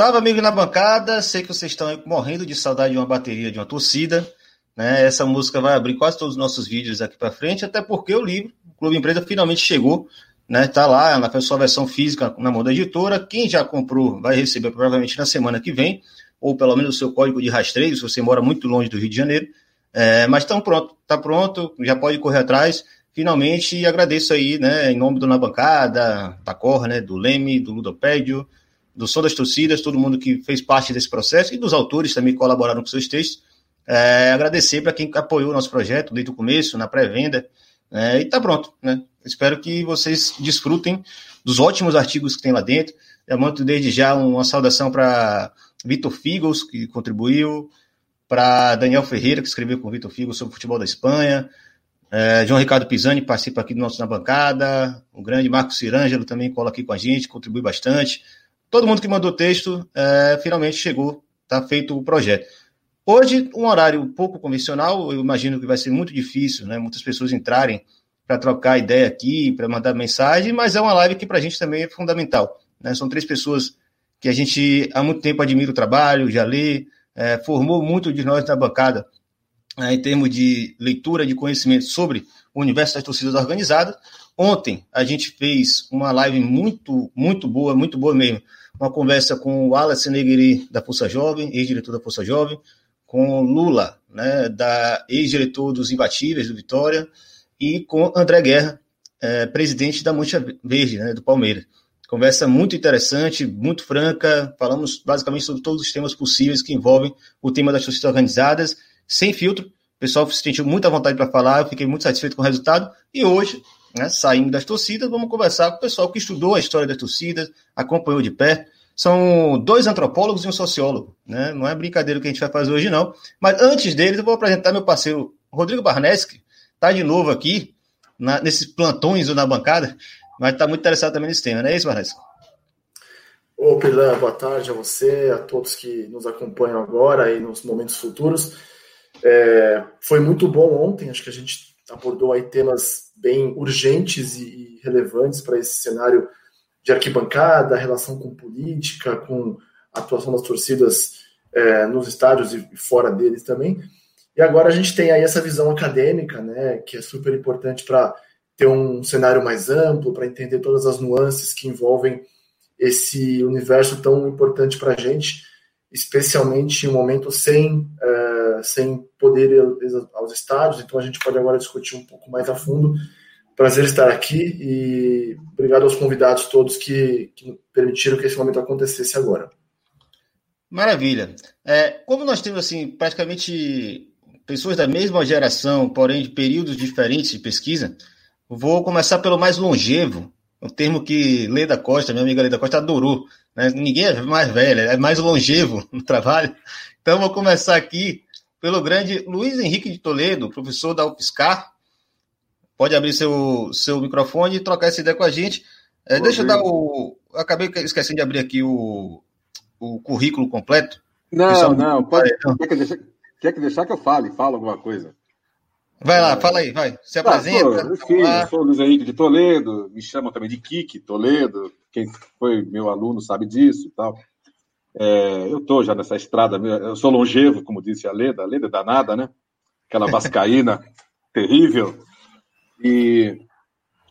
Salve, amigo na bancada. Sei que vocês estão morrendo de saudade de uma bateria, de uma torcida. Né? Essa música vai abrir quase todos os nossos vídeos aqui para frente, até porque o livro, o Clube Empresa, finalmente chegou. Né? Tá lá na sua versão física na mão da editora. Quem já comprou vai receber provavelmente na semana que vem, ou pelo menos o seu código de rastreio, se você mora muito longe do Rio de Janeiro. É, mas estão pronto, tá pronto, já pode correr atrás. Finalmente, agradeço aí, né, em nome do Na Bancada, da Cor, né, do Leme, do Ludopédio, do Som das Torcidas, todo mundo que fez parte desse processo e dos autores também que colaboraram com seus textos. É, agradecer para quem apoiou o nosso projeto desde o começo, na pré-venda. É, e está pronto, né? Espero que vocês desfrutem dos ótimos artigos que tem lá dentro. Eu mando desde já uma saudação para Vitor Figos, que contribuiu, para Daniel Ferreira, que escreveu com Vitor Figos sobre o futebol da Espanha, é, João Ricardo Pisani participa aqui do nosso na bancada, o grande Marcos Cirângelo também cola aqui com a gente, contribui bastante todo mundo que mandou texto é, finalmente chegou, está feito o projeto. Hoje, um horário pouco convencional, eu imagino que vai ser muito difícil, né? Muitas pessoas entrarem para trocar ideia aqui, para mandar mensagem, mas é uma live que para a gente também é fundamental. Né? São três pessoas que a gente há muito tempo admira o trabalho, já lê, é, formou muito de nós na bancada é, em termos de leitura, de conhecimento sobre o universo das torcidas organizadas. Ontem a gente fez uma live muito, muito boa, muito boa mesmo, uma conversa com o Wallace Negri, da Força Jovem, ex-diretor da Força Jovem, com Lula, né, da ex-diretor dos Imbatíveis, do Vitória, e com André Guerra, é, presidente da Mancha Verde, né, do Palmeiras. Conversa muito interessante, muito franca, falamos basicamente sobre todos os temas possíveis que envolvem o tema das torcidas organizadas, sem filtro. O pessoal se sentiu muita vontade para falar, eu fiquei muito satisfeito com o resultado. E hoje né, saindo das torcidas, vamos conversar com o pessoal que estudou a história das torcidas, acompanhou de pé. São dois antropólogos e um sociólogo, né? Não é brincadeira o que a gente vai fazer hoje, não. Mas antes deles, eu vou apresentar meu parceiro Rodrigo Barneski, está de novo aqui, na, nesses plantões ou na bancada, mas está muito interessado também nesse tema, não é isso, Barneski? Ô, Pilan, boa tarde a você, a todos que nos acompanham agora e nos momentos futuros. É, foi muito bom ontem, acho que a gente abordou aí temas bem urgentes e relevantes para esse cenário de arquibancada, relação com política, com a atuação das torcidas é, nos estádios e fora deles também. E agora a gente tem aí essa visão acadêmica, né, que é super importante para ter um cenário mais amplo, para entender todas as nuances que envolvem esse universo tão importante para a gente, especialmente em um momento sem, uh, sem poder ir aos estádios. Então a gente pode agora discutir um pouco mais a fundo Prazer estar aqui e obrigado aos convidados todos que, que permitiram que esse momento acontecesse agora. Maravilha. É, como nós temos assim praticamente pessoas da mesma geração, porém de períodos diferentes de pesquisa, vou começar pelo mais longevo, um termo que Leda Costa, minha amiga Leda Costa, adorou. Né? Ninguém é mais velho, é mais longevo no trabalho. Então vou começar aqui pelo grande Luiz Henrique de Toledo, professor da UFSCar, Pode abrir seu, seu microfone e trocar essa ideia com a gente. É, deixa eu dar o. Eu acabei esquecendo de abrir aqui o, o currículo completo. Não, não, pode. Quer que, deixar, quer que deixar que eu fale, fala alguma coisa. Vai lá, fala aí, vai. Se tá, apresenta. Enfim, eu sou o Luiz Henrique de Toledo, me chamam também de Kiki Toledo. Quem foi meu aluno sabe disso e tal. É, eu estou já nessa estrada, eu sou longevo, como disse a Leda, a Leda é danada, né? Aquela vascaína terrível. E,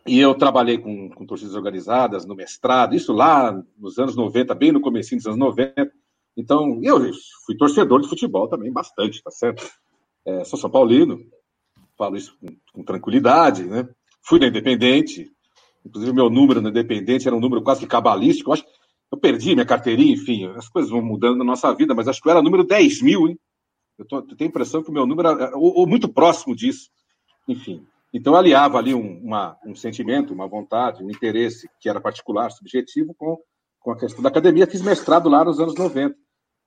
e eu trabalhei com, com torcidas organizadas no mestrado, isso lá nos anos 90, bem no começo dos anos 90. Então, eu fui torcedor de futebol também, bastante, tá certo? É, sou São Paulino, falo isso com, com tranquilidade, né? Fui na Independente, inclusive meu número na Independente era um número quase que cabalístico. Eu, acho, eu perdi minha carteirinha, enfim, as coisas vão mudando na nossa vida, mas acho que eu era número 10 mil, hein? Eu, tô, eu tenho a impressão que o meu número era ou, ou muito próximo disso. Enfim, então, aliava ali um, uma, um sentimento, uma vontade, um interesse que era particular, subjetivo, com, com a questão da academia. Fiz mestrado lá nos anos 90.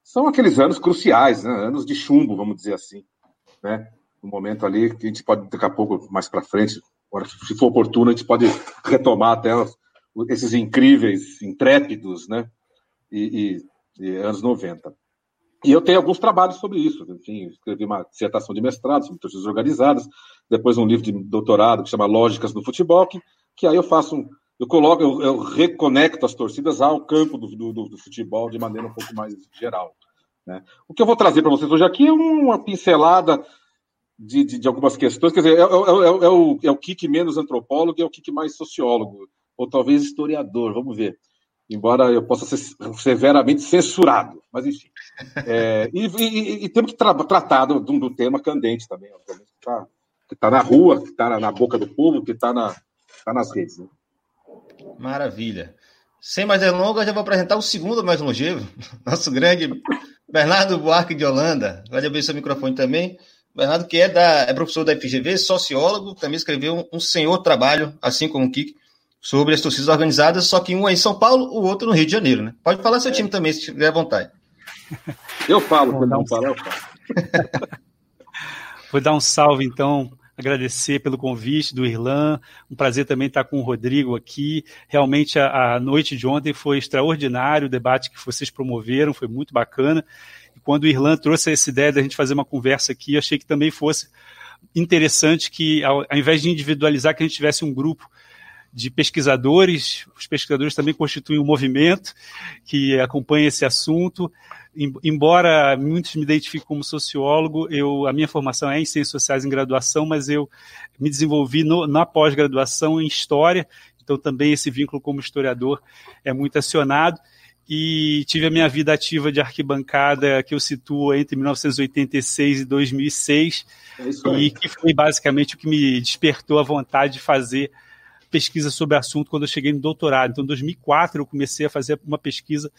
São aqueles anos cruciais, né? anos de chumbo, vamos dizer assim. Né? Um momento ali que a gente pode, daqui a pouco, mais para frente, se for oportuno, a gente pode retomar até esses incríveis, intrépidos, né? E, e, e anos 90. E eu tenho alguns trabalhos sobre isso. Enfim, escrevi uma dissertação de mestrado sobre torcidas organizadas, depois um livro de doutorado que chama Lógicas do Futebol, que, que aí eu faço um, eu coloco, eu, eu, reconecto as torcidas ao campo do, do, do, futebol de maneira um pouco mais geral. Né? O que eu vou trazer para vocês hoje aqui é uma pincelada de, de, de algumas questões, quer dizer, é, é, é, é, o, é o menos antropólogo e é o Kik mais sociólogo, ou talvez historiador, vamos ver. Embora eu possa ser severamente censurado, mas enfim. É, e, e, e, temos que tra tratar do, do, tema candente também, que está tá na rua, que está na, na, boca do povo, que está na, tá nas redes. Né? Maravilha. Sem mais delongas, já vou apresentar o segundo mais longevo, nosso grande Bernardo Buarque de Holanda. Vai abrir seu microfone também. Bernardo, que é, da, é professor da FGV, sociólogo, também escreveu um, um senhor trabalho, assim como o Kik, sobre as torcidas organizadas, só que um é em São Paulo, o outro no Rio de Janeiro, né? Pode falar seu é. time também, se tiver à vontade. Eu falo, quando não falar, eu falo. Vou dar um salve, então, agradecer pelo convite do Irlan. Um prazer também estar com o Rodrigo aqui. Realmente a, a noite de ontem foi extraordinário, o debate que vocês promoveram foi muito bacana. E quando o Irlan trouxe essa ideia da gente fazer uma conversa aqui, achei que também fosse interessante que, ao, ao invés de individualizar, que a gente tivesse um grupo de pesquisadores, os pesquisadores também constituem um movimento que acompanha esse assunto, embora muitos me identifiquem como sociólogo, eu, a minha formação é em ciências sociais em graduação, mas eu me desenvolvi no, na pós-graduação em história, então também esse vínculo como historiador é muito acionado. E tive a minha vida ativa de arquibancada que eu situo entre 1986 e 2006 é e que foi basicamente o que me despertou a vontade de fazer pesquisa sobre o assunto quando eu cheguei no doutorado. Então, em 2004 eu comecei a fazer uma pesquisa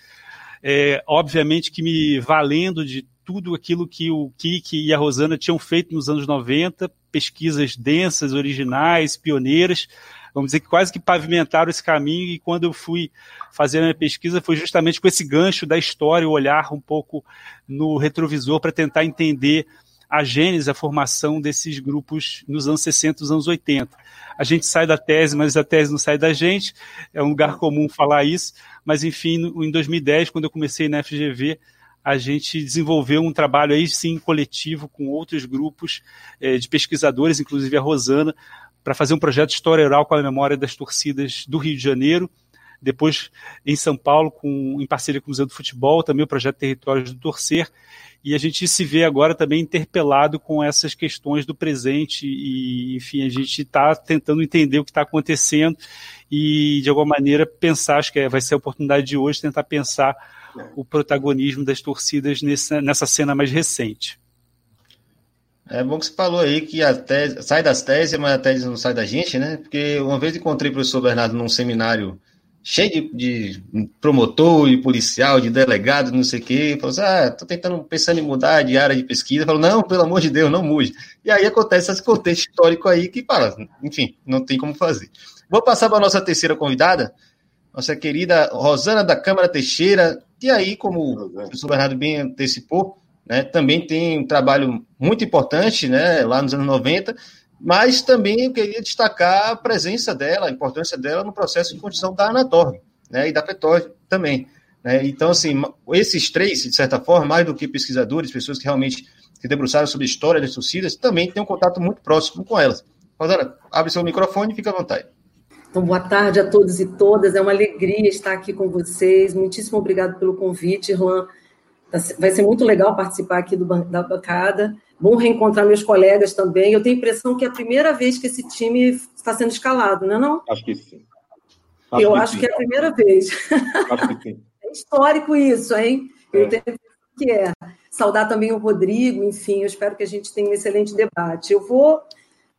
é, obviamente que me valendo de tudo aquilo que o Kiki e a Rosana tinham feito nos anos 90, pesquisas densas, originais, pioneiras, vamos dizer que quase que pavimentaram esse caminho e quando eu fui fazer a minha pesquisa foi justamente com esse gancho da história, o olhar um pouco no retrovisor para tentar entender a gênese, a formação desses grupos nos anos 60, nos anos 80. A gente sai da tese, mas a tese não sai da gente, é um lugar comum falar isso, mas enfim, em 2010, quando eu comecei na FGV, a gente desenvolveu um trabalho aí sim coletivo com outros grupos é, de pesquisadores, inclusive a Rosana, para fazer um projeto história oral com a memória das torcidas do Rio de Janeiro. Depois, em São Paulo, com, em parceria com o Museu do Futebol, também o projeto Territórios do Torcer. E a gente se vê agora também interpelado com essas questões do presente e, enfim, a gente está tentando entender o que está acontecendo e, de alguma maneira, pensar, acho que é, vai ser a oportunidade de hoje, tentar pensar o protagonismo das torcidas nessa, nessa cena mais recente. É bom que você falou aí que a tese, sai das teses, mas a tese não sai da gente, né? Porque uma vez encontrei o professor Bernardo num seminário cheio de, de, promotor e policial, de delegado, não sei o quê, falou assim, ah, tô tentando, pensando em mudar de área de pesquisa, falou, não, pelo amor de Deus, não mude. E aí acontece esse contexto histórico aí que, fala, enfim, não tem como fazer. Vou passar para a nossa terceira convidada, nossa querida Rosana da Câmara Teixeira, que aí, como o professor Bernardo bem antecipou, né, também tem um trabalho muito importante, né, lá nos anos 90, mas também eu queria destacar a presença dela, a importância dela no processo de construção da Anatorg, né, e da PETOR também. Né? Então, assim, esses três, de certa forma, mais do que pesquisadores, pessoas que realmente se debruçaram sobre a história das torcidas, também têm um contato muito próximo com elas. Rosana, abre seu microfone e fica à vontade. Então, boa tarde a todos e todas. É uma alegria estar aqui com vocês. Muitíssimo obrigado pelo convite, Juan. Vai ser muito legal participar aqui do, da bancada. Bom reencontrar meus colegas também. Eu tenho a impressão que é a primeira vez que esse time está sendo escalado, não é não? Acho que sim. Acho eu que acho sim. que é a primeira vez. Acho que sim. É histórico isso, hein? É. Eu tenho que é. Saudar também o Rodrigo, enfim, eu espero que a gente tenha um excelente debate. Eu vou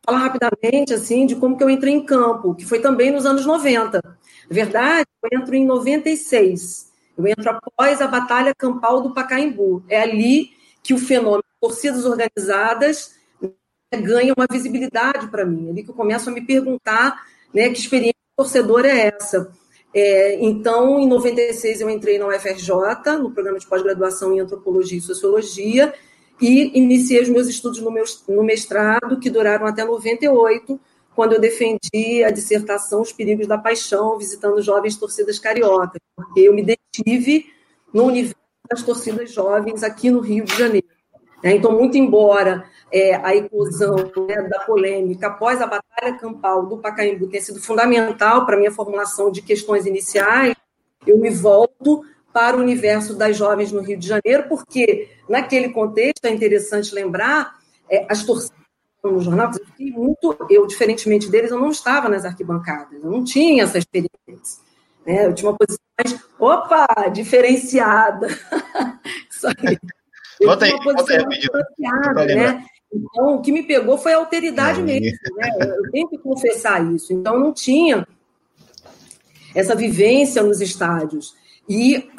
falar rapidamente, assim, de como que eu entrei em campo, que foi também nos anos 90. Na verdade, eu entro em 96. Eu entro após a Batalha Campal do Pacaembu. É ali que o fenômeno torcidas organizadas né, ganha uma visibilidade para mim. Ali que eu começo a me perguntar né, que experiência torcedora é essa. É, então, em 96, eu entrei na UFRJ, no programa de pós-graduação em Antropologia e Sociologia, e iniciei os meus estudos no, meu, no mestrado, que duraram até 98, quando eu defendi a dissertação Os Perigos da Paixão, visitando jovens torcidas cariocas, porque eu me detive no universo das torcidas jovens aqui no Rio de Janeiro. Né? Então, muito embora é, a eclosão né, da polêmica após a Batalha Campal do Pacaembu tenha sido fundamental para a minha formulação de questões iniciais, eu me volto para o universo das jovens no Rio de Janeiro, porque naquele contexto é interessante lembrar é, as torcidas no jornal, eu muito, eu, diferentemente deles, eu não estava nas arquibancadas, eu não tinha essa experiência. Né? Eu tinha uma posição mais, opa, diferenciada. Isso aí. Eu bota aí, uma posição mais diferenciada, né? Então, o que me pegou foi a alteridade mesmo. Né? Eu tenho que confessar isso. Então, não tinha essa vivência nos estádios. E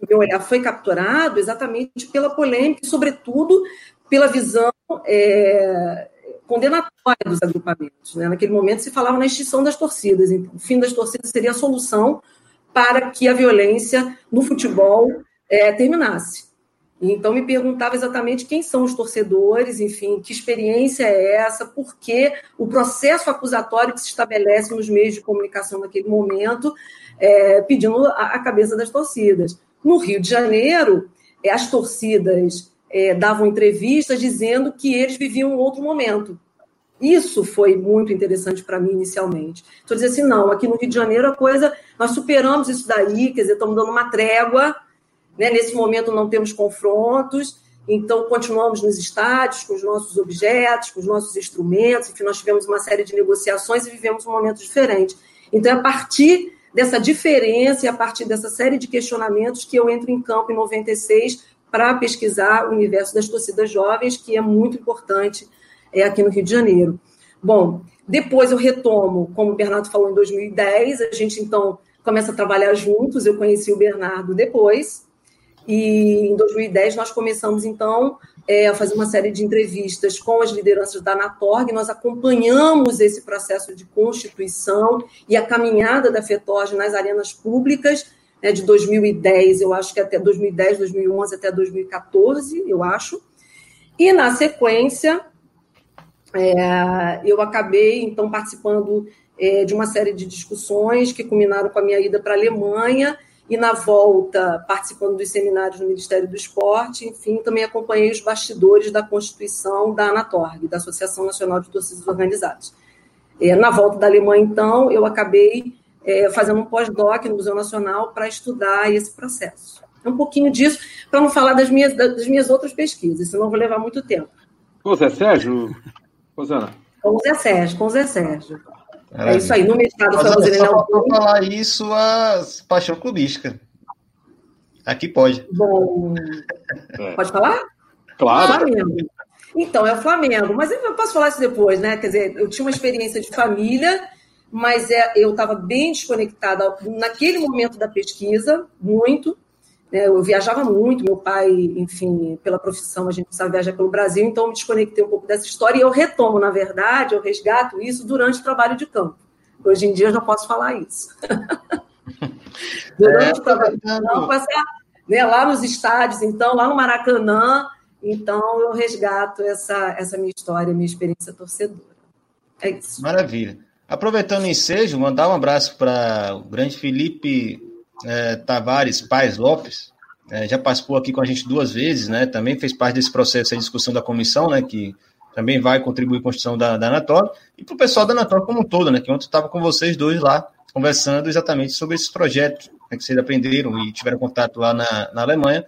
o meu olhar foi capturado exatamente pela polêmica e, sobretudo, pela visão é, condenatória dos agrupamentos. Né? Naquele momento se falava na extinção das torcidas. Então, o fim das torcidas seria a solução para que a violência no futebol é, terminasse. Então, me perguntava exatamente quem são os torcedores, enfim, que experiência é essa, por que o processo acusatório que se estabelece nos meios de comunicação naquele momento, é, pedindo a, cabeça das torcidas. No Rio de Janeiro, é, as torcidas é, davam entrevistas dizendo que eles viviam um outro momento. Isso foi muito interessante para mim inicialmente. Então, dizer assim, não, aqui no Rio de Janeiro a coisa, nós superamos isso daí, quer dizer, estamos dando uma trégua, né? nesse momento não temos confrontos, então continuamos nos estádios com os nossos objetos, com os nossos instrumentos, enfim, nós tivemos uma série de negociações e vivemos um momento diferente. Então, é a partir dessa diferença e a partir dessa série de questionamentos que eu entro em campo em 96 para pesquisar o universo das torcidas jovens, que é muito importante é, aqui no Rio de Janeiro. Bom, depois eu retomo, como o Bernardo falou, em 2010, a gente então começa a trabalhar juntos, eu conheci o Bernardo depois, e em 2010 nós começamos então é, a fazer uma série de entrevistas com as lideranças da Anatorg, nós acompanhamos esse processo de constituição e a caminhada da FETORG nas arenas públicas, né, de 2010, eu acho que até 2010, 2011 até 2014, eu acho. E na sequência, é, eu acabei então participando é, de uma série de discussões que culminaram com a minha ida para a Alemanha e na volta participando dos seminários no Ministério do Esporte, enfim, também acompanhei os bastidores da constituição da Anatorg, da Associação Nacional de Torcidas Organizadas. É, na volta da Alemanha, então, eu acabei é, fazendo um pós-doc no Museu Nacional para estudar esse processo. É um pouquinho disso, para não falar das minhas, das minhas outras pesquisas, senão vou levar muito tempo. Ô, Zé Sérgio, Rosana. Com o Zé Sérgio, com o Zé Sérgio. É isso aí, no mestrado foi para falar isso, a paixão clubística. Aqui pode. Bom, é. pode falar? Claro. Flamengo. Então, é o Flamengo. Mas eu posso falar isso depois, né? Quer dizer, eu tinha uma experiência de família mas é, eu estava bem desconectada naquele momento da pesquisa, muito. Né, eu viajava muito, meu pai, enfim, pela profissão, a gente precisava viajar pelo Brasil, então eu me desconectei um pouco dessa história e eu retomo, na verdade, eu resgato isso durante o trabalho de campo. Hoje em dia eu já posso falar isso. durante é, o trabalho de campo, essa, né, lá nos estádios, então, lá no Maracanã, então eu resgato essa, essa minha história, minha experiência torcedora. É isso. Maravilha. Aproveitando o ensejo, mandar um abraço para o grande Felipe é, Tavares Paz Lopes, é, já participou aqui com a gente duas vezes, né? Também fez parte desse processo de discussão da comissão, né? Que também vai contribuir com a construção da, da Anatólia, e para o pessoal da Anatólia como um todo, né? Que ontem estava com vocês dois lá, conversando exatamente sobre esses projetos né, que vocês aprenderam e tiveram contato lá na, na Alemanha,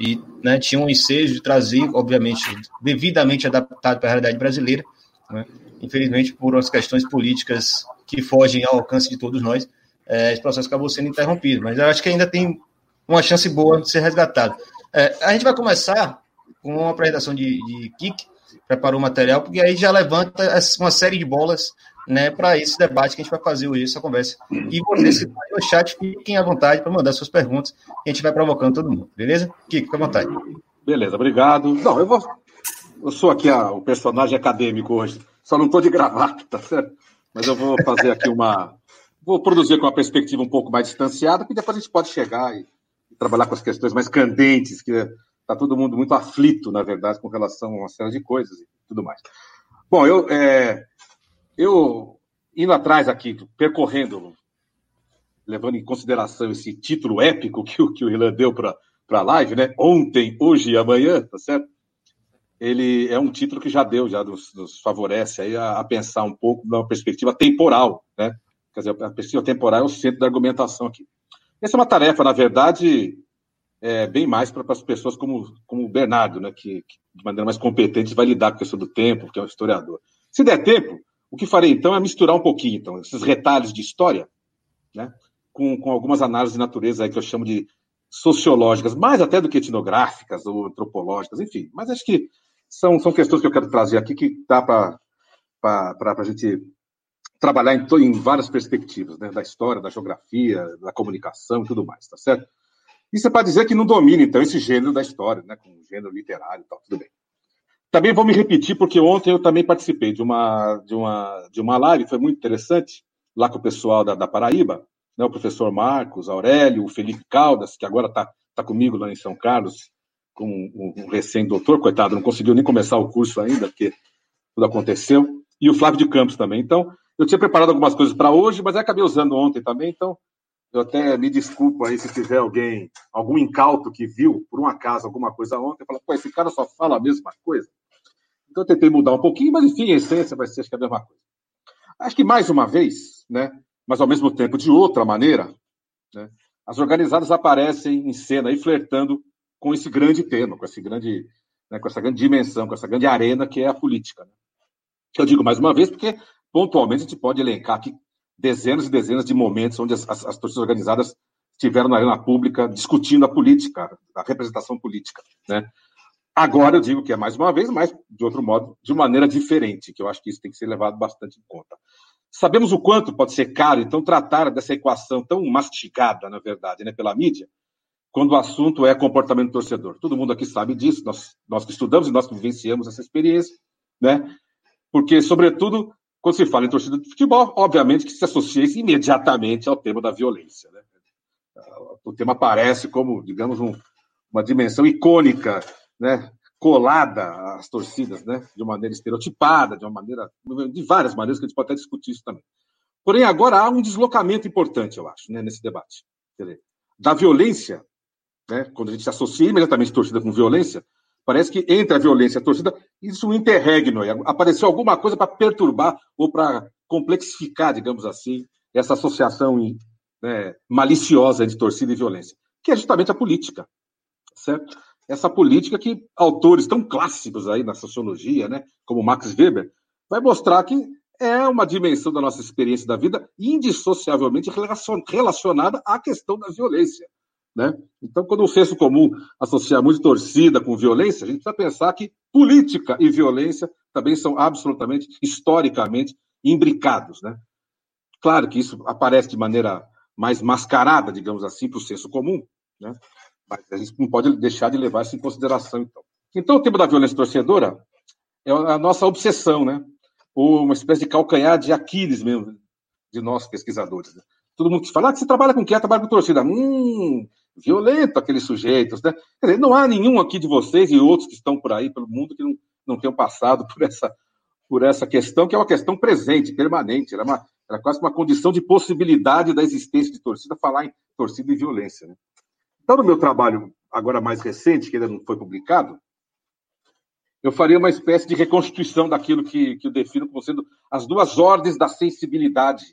e né, tinham um ensejo de trazer, obviamente, devidamente adaptado para a realidade brasileira, né? infelizmente, por umas questões políticas que fogem ao alcance de todos nós, é, esse processo acabou sendo interrompido. Mas eu acho que ainda tem uma chance boa de ser resgatado. É, a gente vai começar com uma apresentação de, de Kik, preparou o material, porque aí já levanta uma série de bolas né, para esse debate que a gente vai fazer hoje, essa conversa. E vocês que estão no chat, fiquem à vontade para mandar suas perguntas, que a gente vai provocando todo mundo, beleza? Kiko, fica à vontade. Beleza, obrigado. Não, eu vou. Eu sou aqui a, o personagem acadêmico hoje. Só não estou de gravata, tá certo? Mas eu vou fazer aqui uma. Vou produzir com uma perspectiva um pouco mais distanciada, que depois a gente pode chegar e, trabalhar com as questões mais candentes, que está todo mundo muito aflito, na verdade, com relação a uma série de coisas e tudo mais. Bom, eu, é, eu indo atrás aqui, percorrendo, levando em consideração esse título épico que, que o deu para a live, né? Ontem, hoje e amanhã, tá certo? ele é um título que já deu, já nos, nos favorece aí a, a, pensar um pouco numa perspectiva temporal, né? Quer dizer, a perspectiva temporal é o centro da argumentação aqui. Essa é uma tarefa, na verdade, é, bem mais para as pessoas como, como o Bernardo, né? Que, que, de maneira mais competente vai lidar com a questão do tempo, que é um historiador. Se der tempo, o que farei então é misturar um pouquinho, então, esses retalhos de história, né? Com, com algumas análises de natureza que eu chamo de sociológicas, mais até do que etnográficas ou antropológicas, enfim. Mas acho que são, são questões que eu quero trazer aqui que dá para a gente trabalhar em, em, várias perspectivas, né? da história, da geografia, da comunicação e tudo mais, tá certo? Isso é para dizer que não domina, então, esse gênero da história, né? com o gênero literário e tal, tudo bem. Também vou me repetir, porque ontem eu também participei de uma, de uma, de uma live, foi muito interessante, lá com o pessoal da, da Paraíba, né? o professor Marcos, Aurélio, o Felipe Caldas, que agora está tá comigo lá em São Carlos, com um, um recém-doutor, coitado, não conseguiu nem começar o curso ainda, porque tudo aconteceu, e o Flávio de Campos também. Então, eu tinha preparado algumas coisas para hoje, mas acabei usando ontem também, então eu até me desculpo aí se tiver alguém, algum incauto que viu, por um acaso, alguma coisa ontem, fala, pô, esse cara só fala a mesma coisa. Então eu tentei mudar um pouquinho, mas enfim, a essência vai ser acho que a mesma coisa. Acho que mais uma vez, né, mas ao mesmo tempo de outra maneira, né, as organizadas aparecem em cena aí flertando com esse grande tema, com esse grande, né, com essa grande dimensão, com essa grande arena que é a política. Né? Eu digo mais uma vez porque pontualmente a gente pode elencar aqui dezenas e dezenas de momentos onde as, as, as torcidas organizadas estiveram na arena pública discutindo a política, a representação política, né? Agora eu digo que é mais uma vez, mas de outro modo, de maneira diferente, que eu acho que isso tem que ser levado bastante em conta. Sabemos o quanto pode ser caro, então, tratar dessa equação tão mastigada, na verdade, né, pela mídia, quando o assunto é comportamento torcedor. Todo mundo aqui sabe disso, nós, nós que estudamos e nós que vivenciamos essa experiência, né? Porque, sobretudo, quando se fala em torcida de futebol, obviamente que se associa imediatamente ao tema da violência, né? O tema aparece como, digamos, um, uma dimensão icônica, né? colada às torcidas, né? de uma maneira estereotipada, de uma maneira, de várias maneiras que a gente pode até discutir isso também. Porém, agora há um deslocamento importante, eu acho, né, nesse debate. Dizer, da violência né? quando a gente associa imediatamente torcida com violência, parece que entre a violência e a torcida, isso é um interregno. Apareceu alguma coisa para perturbar ou para complexificar, digamos assim, essa associação né, maliciosa de torcida e violência, que é justamente a política, certo? Essa política que autores tão clássicos aí na sociologia, né, como Max Weber, vai mostrar que é uma dimensão da nossa experiência da vida indissociavelmente relacionada à questão da violência. Né? Então, quando o senso comum associa muito torcida com violência, a gente precisa pensar que política e violência também são absolutamente, historicamente, imbricados. Né? Claro que isso aparece de maneira mais mascarada, digamos assim, para o senso comum, né? mas a gente não pode deixar de levar isso em consideração. Então, então o tema da violência torcedora é a nossa obsessão, né? ou uma espécie de calcanhar de Aquiles mesmo, de nós pesquisadores. Né? Todo mundo que fala ah, que você trabalha com quem? Trabalha com torcida. Hum, violento aqueles sujeitos, né? Quer dizer, não há nenhum aqui de vocês e outros que estão por aí pelo mundo que não, não tenham passado por essa, por essa questão, que é uma questão presente, permanente, era, é uma, era quase uma condição de possibilidade da existência de torcida, falar em torcida e violência. Né? Então, no meu trabalho agora mais recente, que ainda não foi publicado, eu faria uma espécie de reconstituição daquilo que, que eu defino como sendo as duas ordens da sensibilidade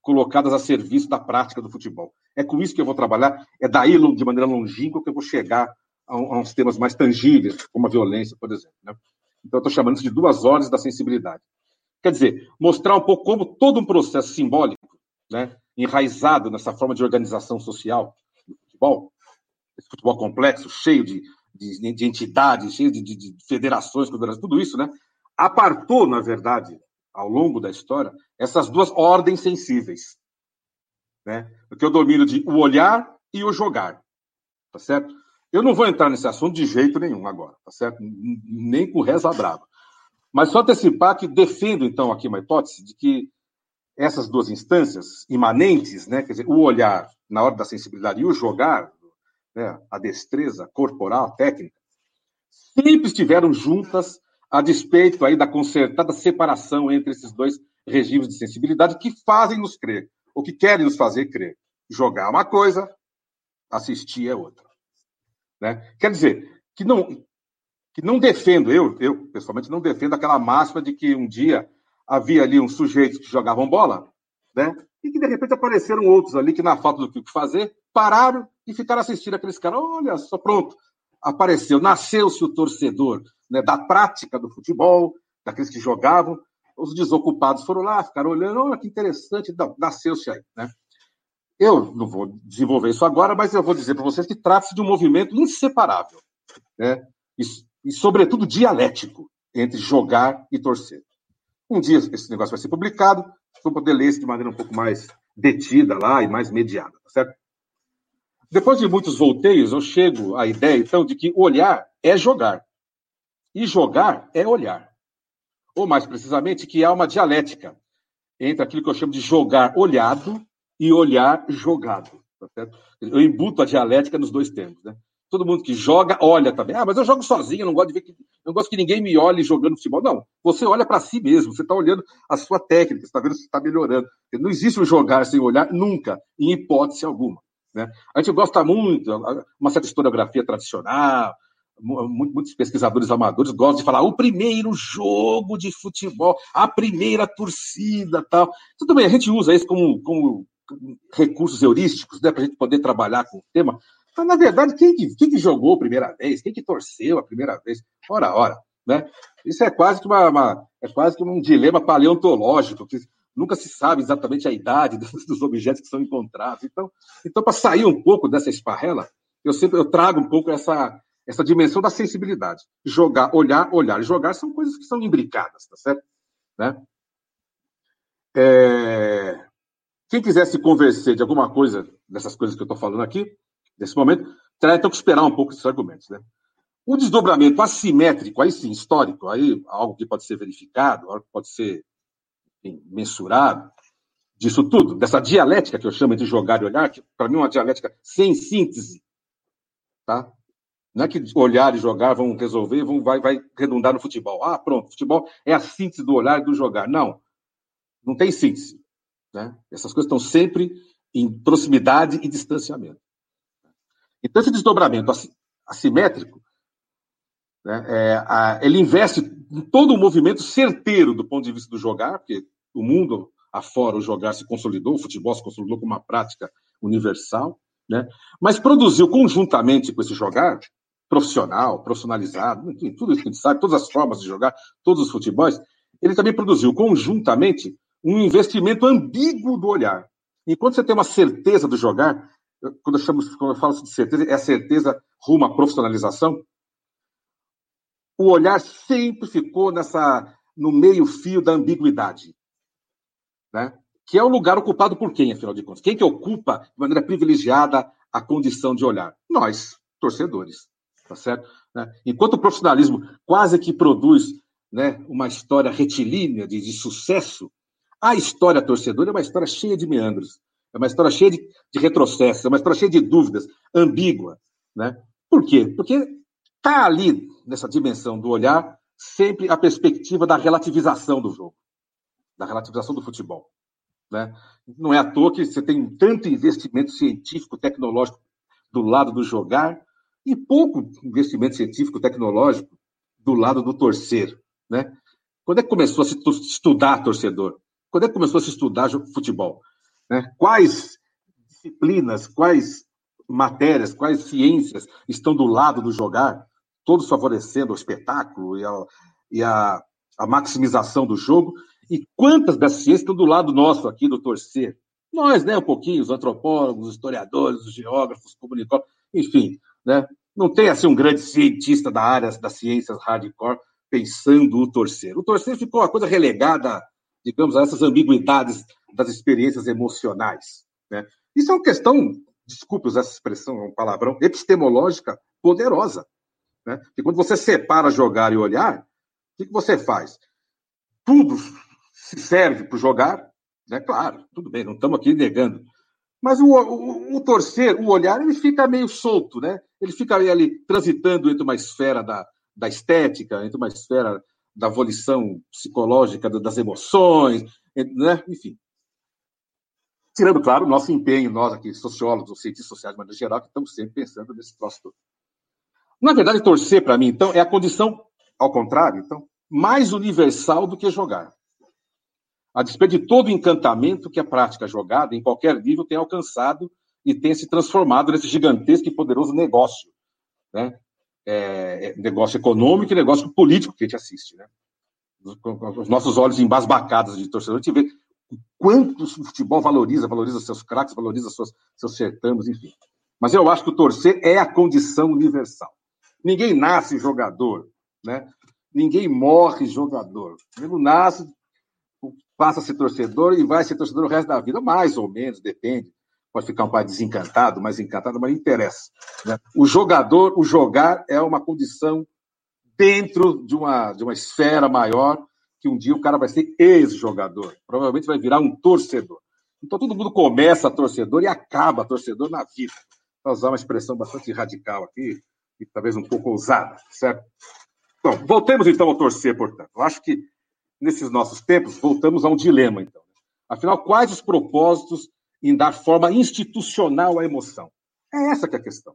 colocadas a serviço da prática do futebol. É com isso que eu vou trabalhar, é daí, de maneira longínqua, que eu vou chegar a, a uns temas mais tangíveis, como a violência, por exemplo. Né? Então, eu estou chamando isso de duas ordens da sensibilidade. Quer dizer, mostrar um pouco como todo um processo simbólico, né, enraizado nessa forma de organização social do futebol, esse futebol complexo, cheio de, de, de entidades, cheio de, de, de federações, tudo isso, né, apartou, na verdade, ao longo da história, essas duas ordens sensíveis. Né? Eu domino de o olhar e o jogar. Tá certo? Eu não vou entrar nesse assunto de jeito nenhum agora, tá certo? Nem com reza brava. Mas só antecipar que defendo, então, aqui uma hipótese de que essas duas instâncias imanentes, né, quer dizer, o olhar na hora da sensibilidade e o jogar, né, a destreza corporal, técnica, sempre estiveram juntas a despeito aí da concertada separação entre esses dois regimes de sensibilidade que fazem nos crer, ou que querem nos fazer crer. Jogar uma coisa, assistir é outra. Né? Quer dizer, que não, que não defendo, eu, eu pessoalmente não defendo aquela máxima de que um dia havia ali uns sujeitos que jogavam bola, né? E que de repente apareceram outros ali que, na falta do que fazer, pararam e ficaram assistindo aqueles caras. Olha só, pronto, apareceu, nasceu-se o torcedor né, da prática do futebol, daqueles que jogavam. Os desocupados foram lá, ficaram olhando, olha que interessante, nasceu-se aí, né? Eu não vou desenvolver isso agora, mas eu vou dizer para vocês que trata-se de um movimento inseparável, né? E, e, sobretudo, dialético entre jogar e torcer. Um dia esse negócio vai ser publicado, vou poder ler isso de maneira um pouco mais detida lá e mais mediada, tá certo? Depois de muitos volteios, eu chego à ideia, então, de que olhar é jogar. E jogar é olhar. Ou, mais precisamente, que há uma dialética entre aquilo que eu chamo de jogar olhado e olhar jogado. Tá eu embuto a dialética nos dois termos. Né? Todo mundo que joga, olha também. Ah, mas eu jogo sozinho, não gosto de ver que, não gosto que ninguém me olhe jogando futebol. Não, você olha para si mesmo, você está olhando a sua técnica, você está vendo se está melhorando. Não existe o jogar sem olhar nunca, em hipótese alguma. Né? A gente gosta muito, uma certa historiografia tradicional, muitos pesquisadores amadores gostam de falar o primeiro jogo de futebol, a primeira torcida, tal. Tudo bem, a gente usa isso como, como recursos heurísticos, né, para a gente poder trabalhar com o tema. Mas, na verdade, quem que, quem que jogou a primeira vez? Quem que torceu a primeira vez? Ora, ora. Né? Isso é quase que, uma, uma é quase que um dilema paleontológico, que nunca se sabe exatamente a idade dos objetos que são encontrados. Então, então para sair um pouco dessa esparrela, eu sempre eu trago um pouco essa, essa dimensão da sensibilidade. Jogar, olhar, olhar e jogar são coisas que são imbricadas, tá certo? Né? É... Quem quiser se convencer de alguma coisa dessas coisas que eu estou falando aqui, nesse momento, terá então que esperar um pouco esses argumentos. Né? O desdobramento assimétrico, aí sim, histórico, aí algo que pode ser verificado, algo que pode ser enfim, mensurado, disso tudo, dessa dialética que eu chamo de jogar e olhar, que para mim é uma dialética sem síntese. Tá? Não é que olhar e jogar vão resolver, vão, vai, vai redundar no futebol. Ah, pronto, futebol é a síntese do olhar e do jogar. Não, não tem síntese. Né? Essas coisas estão sempre em proximidade e distanciamento. Então, esse desdobramento assimétrico, né, é, a, ele investe em todo o movimento certeiro do ponto de vista do jogar, porque o mundo afora o jogar se consolidou, o futebol se consolidou como uma prática universal, né? mas produziu conjuntamente com esse jogar, profissional, profissionalizado, enfim, tudo isso que a gente sabe, todas as formas de jogar, todos os futebols, ele também produziu conjuntamente um investimento ambíguo do olhar. Enquanto você tem uma certeza do jogar, quando eu, chamo, quando eu falo de certeza, é a certeza rumo à profissionalização, o olhar sempre ficou nessa no meio-fio da ambiguidade. Né? Que é o lugar ocupado por quem, afinal de contas? Quem que ocupa de maneira privilegiada a condição de olhar? Nós, torcedores. Tá certo? Né? Enquanto o profissionalismo quase que produz né, uma história retilínea de, de sucesso, a história torcedora é uma história cheia de meandros, é uma história cheia de, de retrocessos, é uma história cheia de dúvidas, ambígua. Né? Por quê? Porque Está ali, nessa dimensão do olhar, sempre a perspectiva da relativização do jogo, da relativização do futebol. Né? Não é à toa que você tem tanto investimento científico, tecnológico do lado do jogar e pouco investimento científico, tecnológico do lado do torcer. Né? Quando é que começou a se estudar torcedor? Quando é que começou a se estudar futebol? Né? Quais disciplinas, quais matérias, quais ciências estão do lado do jogar, todos favorecendo o espetáculo e a, e a, a maximização do jogo, e quantas dessas ciências estão do lado nosso aqui, do torcer? Nós, né, um pouquinho, os antropólogos, os historiadores, os geógrafos, comunicólogos, enfim, né? Não tem assim um grande cientista da área das ciências hardcore pensando o torcer. O torcer ficou uma coisa relegada, digamos, a essas ambiguidades das experiências emocionais. Né? Isso é uma questão desculpe usar essa expressão, é um palavrão, epistemológica poderosa. Né? Porque quando você separa jogar e olhar, o que, você faz? Tudo se serve para jogar, né? claro, tudo bem, não estamos aqui negando. Mas o, o, o, torcer, o olhar, ele fica meio solto, né? Ele fica ali transitando entre uma esfera da, da estética, entre uma esfera da volição psicológica das emoções, né? enfim. Tirando, claro, o nosso empenho, nós aqui, sociólogos, cientistas sociais, de maneira geral, que estamos sempre pensando nesse troço. Na verdade, torcer para mim, então, é a condição, ao contrário, então, mais universal do que jogar. A despeito de todo o encantamento que a prática jogada, em qualquer nível, tem alcançado e tem se transformado nesse gigantesco e poderoso negócio. Né? É, é negócio econômico e negócio político que a gente assiste. Né? Os nossos olhos embasbacados de torcedor, a gente vê quanto o futebol valoriza, valoriza seus craques, valoriza seus, seus certames, enfim. Mas eu acho que o torcer é a condição universal. Ninguém nasce jogador, né? Ninguém morre jogador. Ele nasce, passa a ser torcedor e vai ser torcedor o resto da vida, mais ou menos, depende. Pode ficar um pai desencantado, mais encantado, mas não interessa. Né? O jogador, o jogar é uma condição dentro de uma, de uma esfera maior que um dia o cara vai ser ex-jogador. Provavelmente vai virar um torcedor. Então todo mundo começa torcedor e acaba torcedor na vida. Vou usar uma expressão bastante radical aqui, e talvez um pouco ousada, certo? Bom, voltemos então ao torcer, portanto. Eu acho que nesses nossos tempos voltamos a um dilema, então. Afinal, quais os propósitos em dar forma institucional à emoção? É essa que é a questão.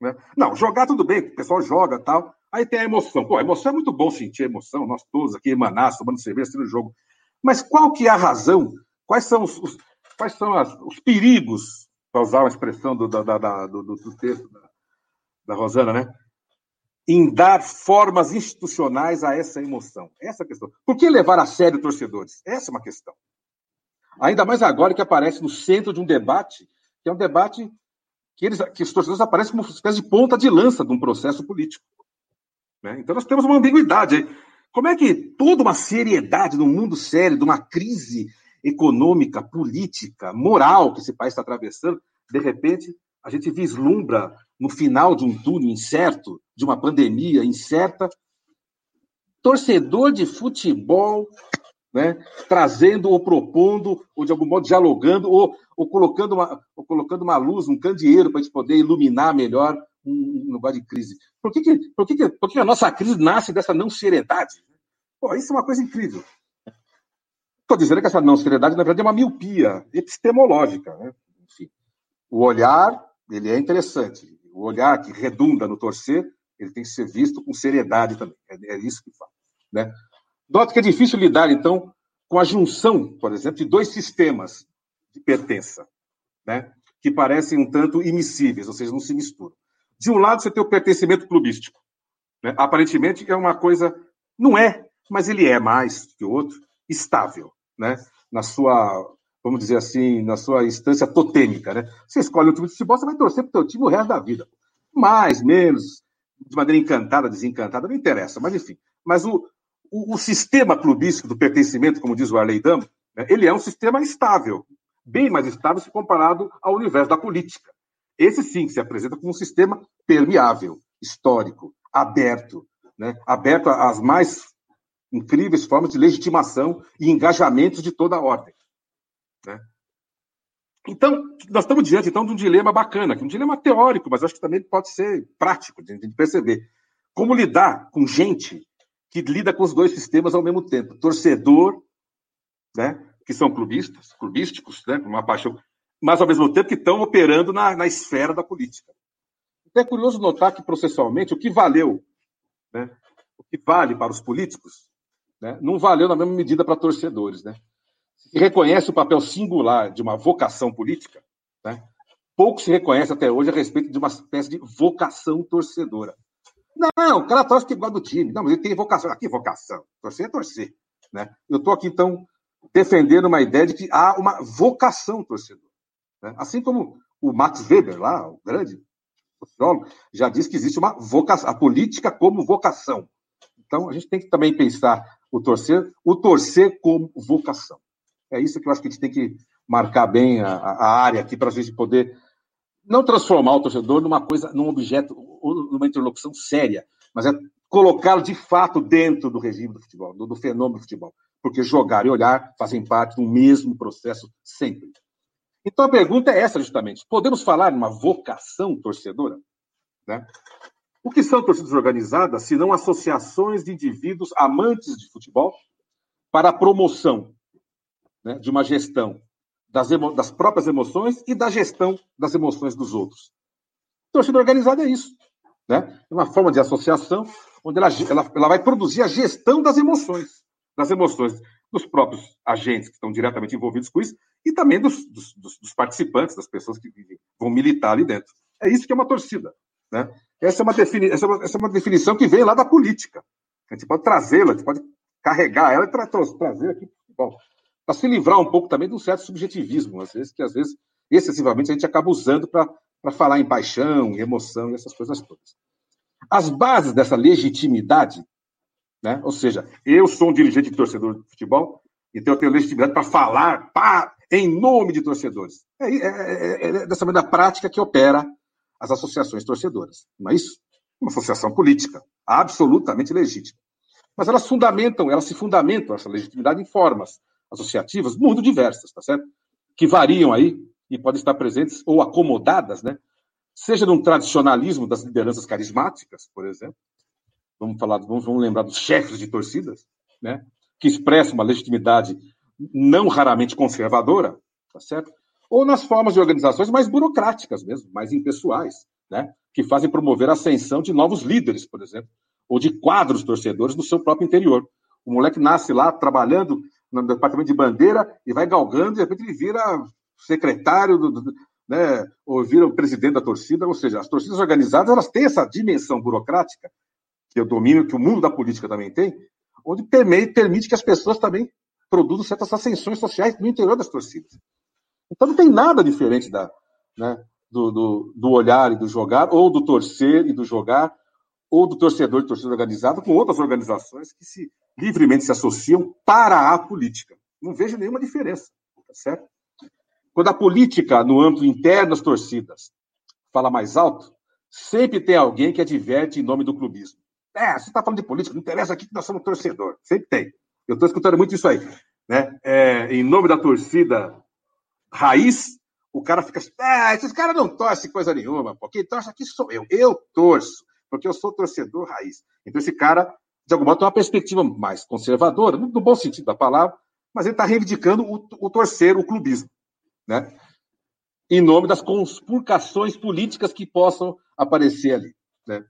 Né? Não, jogar tudo bem, o pessoal joga tal. Aí tem a emoção. Pô, a emoção é muito bom sentir emoção, nós todos aqui emanar, tomando cerveja, assistindo o jogo. Mas qual que é a razão? Quais são os, os quais são as, os perigos, para usar uma expressão do, da, da, do, do, texto da, da Rosana, né? Em dar formas institucionais a essa emoção. Essa é questão. Por que levar a sério torcedores? Essa é uma questão. Ainda mais agora que aparece no centro de um debate, que é um debate que, eles, que os torcedores aparecem como uma espécie de ponta de lança de um processo político. Né? Então nós temos uma ambiguidade. Como é que toda uma seriedade no mundo sério, de uma crise econômica, política, moral que esse país está atravessando, de repente a gente vislumbra no final de um túnel incerto, de uma pandemia incerta, torcedor de futebol né, trazendo ou propondo, ou de algum modo dialogando, ou, ou, colocando, uma, ou colocando uma luz, um candeeiro para a gente poder iluminar melhor um, lugar de crise. Por que, que, por, que, que, por que a nossa crise nasce dessa não seriedade? Pô, isso é uma coisa incrível. Estou dizendo que essa não seriedade, na verdade, é uma miopia epistemológica. Né? Enfim, o olhar, ele é interessante. O olhar que redunda no torcer, ele tem que ser visto com seriedade também. É, é isso que fala. Né? Note que é difícil lidar, então, com a junção, por exemplo, de dois sistemas de pertença, né? que parecem um tanto imissíveis, ou seja, não se misturam. De um lado, você tem o pertencimento clubístico. Né? Aparentemente, é uma coisa. Não é, mas ele é mais que o outro, estável, né? na sua, vamos dizer assim, na sua instância totêmica. Né? Você escolhe um time de futebol, você vai torcer para o seu time o resto da vida. Mais, menos, de maneira encantada, desencantada, não interessa, mas enfim. Mas o, o, o, sistema clubístico do pertencimento, como diz o Arley Dam, né, ele é um sistema estável, bem mais estável se comparado ao universo da política. Esse sim se apresenta como um sistema permeável, histórico, aberto, né, aberto às mais incríveis formas de legitimação e engajamentos de toda a ordem. Então, nós estamos diante então de um dilema bacana, um dilema teórico, mas acho que também pode ser prático de, perceber. Como lidar com gente que lida com os dois sistemas ao mesmo tempo. Torcedor, né, que são clubistas, clubísticos, né, com uma paixão, mas ao mesmo tempo que estão operando na, na esfera da política. É curioso notar que processualmente o que valeu, né, o que vale para os políticos, né, não valeu na mesma medida para torcedores. Né? Se reconhece o papel singular de uma vocação política, né, pouco se reconhece até hoje a respeito de uma espécie de vocação torcedora. Não, o cara torce que gosta do time. Não, mas ele tem vocação. Aqui, vocação. Torcer é torcer. Né? Eu estou aqui, então, defendendo uma ideia de que há uma vocação torcedor. Né? Assim como o Max Weber, lá, o grande sociólogo, já disse que existe uma vocação, a política como vocação. Então, a gente tem que também pensar o torcer, o torcer como vocação. É isso que eu acho que a gente tem que marcar bem a, a área aqui para a gente poder não transformar o torcedor numa coisa, num objeto, numa interlocução séria, mas é colocá-lo de fato dentro do regime do futebol, do, do, fenômeno do futebol. Porque jogar e olhar fazem parte do mesmo processo sempre. Então a pergunta é essa, justamente. Podemos falar em uma vocação torcedora? Né? O que são torcidas organizadas, se não associações de indivíduos amantes de futebol para a promoção né, de uma gestão das, das próprias emoções e da gestão das emoções dos outros. Torcida organizada é isso. Né? É uma forma de associação onde ela, ela, ela vai produzir a gestão das emoções, das emoções dos próprios agentes que estão diretamente envolvidos com isso e também dos, dos, dos participantes, das pessoas que vão militar ali dentro. É isso que é uma torcida. Né? Essa, é uma defini essa, é uma, essa é uma definição que vem lá da política. A gente pode trazê-la, a gente pode carregar ela e tra trazer aqui para se livrar um pouco também de um certo subjetivismo, às vezes, que às vezes excessivamente a gente acaba usando para falar em paixão, em emoção e essas coisas todas. As bases dessa legitimidade, né? ou seja, eu sou um dirigente de torcedor de futebol, então eu tenho legitimidade para falar pá, em nome de torcedores. É, é, é, é dessa maneira prática que opera as associações torcedoras. Não é isso? Uma associação política, absolutamente legítima. Mas elas fundamentam, elas se fundamentam essa legitimidade em formas associativas muito diversas, tá certo? Que variam aí e podem estar presentes ou acomodadas, né? Seja num tradicionalismo das lideranças carismáticas, por exemplo. Vamos falar, vamos, vamos lembrar dos chefes de torcidas, né? Que expressam uma legitimidade não raramente conservadora, tá certo? Ou nas formas de organizações mais burocráticas mesmo, mais impessoais, né? Que fazem promover a ascensão de novos líderes, por exemplo, ou de quadros torcedores no seu próprio interior. O moleque nasce lá trabalhando no departamento de bandeira e vai galgando, e de repente ele vira secretário do, do né, ou vira o presidente da torcida, ou seja, as torcidas organizadas elas têm essa dimensão burocrática, que eu domino, que o mundo da política também tem, onde permite, que as pessoas também produzam certas ascensões sociais no interior das torcidas. Então não tem nada diferente da, né, do, do, do olhar e do jogar, ou do torcer e do jogar, ou do torcedor de torcida organizada com outras organizações que se livremente se associam para a política. Não vejo nenhuma diferença, tá certo? Quando a política, no âmbito interno das torcidas, fala mais alto, sempre tem alguém que adverte em nome do clubismo. É, você está falando de política, não interessa aqui que nós somos torcedor. Sempre tem. Eu estou escutando muito isso aí. Né? É, em nome da torcida raiz, o cara fica. Ah, esses caras não torcem coisa nenhuma, porque torce aqui sou eu. Eu torço, porque eu sou torcedor raiz. Então, esse cara, de alguma modo, tem uma perspectiva mais conservadora, no bom sentido da palavra, mas ele está reivindicando o, o torcer, o clubismo né? em nome das conspurcações políticas que possam aparecer ali. Né?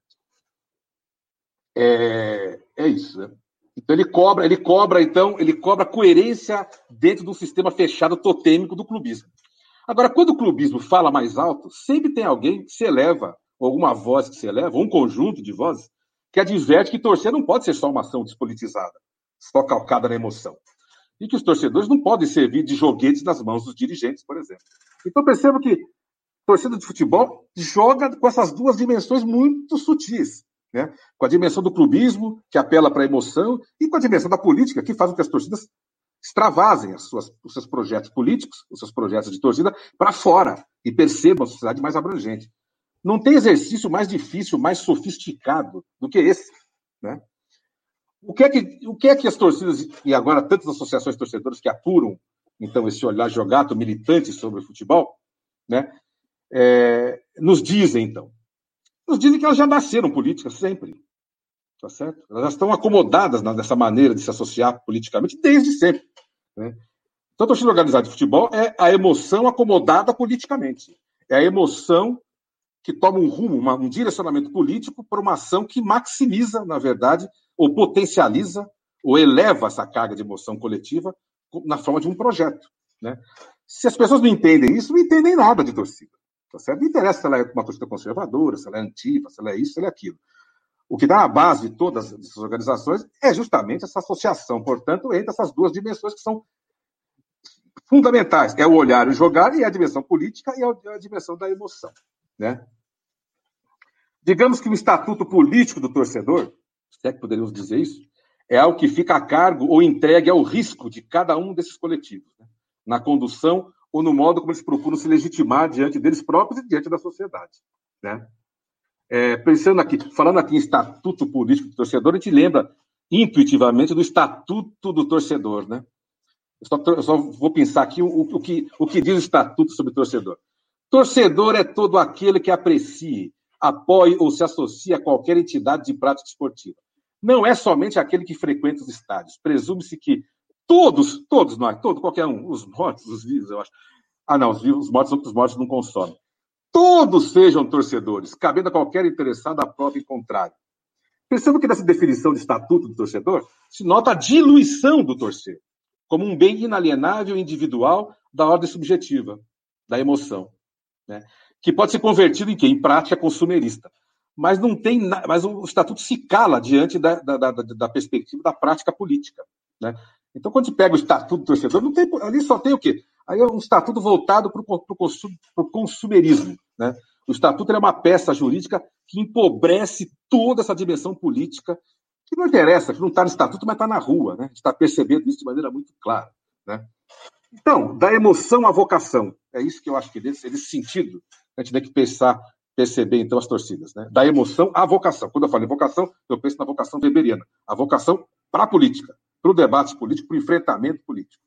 É, é isso. Né? Então ele cobra, ele cobra, então, ele cobra coerência dentro do sistema fechado totêmico do clubismo. Agora, quando o clubismo fala mais alto, sempre tem alguém que se eleva, alguma voz que se eleva, ou um conjunto de vozes, que adverte que torcer não pode ser só uma ação despolitizada, só calcada na emoção e que os torcedores não podem servir de joguetes nas mãos dos dirigentes, por exemplo. Então perceba que torcida de futebol joga com essas duas dimensões muito sutis, né? Com a dimensão do clubismo, que apela para a emoção, e com a dimensão da política, que faz com que as torcidas extravasem as suas, os seus projetos políticos, os seus projetos de torcida para fora e percebam a sociedade mais abrangente. Não tem exercício mais difícil, mais sofisticado do que esse, né? O que, é que, o que é que as torcidas, e agora tantas associações torcedoras que apuram, então, esse olhar jogado militante sobre o futebol, né, é, nos dizem, então? Nos dizem que elas já nasceram políticas sempre. Tá certo? Elas já estão acomodadas nessa maneira de se associar politicamente desde sempre. Né? Então, a torcida organizada de futebol é a emoção acomodada politicamente. É a emoção que toma um rumo, uma, um direcionamento político para uma ação que maximiza, na verdade, ou potencializa ou eleva essa carga de emoção coletiva na forma de um projeto. Né? Se as pessoas não entendem isso, não entendem nada de torcida. Tá certo? Não interessa se ela é uma torcida conservadora, se ela é antiga, se ela é isso, se ela é aquilo. O que está na base de todas essas organizações é justamente essa associação, portanto, entre essas duas dimensões que são fundamentais. É o olhar e o jogar, e a dimensão política e a dimensão da emoção. Né? Digamos que o estatuto político do torcedor se é que poderíamos dizer isso, é algo que fica a cargo ou entregue ao risco de cada um desses coletivos, né? na condução ou no modo como eles procuram se legitimar diante deles próprios e diante da sociedade. Né? É, pensando aqui, falando aqui em estatuto político do torcedor, a gente lembra intuitivamente do estatuto do torcedor, né? Eu só, eu só vou pensar aqui o, o, que, o que diz o estatuto sobre torcedor. Torcedor é todo aquele que aprecie, apoie ou se associe a qualquer entidade de prática esportiva. Não é somente aquele que frequenta os estádios. Presume-se que todos, todos nós, todo, qualquer um, os mortos, os vivos, eu acho. Ah, não, os, vivos, os mortos, os mortos não consomem. todos sejam torcedores, cabendo a qualquer interessado a prova em contrário. Perceba que nessa definição de estatuto do torcedor se nota a diluição do torcer, como um bem inalienável individual da ordem subjetiva, da emoção, né? Que pode ser convertido em quê? Em prática consumerista. Mas não tem, mas o estatuto se cala diante da, da, da, da perspectiva da prática política. Né? Então, quando você pega o estatuto do torcedor, não tem, ali só tem o quê? Aí é um estatuto voltado para o consumerismo. Né? O estatuto é uma peça jurídica que empobrece toda essa dimensão política, que não interessa, que não está no estatuto, mas está na rua. Né? A gente está percebendo isso de maneira muito clara. Né? Então, da emoção à vocação. É isso que eu acho que nesse, nesse sentido a gente tem que pensar, perceber então as torcidas. Né? Da emoção à vocação. Quando eu falo em vocação, eu penso na vocação weberiana. A vocação para a política, para o debate político, para o enfrentamento político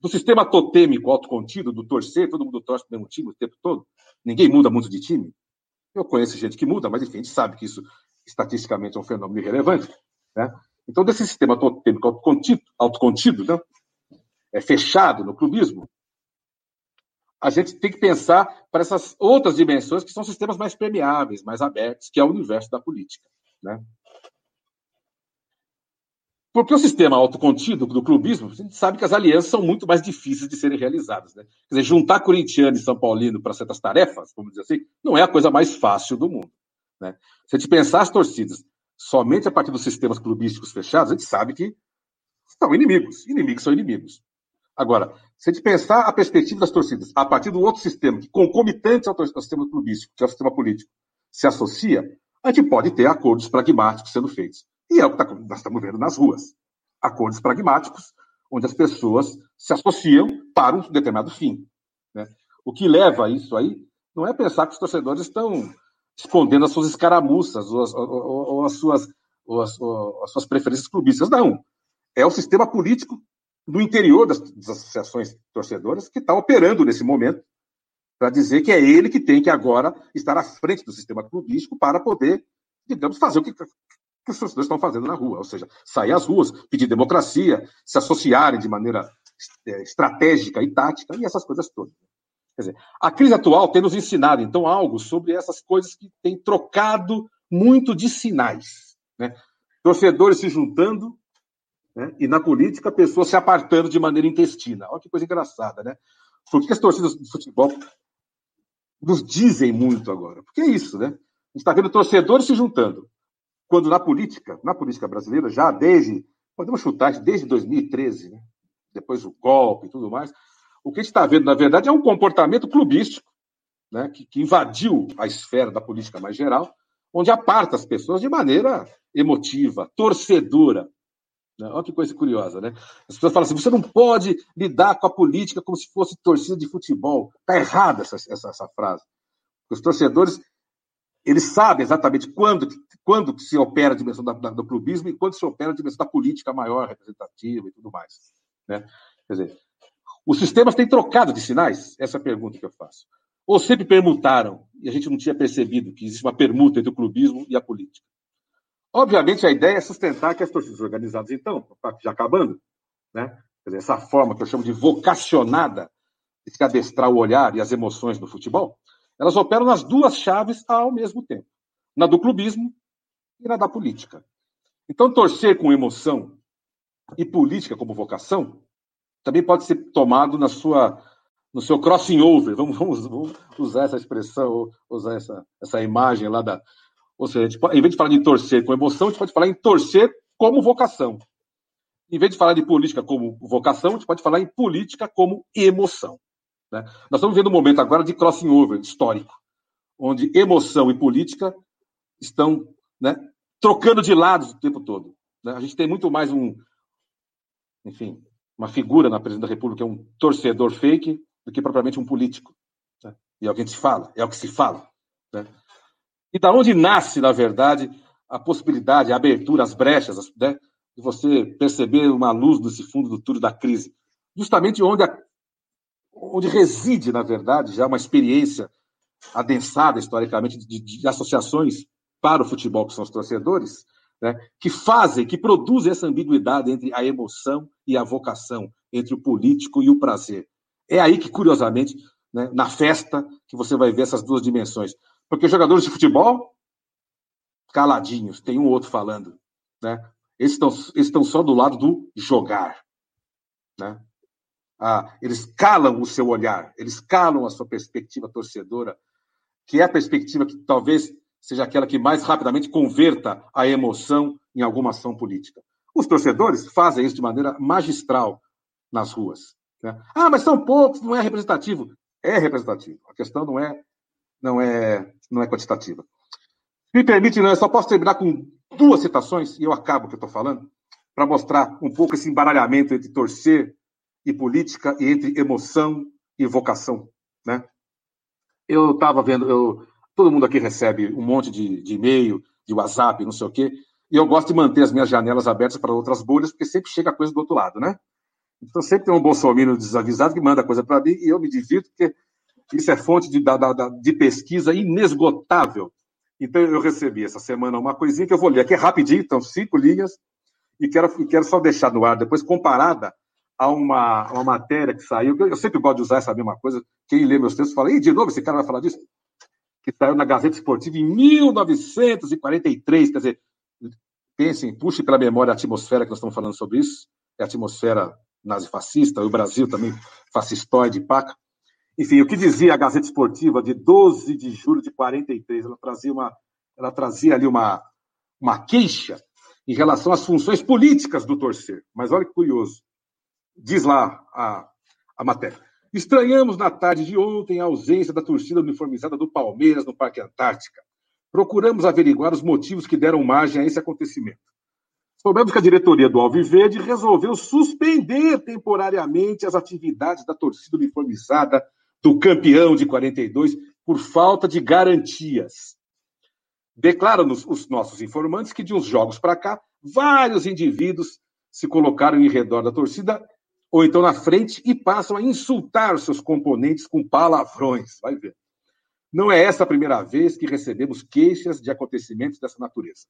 do sistema totêmico autocontido, do torcer, todo mundo torce para o mesmo time o tempo todo, ninguém muda muito de time. Eu conheço gente que muda, mas enfim, a gente sabe que isso estatisticamente é um fenômeno irrelevante. Né? Então, desse sistema totêmico autocontido, autocontido né? é fechado no clubismo, a gente tem que pensar para essas outras dimensões que são sistemas mais permeáveis, mais abertos, que é o universo da política. Né? Porque o sistema autocontido do clubismo, a gente sabe que as alianças são muito mais difíceis de serem realizadas. Né? Quer dizer, juntar corintiano e São Paulino para certas tarefas, vamos dizer assim, não é a coisa mais fácil do mundo. Né? Se a gente pensar as torcidas somente a partir dos sistemas clubísticos fechados, a gente sabe que são inimigos. Inimigos são inimigos. Agora, se a gente pensar a perspectiva das torcidas a partir do outro sistema, que concomitante ao sistema clubístico, que é o sistema político, se associa, a gente pode ter acordos pragmáticos sendo feitos. E é o que tá, nós estamos vendo nas ruas. Acordos pragmáticos, onde as pessoas se associam para um determinado fim. Né? O que leva a isso aí não é pensar que os torcedores estão escondendo as suas escaramuças ou as, ou, ou as, suas, ou as, ou as suas preferências clubistas. Não. É o sistema político no interior das, das associações torcedoras que está operando nesse momento para dizer que é ele que tem que agora estar à frente do sistema clubístico para poder, digamos, fazer o que que os torcedores estão fazendo na rua, ou seja, sair às ruas, pedir democracia, se associarem de maneira é, estratégica e tática, e essas coisas todas. Quer dizer, a crise atual tem nos ensinado, então, algo sobre essas coisas que têm trocado muito de sinais. Né? Torcedores se juntando, né? e na política, pessoas se apartando de maneira intestina. Olha que coisa engraçada, né? Por que as torcidas de futebol nos dizem muito agora? Porque é isso, né? A gente está vendo torcedores se juntando. Quando na política, na política brasileira, já desde, podemos chutar, desde 2013, né? depois o golpe e tudo mais, o que a gente está vendo, na verdade, é um comportamento clubístico, né? que, que invadiu a esfera da política mais geral, onde aparta as pessoas de maneira emotiva, torcedora. Né? Olha que coisa curiosa, né? As pessoas falam assim: você não pode lidar com a política como se fosse torcida de futebol. Está errada essa, essa, essa frase. Os torcedores ele sabe exatamente quando, quando se opera a dimensão da, da, do clubismo e quando se opera a dimensão da política maior, representativa e tudo mais. Né? Quer dizer, os sistemas têm trocado de sinais? Essa é a pergunta que eu faço. Ou sempre permutaram e a gente não tinha percebido que existe uma permuta entre o clubismo e a política? Obviamente, a ideia é sustentar que as torcidas organizadas, então, já acabando, né? Dizer, essa forma que eu chamo de vocacionada de se adestrar o olhar e as emoções do futebol, elas operam nas duas chaves ao mesmo tempo, na do clubismo e na da política. Então, torcer com emoção e política como vocação também pode ser tomado na sua no seu crossing over. Vamos, vamos, vamos usar essa expressão, usar essa, essa imagem lá da. Ou seja, pode, em vez de falar de torcer com emoção, a gente pode falar em torcer como vocação. Em vez de falar de política como vocação, a gente pode falar em política como emoção. Né? Nós estamos vendo um momento agora de crossing over histórico, onde emoção e política estão né, trocando de lados o tempo todo. Né? A gente tem muito mais um, enfim, uma figura na presidência da República, é um torcedor fake, do que propriamente um político. Né? E é o que a gente fala, é o que se fala. Né? E da onde nasce, na verdade, a possibilidade, a abertura, as brechas, né, de você perceber uma luz nesse fundo do túnel da crise? Justamente onde a onde reside, na verdade, já uma experiência adensada historicamente de, de associações para o futebol, que são os torcedores, né, que fazem, que produzem essa ambiguidade entre a emoção e a vocação, entre o político e o prazer. É aí que, curiosamente, né, na festa que você vai ver essas duas dimensões. Porque jogadores de futebol, caladinhos, tem um outro falando. Né? Eles estão, só do lado do jogar. Né? Ah, eles calam o seu olhar, eles calam a sua perspectiva torcedora, que é a perspectiva que talvez seja aquela que mais rapidamente converta a emoção em alguma ação política. Os torcedores fazem isso de maneira magistral nas ruas. Né? Ah, mas são poucos, não é representativo. É representativo. A questão não é, não é, não é quantitativa. Me permite, não, eu só posso terminar com duas citações, e eu acabo o que eu estou falando, para mostrar um pouco esse embaralhamento entre torcer e política, e entre emoção e vocação. Né? Eu estava vendo, eu, todo mundo aqui recebe um monte de, de e-mail, de WhatsApp, não sei o quê, e eu gosto de manter as minhas janelas abertas para outras bolhas, porque sempre chega coisa do outro lado, né? Então sempre tem um bolsominion desavisado que manda coisa para mim e eu me divirto, porque isso é fonte de, da, da, de pesquisa inesgotável. Então eu recebi essa semana uma coisinha que eu vou ler aqui rapidinho, então cinco linhas, e quero, e quero só deixar no ar depois, comparada a uma, uma matéria que saiu, eu sempre gosto de usar essa mesma coisa, quem lê meus textos fala, e de novo esse cara vai falar disso? Que saiu na Gazeta Esportiva em 1943, quer dizer, pensem, puxe pela memória a atmosfera que nós estamos falando sobre isso, é a atmosfera nazifascista, o Brasil também fascistoide, paca. Enfim, o que dizia a Gazeta Esportiva de 12 de julho de 43? Ela trazia, uma, ela trazia ali uma, uma queixa em relação às funções políticas do torcer. Mas olha que curioso. Diz lá a, a matéria. Estranhamos na tarde de ontem a ausência da torcida uniformizada do Palmeiras no Parque Antártica. Procuramos averiguar os motivos que deram margem a esse acontecimento. Soubemos que a diretoria do Alviverde resolveu suspender temporariamente as atividades da torcida uniformizada do campeão de 42 por falta de garantias. Declaram-nos os nossos informantes que de uns jogos para cá, vários indivíduos se colocaram em redor da torcida ou então na frente e passam a insultar seus componentes com palavrões. Vai ver. Não é essa a primeira vez que recebemos queixas de acontecimentos dessa natureza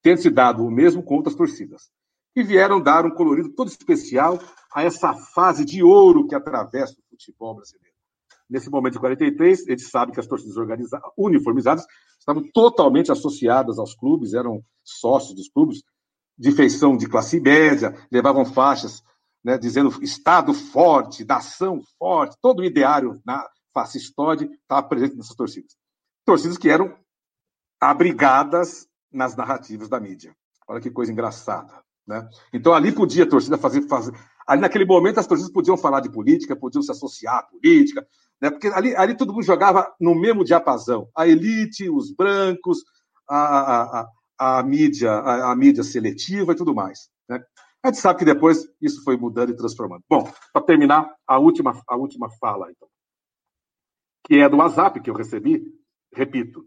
tendo se dado o mesmo com outras torcidas. E vieram dar um colorido todo especial a essa fase de ouro que atravessa o futebol brasileiro. Nesse momento de 43, eles sabem que as torcidas organizadas, uniformizadas estavam totalmente associadas aos clubes, eram sócios dos clubes, de feição de classe média, levavam faixas né, dizendo Estado forte, nação forte, todo o ideário na fascistóide estava presente nessas torcidas. Torcidas que eram abrigadas nas narrativas da mídia. Olha que coisa engraçada. Né? Então ali podia a torcida fazer, fazer. Ali naquele momento as torcidas podiam falar de política, podiam se associar à política, né? porque ali, ali todo mundo jogava no mesmo diapasão. A elite, os brancos, a, a, a, a mídia, a, a, mídia seletiva e tudo mais. Né? A gente sabe que depois isso foi mudando e transformando. Bom, para terminar, a última, a última fala, então, que é do WhatsApp que eu recebi, repito,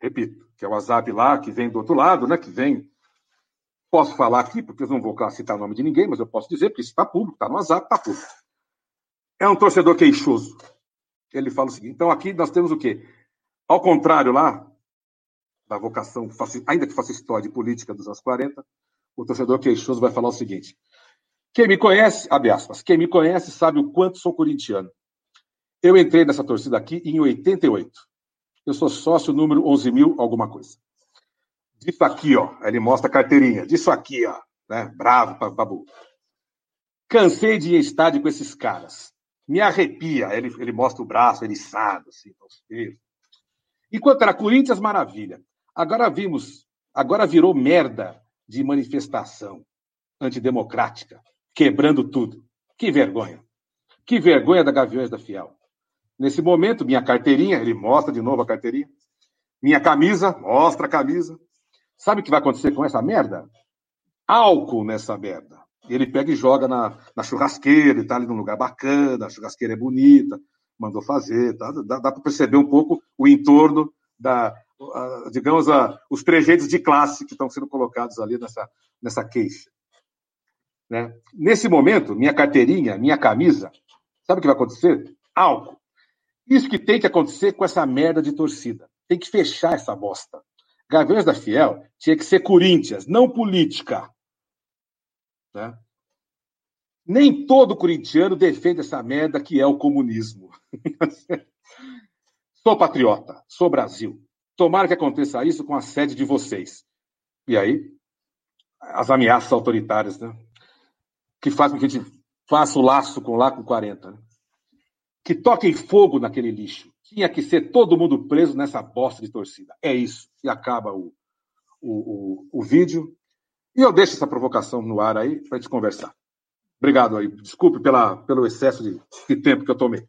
repito, que é o WhatsApp lá, que vem do outro lado, né? Que vem. Posso falar aqui, porque eu não vou citar o nome de ninguém, mas eu posso dizer, porque isso está público, está no WhatsApp, está público. É um torcedor queixoso. Ele fala o seguinte: então aqui nós temos o quê? Ao contrário lá, da vocação, ainda que faça história de política dos anos 40, o torcedor queixoso vai falar o seguinte: quem me conhece, abre aspas, quem me conhece sabe o quanto sou corintiano. Eu entrei nessa torcida aqui em 88. Eu sou sócio número 11 mil, alguma coisa. Disso aqui, ó. Ele mostra a carteirinha. Disso aqui, ó. Né? Bravo, babu. Cansei de ir em estádio com esses caras. Me arrepia. Ele, ele mostra o braço eriçado, assim, Enquanto era Corinthians, maravilha. Agora vimos, agora virou merda de manifestação antidemocrática, quebrando tudo. Que vergonha. Que vergonha da Gaviões da Fiel. Nesse momento, minha carteirinha, ele mostra de novo a carteirinha. Minha camisa, mostra a camisa. Sabe o que vai acontecer com essa merda? Álcool nessa merda. Ele pega e joga na, na churrasqueira, e tá ali num lugar bacana, a churrasqueira é bonita, mandou fazer, tá? dá, dá para perceber um pouco o entorno da, uh, digamos, uh, os trejeitos de classe que estão sendo colocados ali nessa, nessa queixa. Né? Nesse momento, minha carteirinha, minha camisa, sabe o que vai acontecer? Álcool. Isso que tem que acontecer com essa merda de torcida. Tem que fechar essa bosta. Gaviões da Fiel tinha que ser Corinthians, não política. Né? Nem todo corintiano defende essa merda que é o comunismo. sou patriota, sou Brasil. Tomara que aconteça isso com a sede de vocês. E aí, as ameaças autoritárias, né? Que fazem com que a gente faça o laço com lá com 40. Né? Que toquem fogo naquele lixo. Tinha que ser todo mundo preso nessa bosta de torcida. É isso. E acaba o, o, o, o vídeo. E eu deixo essa provocação no ar aí para a gente conversar. Obrigado aí. Desculpe pela, pelo excesso de, de tempo que eu tomei.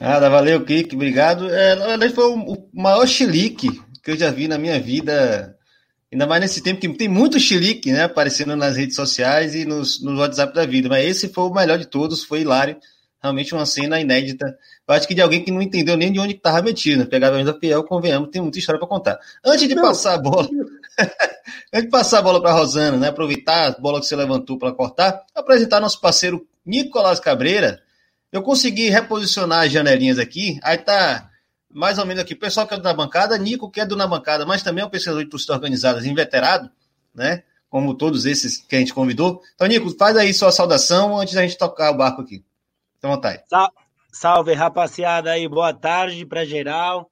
Nada, valeu, Kiki, obrigado. É, na verdade, foi o maior chilique que eu já vi na minha vida, ainda mais nesse tempo que tem muito chilique, né, aparecendo nas redes sociais e nos, no WhatsApp da vida, mas esse foi o melhor de todos, foi hilário, realmente uma cena inédita. Eu acho que de alguém que não entendeu nem de onde estava metido, né? Pegava a mesa fiel, convenhamos, tem muita história para contar. Antes de não. passar a bola, antes de passar a bola para Rosana, né, aproveitar a bola que você levantou para cortar, apresentar nosso parceiro Nicolás Cabreira, eu consegui reposicionar as janelinhas aqui, aí tá mais ou menos aqui. O pessoal que é do Na Bancada, Nico que é do Na Bancada, mas também é um pesquisador de torcidas organizadas inveterado, né? Como todos esses que a gente convidou. Então, Nico, faz aí sua saudação antes da gente tocar o barco aqui. Então, vontade. Salve, rapaziada aí, boa tarde para geral.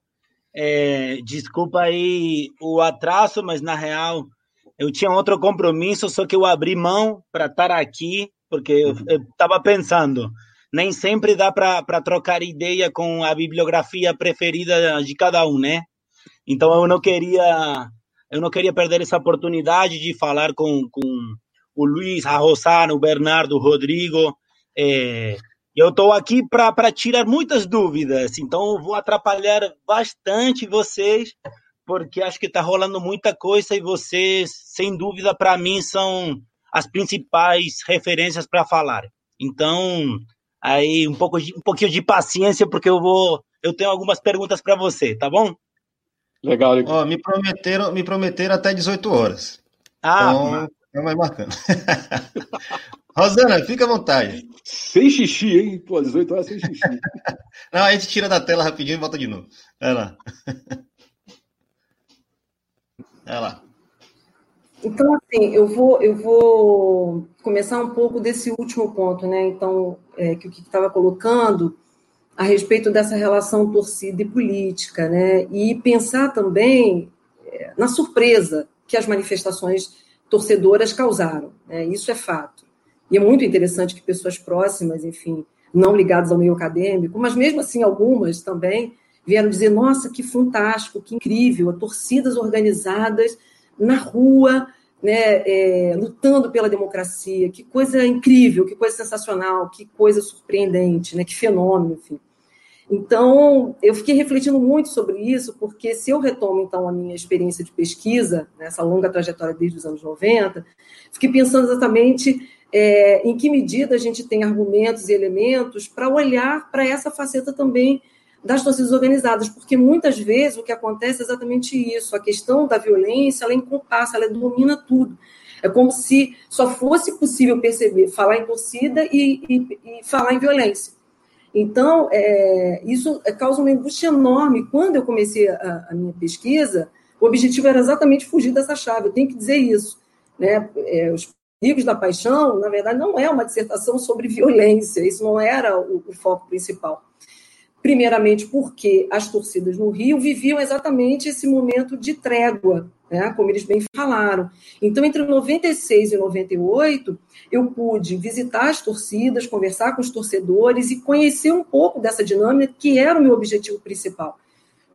É, desculpa aí o atraso, mas na real eu tinha outro compromisso, só que eu abri mão para estar aqui, porque eu estava pensando, nem sempre dá para trocar ideia com a bibliografia preferida de cada um, né? Então eu não queria eu não queria perder essa oportunidade de falar com, com o Luiz, a Rosana, o Bernardo, o Rodrigo. É, eu estou aqui para tirar muitas dúvidas, então eu vou atrapalhar bastante vocês, porque acho que está rolando muita coisa e vocês, sem dúvida, para mim, são as principais referências para falar. Então, Aí um pouco de, um pouquinho de paciência porque eu vou eu tenho algumas perguntas para você, tá bom? Legal. Ó, me prometeram, me prometeram até 18 horas. Ah, então, é mais marcando. Rosana, fica à vontade. Sem xixi, hein? Pô, 18 horas sem xixi. Não, a gente tira da tela rapidinho e volta de novo. Vai lá. Vai lá. Então, assim, eu vou, eu vou começar um pouco desse último ponto, né? Então, é, que o que estava colocando a respeito dessa relação torcida e política, né? E pensar também é, na surpresa que as manifestações torcedoras causaram, né? Isso é fato. E é muito interessante que pessoas próximas, enfim, não ligadas ao meio acadêmico, mas mesmo assim algumas também vieram dizer: nossa, que fantástico, que incrível, torcidas organizadas na rua, né, é, lutando pela democracia. Que coisa incrível, que coisa sensacional, que coisa surpreendente, né, que fenômeno, enfim. Então, eu fiquei refletindo muito sobre isso, porque se eu retomo, então, a minha experiência de pesquisa, nessa longa trajetória desde os anos 90, fiquei pensando exatamente é, em que medida a gente tem argumentos e elementos para olhar para essa faceta também das torcidas organizadas, porque muitas vezes o que acontece é exatamente isso, a questão da violência, ela encompassa, ela domina tudo. É como se só fosse possível perceber, falar em torcida e, e, e falar em violência. Então, é, isso causa uma angústia enorme. Quando eu comecei a, a, minha pesquisa, o objetivo era exatamente fugir dessa chave, eu tenho que dizer isso. Né? É, os perigos da paixão, na verdade, não é uma dissertação sobre violência, isso não era o, o foco principal. Primeiramente, porque as torcidas no Rio viviam exatamente esse momento de trégua, né, como eles bem falaram. Então, entre 96 e 98, eu pude visitar as torcidas, conversar com os torcedores e conhecer um pouco dessa dinâmica, que era o meu objetivo principal.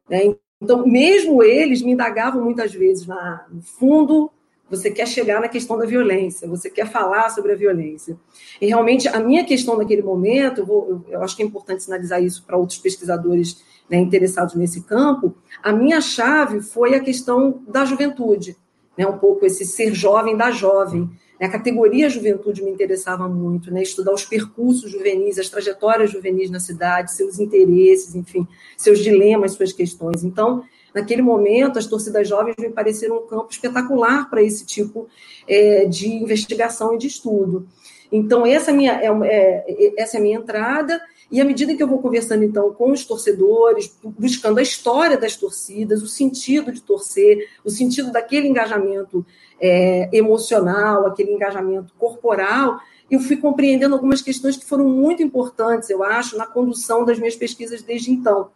Né? Então, mesmo eles me indagavam muitas vezes, na, no fundo, você quer chegar na questão da violência, você quer falar sobre a violência. E realmente, a minha questão naquele momento, eu, vou, eu acho que é importante sinalizar isso para outros pesquisadores né, interessados nesse campo, a minha chave foi a questão da juventude, né, um pouco esse ser jovem da jovem. A categoria juventude me interessava muito, né, estudar os percursos juvenis, as trajetórias juvenis na cidade, seus interesses, enfim, seus dilemas, suas questões. Então, Naquele momento, as torcidas jovens me pareceram um campo espetacular para esse tipo é, de investigação e de estudo. Então, essa é, minha, é, é, essa é a minha entrada, e à medida que eu vou conversando, então, com os torcedores, buscando a história das torcidas, o sentido de torcer, o sentido daquele engajamento é, emocional, aquele engajamento corporal, eu fui compreendendo algumas questões que foram muito importantes, eu acho, na condução das minhas pesquisas desde então.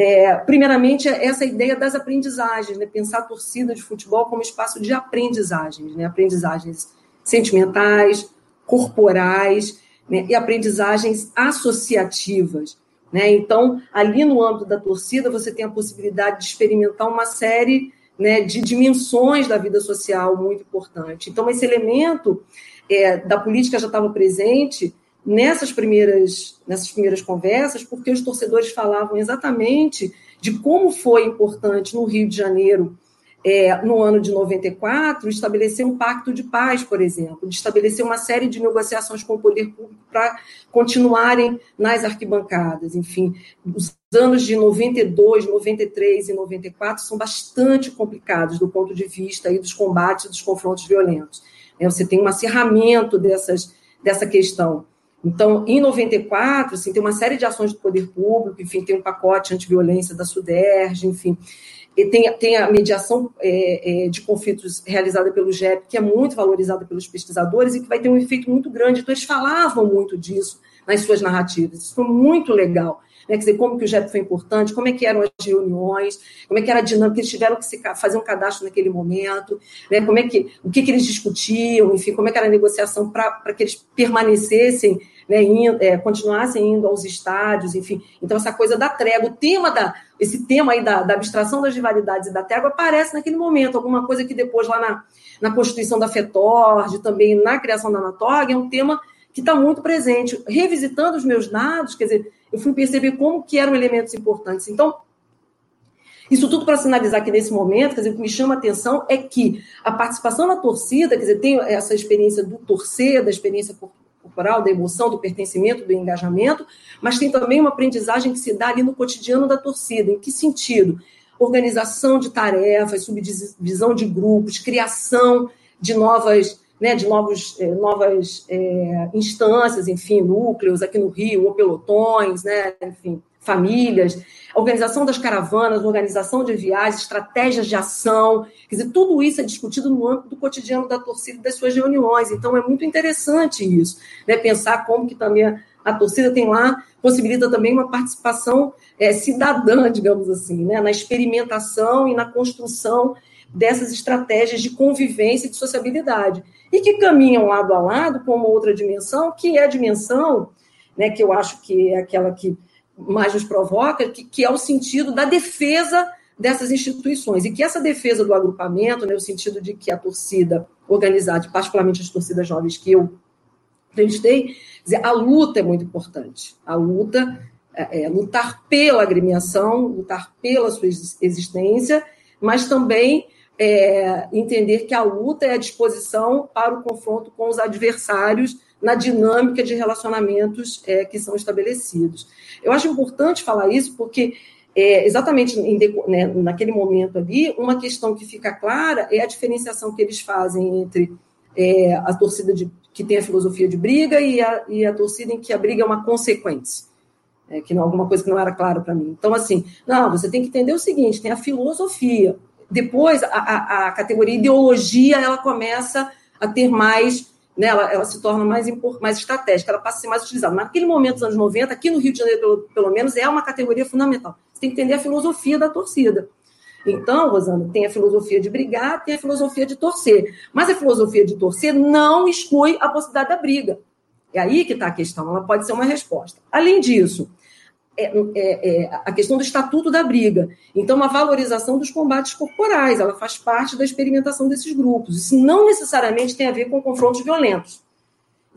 É, primeiramente, essa ideia das aprendizagens, né? pensar a torcida de futebol como espaço de aprendizagens, né? aprendizagens sentimentais, corporais né? e aprendizagens associativas. Né? Então, ali no âmbito da torcida, você tem a possibilidade de experimentar uma série né, de dimensões da vida social muito importante. Então, esse elemento é, da política já estava presente nessas primeiras, nessas primeiras conversas, porque os torcedores falavam exatamente de como foi importante no Rio de Janeiro, é, no ano de 94, estabelecer um pacto de paz, por exemplo, de estabelecer uma série de negociações com o poder público para continuarem nas arquibancadas. Enfim, os anos de 92, 93 e 94 são bastante complicados do ponto de vista aí dos combates, dos confrontos violentos. É, você tem um acirramento dessas, dessa questão. Então, em 94, assim, tem uma série de ações do poder público, enfim, tem um pacote antiviolência da SUDERJ, enfim, tem, tem a mediação é, é, de conflitos realizada pelo GEP, que é muito valorizada pelos pesquisadores e que vai ter um efeito muito grande. Então, eles falavam muito disso nas suas narrativas. Isso foi muito legal né? Quer dizer, como que o JEP foi importante, como é que eram as reuniões, como é que era a dinâmica, eles tiveram que se, fazer um cadastro naquele momento, né? Como é que, o que, que eles discutiam, enfim, como é que era a negociação para que eles permanecessem né, indo, é, continuassem indo aos estádios, enfim. Então, essa coisa da trégua, o tema da, esse tema aí da, da abstração das rivalidades e da trégua aparece naquele momento, alguma coisa que depois lá na, na Constituição da FETORD, também na criação da Anatorg, é um tema que está muito presente. Revisitando os meus dados, quer dizer, eu fui perceber como que eram elementos importantes. Então, isso tudo para sinalizar que nesse momento, quer dizer, o que me chama a atenção é que a participação na torcida, quer dizer, tem essa experiência do torcer, da experiência corporal, da emoção, do pertencimento, do engajamento, mas tem também uma aprendizagem que se dá ali no cotidiano da torcida. Em que sentido? Organização de tarefas, subdivisão de grupos, criação de novas né, de novos, é, novas é, instâncias, enfim, núcleos aqui no Rio, ou pelotões, né, enfim, famílias, organização das caravanas, organização de viagens, estratégias de ação, quer dizer, tudo isso é discutido no âmbito do cotidiano da torcida e das suas reuniões, então é muito interessante isso, né, pensar como que também a, a torcida tem lá, possibilita também uma participação é, cidadã, digamos assim, né, na experimentação e na construção dessas estratégias de convivência e de sociabilidade. E que caminham lado a lado com uma outra dimensão, que é a dimensão, né, que eu acho que é aquela que mais nos provoca, que, que é o sentido da defesa dessas instituições, e que essa defesa do agrupamento, né, no sentido de que a torcida organizada, particularmente as torcidas jovens que eu entrevistei, a luta é muito importante. A luta é, é lutar pela agremiação, lutar pela sua existência, mas também é, entender que a luta é a disposição para o confronto com os adversários na dinâmica de relacionamentos é, que são estabelecidos. Eu acho importante falar isso porque, é, exatamente em, né, naquele momento ali, uma questão que fica clara é a diferenciação que eles fazem entre é, a torcida de, que tem a filosofia de briga e a, e a torcida em que a briga é uma consequência. É, que não alguma coisa que não era claro para mim. Então, assim, não, você tem que entender o seguinte: tem a filosofia, depois, a, a, a, categoria ideologia ela começa a ter mais, né, ela, ela se torna mais, mais estratégica, ela passa a ser mais utilizada. Naquele momento dos anos 90, aqui no Rio de Janeiro, pelo, pelo menos, é uma categoria fundamental. Você tem que entender a filosofia da torcida. Então, Rosana, tem a filosofia de brigar, tem a filosofia de torcer. Mas a filosofia de torcer não exclui a possibilidade da briga. É aí que está a questão, ela pode ser uma resposta. Além disso, é, é, é, a questão do estatuto da briga. Então, a valorização dos combates corporais, ela faz parte da experimentação desses grupos. Isso não necessariamente tem a ver com confrontos violentos.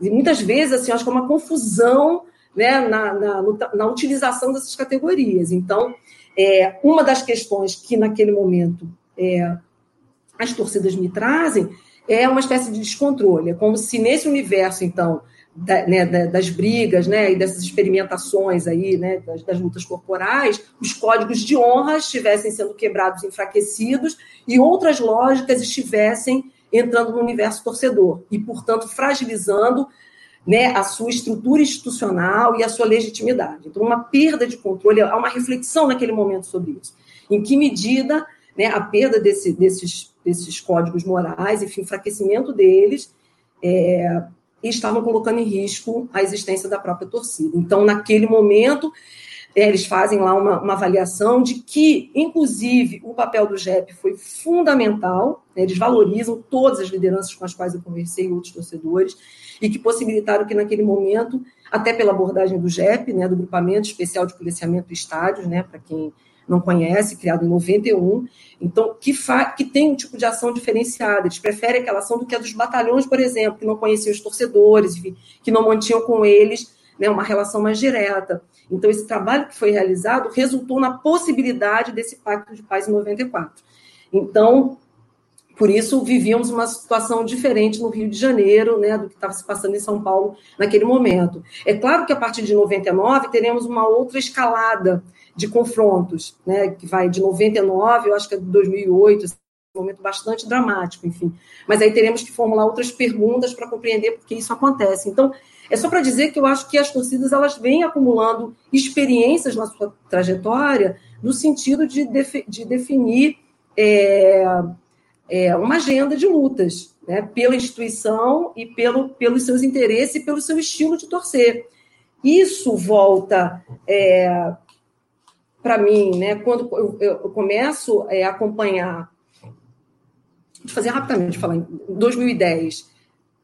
E muitas vezes, assim, acho que é uma confusão né, na, na, na utilização dessas categorias. Então, é, uma das questões que, naquele momento, é, as torcidas me trazem é uma espécie de descontrole. É como se nesse universo, então, da, né, das brigas, né, e dessas experimentações aí, né, das, das, lutas corporais, os códigos de honra estivessem sendo quebrados, enfraquecidos, e outras lógicas estivessem entrando no universo torcedor e, portanto, fragilizando né, a sua estrutura institucional e a sua legitimidade. Então, uma perda de controle, há uma reflexão naquele momento sobre isso. Em que medida né, a perda desse, desses, desses códigos morais, enfim, enfraquecimento deles, é, estavam colocando em risco a existência da própria torcida. Então, naquele momento, é, eles fazem lá uma, uma, avaliação de que, inclusive, o papel do JEP foi fundamental, né, eles valorizam todas as lideranças com as quais eu conversei, outros torcedores, e que possibilitaram que, naquele momento, até pela abordagem do JEP, né, do Grupamento Especial de Policiamento de Estádios, né, para quem não conhece, criado em 91, então, que, que tem um tipo de ação diferenciada. Eles preferem aquela ação do que a dos batalhões, por exemplo, que não conheciam os torcedores, que não mantinham com eles né, uma relação mais direta. Então, esse trabalho que foi realizado resultou na possibilidade desse Pacto de Paz em 94. Então, por isso, vivíamos uma situação diferente no Rio de Janeiro, né, do que estava se passando em São Paulo naquele momento. É claro que a partir de 99 teremos uma outra escalada de confrontos, né, que vai de 99, eu acho que é de 2008, assim, um momento bastante dramático, enfim. Mas aí teremos que formular outras perguntas para compreender por que isso acontece. Então, é só para dizer que eu acho que as torcidas elas vêm acumulando experiências na sua trajetória no sentido de, defi de definir é, é, uma agenda de lutas né, pela instituição e pelo, pelos seus interesses e pelo seu estilo de torcer. Isso volta é, para mim, né, quando eu, eu começo é, a acompanhar, vou fazer rapidamente, falar em 2010,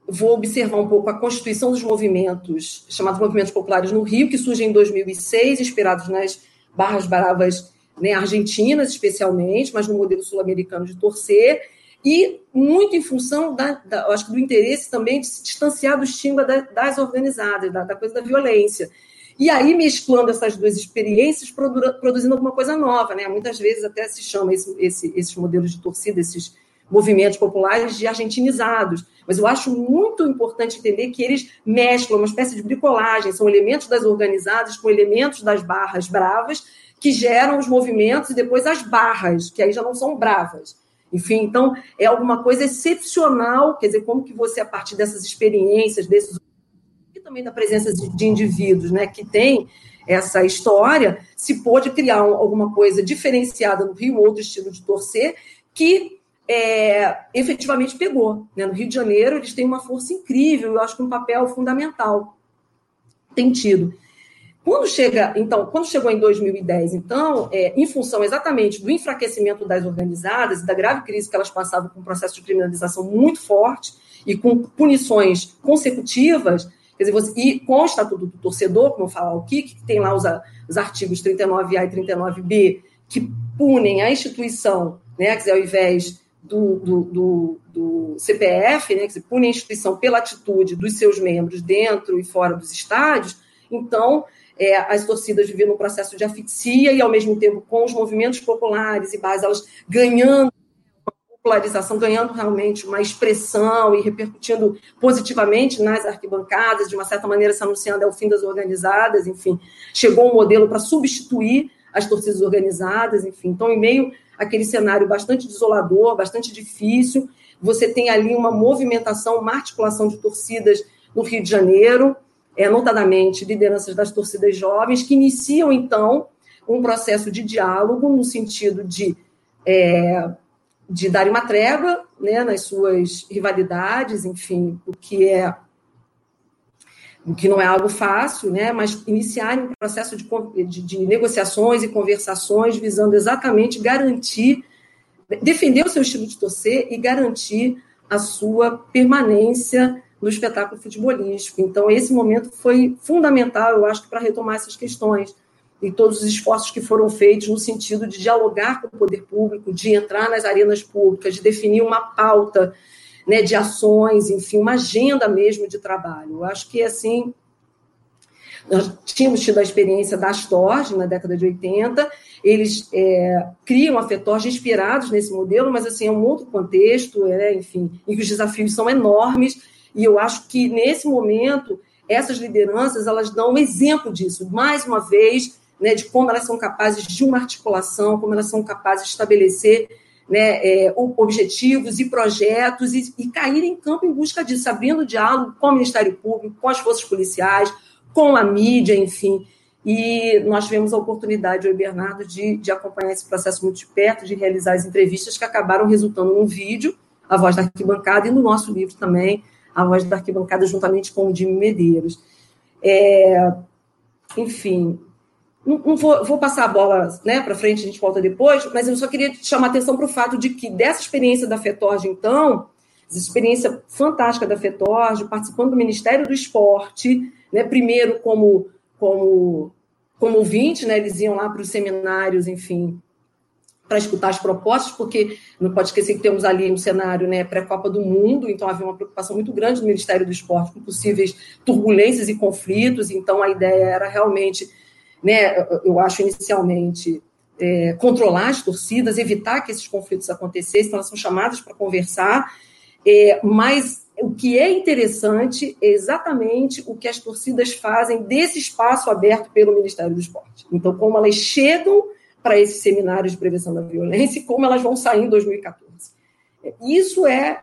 vou observar um pouco a constituição dos movimentos, chamados movimentos populares no Rio, que surgem em 2006, inspirados nas barras bravas né, argentinas, especialmente, mas no modelo sul-americano de torcer, e muito em função da, da, acho que do interesse também de se distanciar do estigma da, das organizadas, da, da coisa da violência. E aí, mesclando essas duas experiências, produzindo alguma coisa nova, né? Muitas vezes até se chama esse, esse, esses modelos de torcida, esses movimentos populares de argentinizados. Mas eu acho muito importante entender que eles mesclam uma espécie de bricolagem, são elementos das organizadas com elementos das barras bravas que geram os movimentos e depois as barras, que aí já não são bravas. Enfim, então é alguma coisa excepcional, quer dizer, como que você, a partir dessas experiências, desses também da presença de, indivíduos né, que têm essa história, se pôde criar um, alguma coisa diferenciada no Rio, outro estilo de torcer, que é, efetivamente pegou. Né? No Rio de Janeiro, eles têm uma força incrível, eu acho que um papel fundamental tem tido. Quando chega, então, quando chegou em 2010, então, é, em função exatamente do enfraquecimento das organizadas e da grave crise que elas passavam com um processo de criminalização muito forte e com punições consecutivas, Quer dizer, você, e com o Estatuto do Torcedor, como eu falo o que tem lá os, os artigos 39A e 39B, que punem a instituição, né, quer dizer, ao invés do, do, do, do CPF, né, dizer, punem a instituição pela atitude dos seus membros dentro e fora dos estádios, então é, as torcidas viviam num processo de asfixia e, ao mesmo tempo, com os movimentos populares e bases, elas ganhando polarização ganhando realmente uma expressão e repercutindo positivamente nas arquibancadas, de uma certa maneira se anunciando é o fim das organizadas, enfim, chegou um modelo para substituir as torcidas organizadas, enfim. Então, em meio àquele cenário bastante desolador, bastante difícil, você tem ali uma movimentação, uma articulação de torcidas no Rio de Janeiro, é, notadamente lideranças das torcidas jovens, que iniciam, então, um processo de diálogo no sentido de é, de dar uma trégua né, nas suas rivalidades, enfim, o que é o que não é algo fácil, né, mas iniciarem um processo de, de, de negociações e conversações visando exatamente garantir, defender o seu estilo de torcer e garantir a sua permanência no espetáculo futebolístico. Então, esse momento foi fundamental, eu acho, para retomar essas questões e todos os esforços que foram feitos no sentido de dialogar com o poder público, de entrar nas arenas públicas, de definir uma pauta né, de ações, enfim, uma agenda mesmo de trabalho. Eu acho que, assim, nós tínhamos tido a experiência da Astorg na década de 80, eles é, criam a FETORG inspirados nesse modelo, mas, assim, é um outro contexto, é, enfim, em que os desafios são enormes, e eu acho que, nesse momento, essas lideranças, elas dão um exemplo disso. Mais uma vez, né, de como elas são capazes de uma articulação, como elas são capazes de estabelecer né, é, objetivos e projetos e, e cair em campo em busca disso, abrindo diálogo com o Ministério Público, com as forças policiais, com a mídia, enfim. E nós tivemos a oportunidade, eu e Bernardo, de, de acompanhar esse processo muito de perto, de realizar as entrevistas que acabaram resultando num vídeo, A Voz da Arquibancada, e no nosso livro também, A Voz da Arquibancada, juntamente com o Jimmy Medeiros. É, enfim, não, não vou, vou, passar a bola né, para frente, a gente volta depois, mas eu só queria chamar atenção para o fato de que dessa experiência da FETORG, então, essa experiência fantástica da FETORG, participando do Ministério do Esporte, né, primeiro como, como, como ouvinte, né, eles iam lá para os seminários, enfim, para escutar as propostas, porque não pode esquecer que temos ali um cenário né, pré-Copa do Mundo, então havia uma preocupação muito grande no Ministério do Esporte com possíveis turbulências e conflitos, então a ideia era realmente né, eu acho inicialmente, é, controlar as torcidas, evitar que esses conflitos acontecessem, então elas são chamadas para conversar, é, mas o que é interessante é exatamente o que as torcidas fazem desse espaço aberto pelo Ministério do Esporte. Então, como elas chegam para esse seminário de prevenção da violência e como elas vão sair em 2014. Isso é,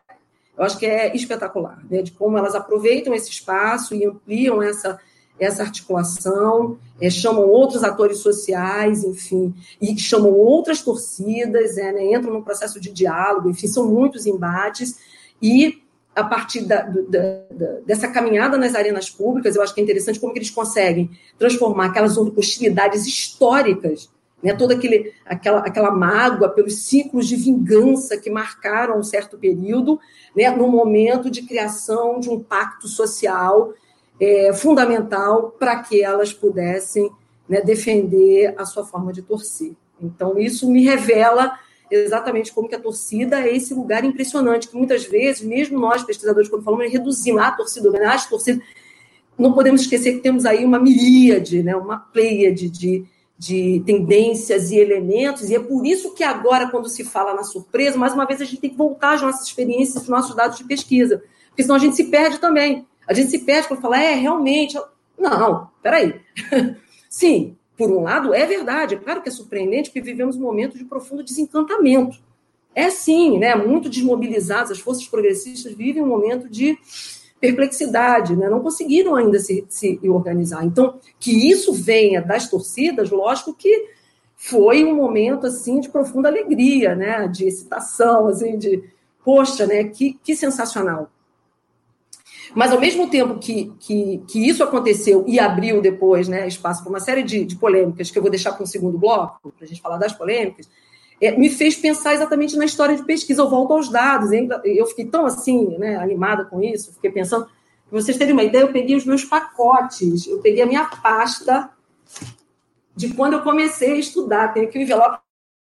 eu acho que é espetacular, né, de como elas aproveitam esse espaço e ampliam essa essa articulação, é, chamam outros atores sociais, enfim, e chamam outras torcidas, é, né, entram num processo de diálogo, enfim, são muitos embates, e a partir da, da, da, dessa caminhada nas arenas públicas, eu acho que é interessante como que eles conseguem transformar aquelas hostilidades históricas, né, toda aquele, aquela, aquela mágoa pelos ciclos de vingança que marcaram um certo período, né, no momento de criação de um pacto social é, fundamental para que elas pudessem né, defender a sua forma de torcer. Então, isso me revela exatamente como que a torcida é esse lugar impressionante, que muitas vezes, mesmo nós, pesquisadores, quando falamos, reduzimos a torcida, as torcidas, não podemos esquecer que temos aí uma miríade, né, uma pleiade de, de tendências e elementos, e é por isso que agora, quando se fala na surpresa, mais uma vez a gente tem que voltar às nossas experiências, aos nossos dados de pesquisa, porque senão a gente se perde também. A gente se perde para falar, é, realmente. Não, peraí. Sim, por um lado, é verdade. É claro que é surpreendente porque vivemos um momento de profundo desencantamento. É sim, né? Muito desmobilizados, as forças progressistas vivem um momento de perplexidade, né? não conseguiram ainda se, se organizar. Então, que isso venha das torcidas, lógico que foi um momento assim de profunda alegria, né? De excitação, assim, de poxa, né? Que, que sensacional. Mas, ao mesmo tempo que, que, que isso aconteceu e abriu depois né, espaço para uma série de, de polêmicas, que eu vou deixar para um segundo bloco, para a gente falar das polêmicas, é, me fez pensar exatamente na história de pesquisa. Eu volto aos dados, eu fiquei tão assim, né, animada com isso, fiquei pensando. Para vocês terem uma ideia, eu peguei os meus pacotes, eu peguei a minha pasta de quando eu comecei a estudar. Tenho aqui o envelope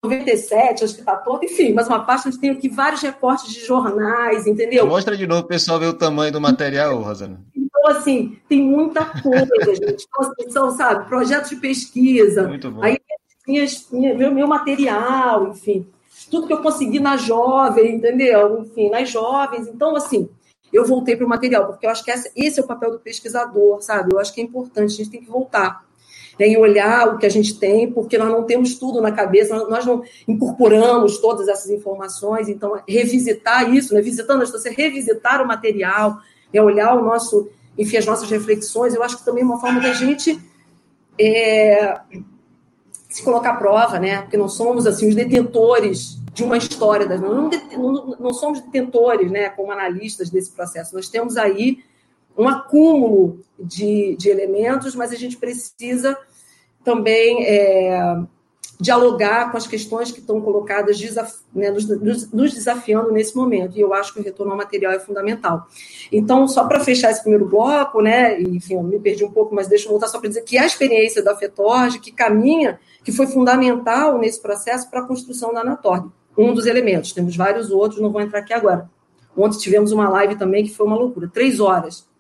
97, acho que está todo, enfim, mas uma página onde tem aqui vários recortes de jornais, entendeu? Mostra de novo, pessoal, ver o tamanho do material, Rosana. Então, assim, tem muita coisa, gente. Então, são, sabe, projetos de pesquisa. Muito bom. Aí, minhas, minha, meu, meu material, enfim, tudo que eu consegui na jovem, entendeu? Enfim, nas jovens. Então, assim, eu voltei para o material, porque eu acho que esse é o papel do pesquisador, sabe? Eu acho que é importante, a gente tem que voltar né, e olhar o que a gente tem, porque nós não temos tudo na cabeça, nós não incorporamos todas essas informações, então revisitar isso, né, visitando as pessoas, revisitar o material, é olhar o nosso, enfim, as nossas reflexões, eu acho que também é uma forma da gente é, se colocar à prova, né, porque não somos assim os detentores de uma história das não, não, não somos detentores, né, como analistas desse processo, nós temos aí um acúmulo de, de elementos, mas a gente precisa também é, dialogar com as questões que estão colocadas, né, nos, nos, desafiando nesse momento. E eu acho que o retorno ao material é fundamental. Então, só para fechar esse primeiro bloco, né, enfim, eu me perdi um pouco, mas deixa eu voltar só para dizer que a experiência da FETORG, que caminha, que foi fundamental nesse processo para a construção da Anatorg, um dos elementos. Temos vários outros, não vou entrar aqui agora. Ontem tivemos uma live também que foi uma loucura, três horas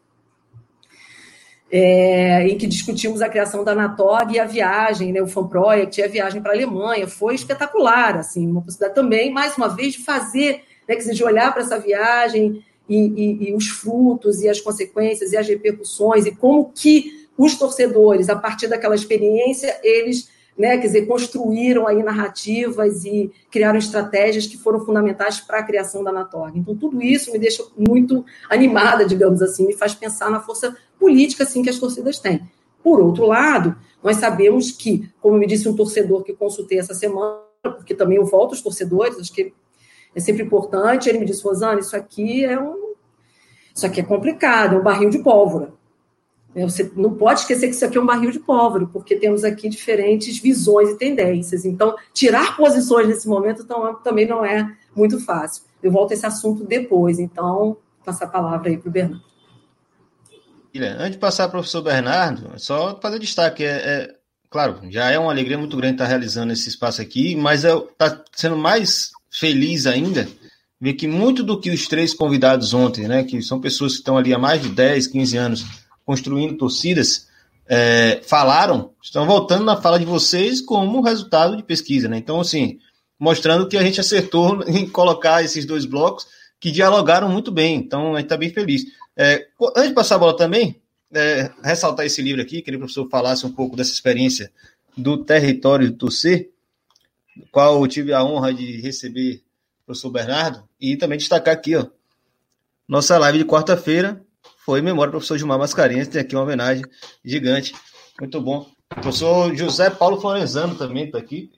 é, em que discutimos a criação da Anatog e a viagem, né, o Fan Project, a viagem para a Alemanha. Foi espetacular, assim, uma possibilidade também, mais uma vez, de fazer, né, de olhar para essa viagem e, e, e, os frutos e as consequências e as repercussões e como que os torcedores, a partir daquela experiência, eles né? Quer dizer, construíram aí narrativas e criaram estratégias que foram fundamentais para a criação da Anatorg. Então, tudo isso me deixa muito animada, digamos assim, me faz pensar na força política assim que as torcidas têm. Por outro lado, nós sabemos que, como me disse um torcedor que consultei essa semana, porque também eu volto aos torcedores, acho que é sempre importante, ele me disse, Rosana, isso aqui é um. Isso aqui é complicado, é um barril de pólvora. É, você não pode esquecer que isso aqui é um barril de pólvora, porque temos aqui diferentes visões e tendências. Então, tirar posições nesse momento também não é muito fácil. Eu volto a esse assunto depois, então, passar a palavra aí para o Bernardo. Antes de passar para o professor Bernardo, só fazer destaque, é, é, claro, já é uma alegria muito grande estar realizando esse espaço aqui, mas está sendo mais feliz ainda ver que muito do que os três convidados ontem, né, que são pessoas que estão ali há mais de 10, 15 anos, construindo torcidas, é, falaram, estão voltando na fala de vocês como resultado de pesquisa, né? Então, assim, mostrando que a gente acertou em colocar esses dois blocos que dialogaram muito bem. Então, a gente está bem feliz. É, antes de passar a bola também, é, ressaltar esse livro aqui, queria que o professor falasse um pouco dessa experiência do território do torcer, qual eu tive a honra de receber o professor Bernardo, e também destacar aqui, ó, nossa live de quarta-feira, foi em memória do professor Gilmar Mascarenhas, tem aqui uma homenagem gigante, muito bom. O professor José Paulo Florenzano também está aqui,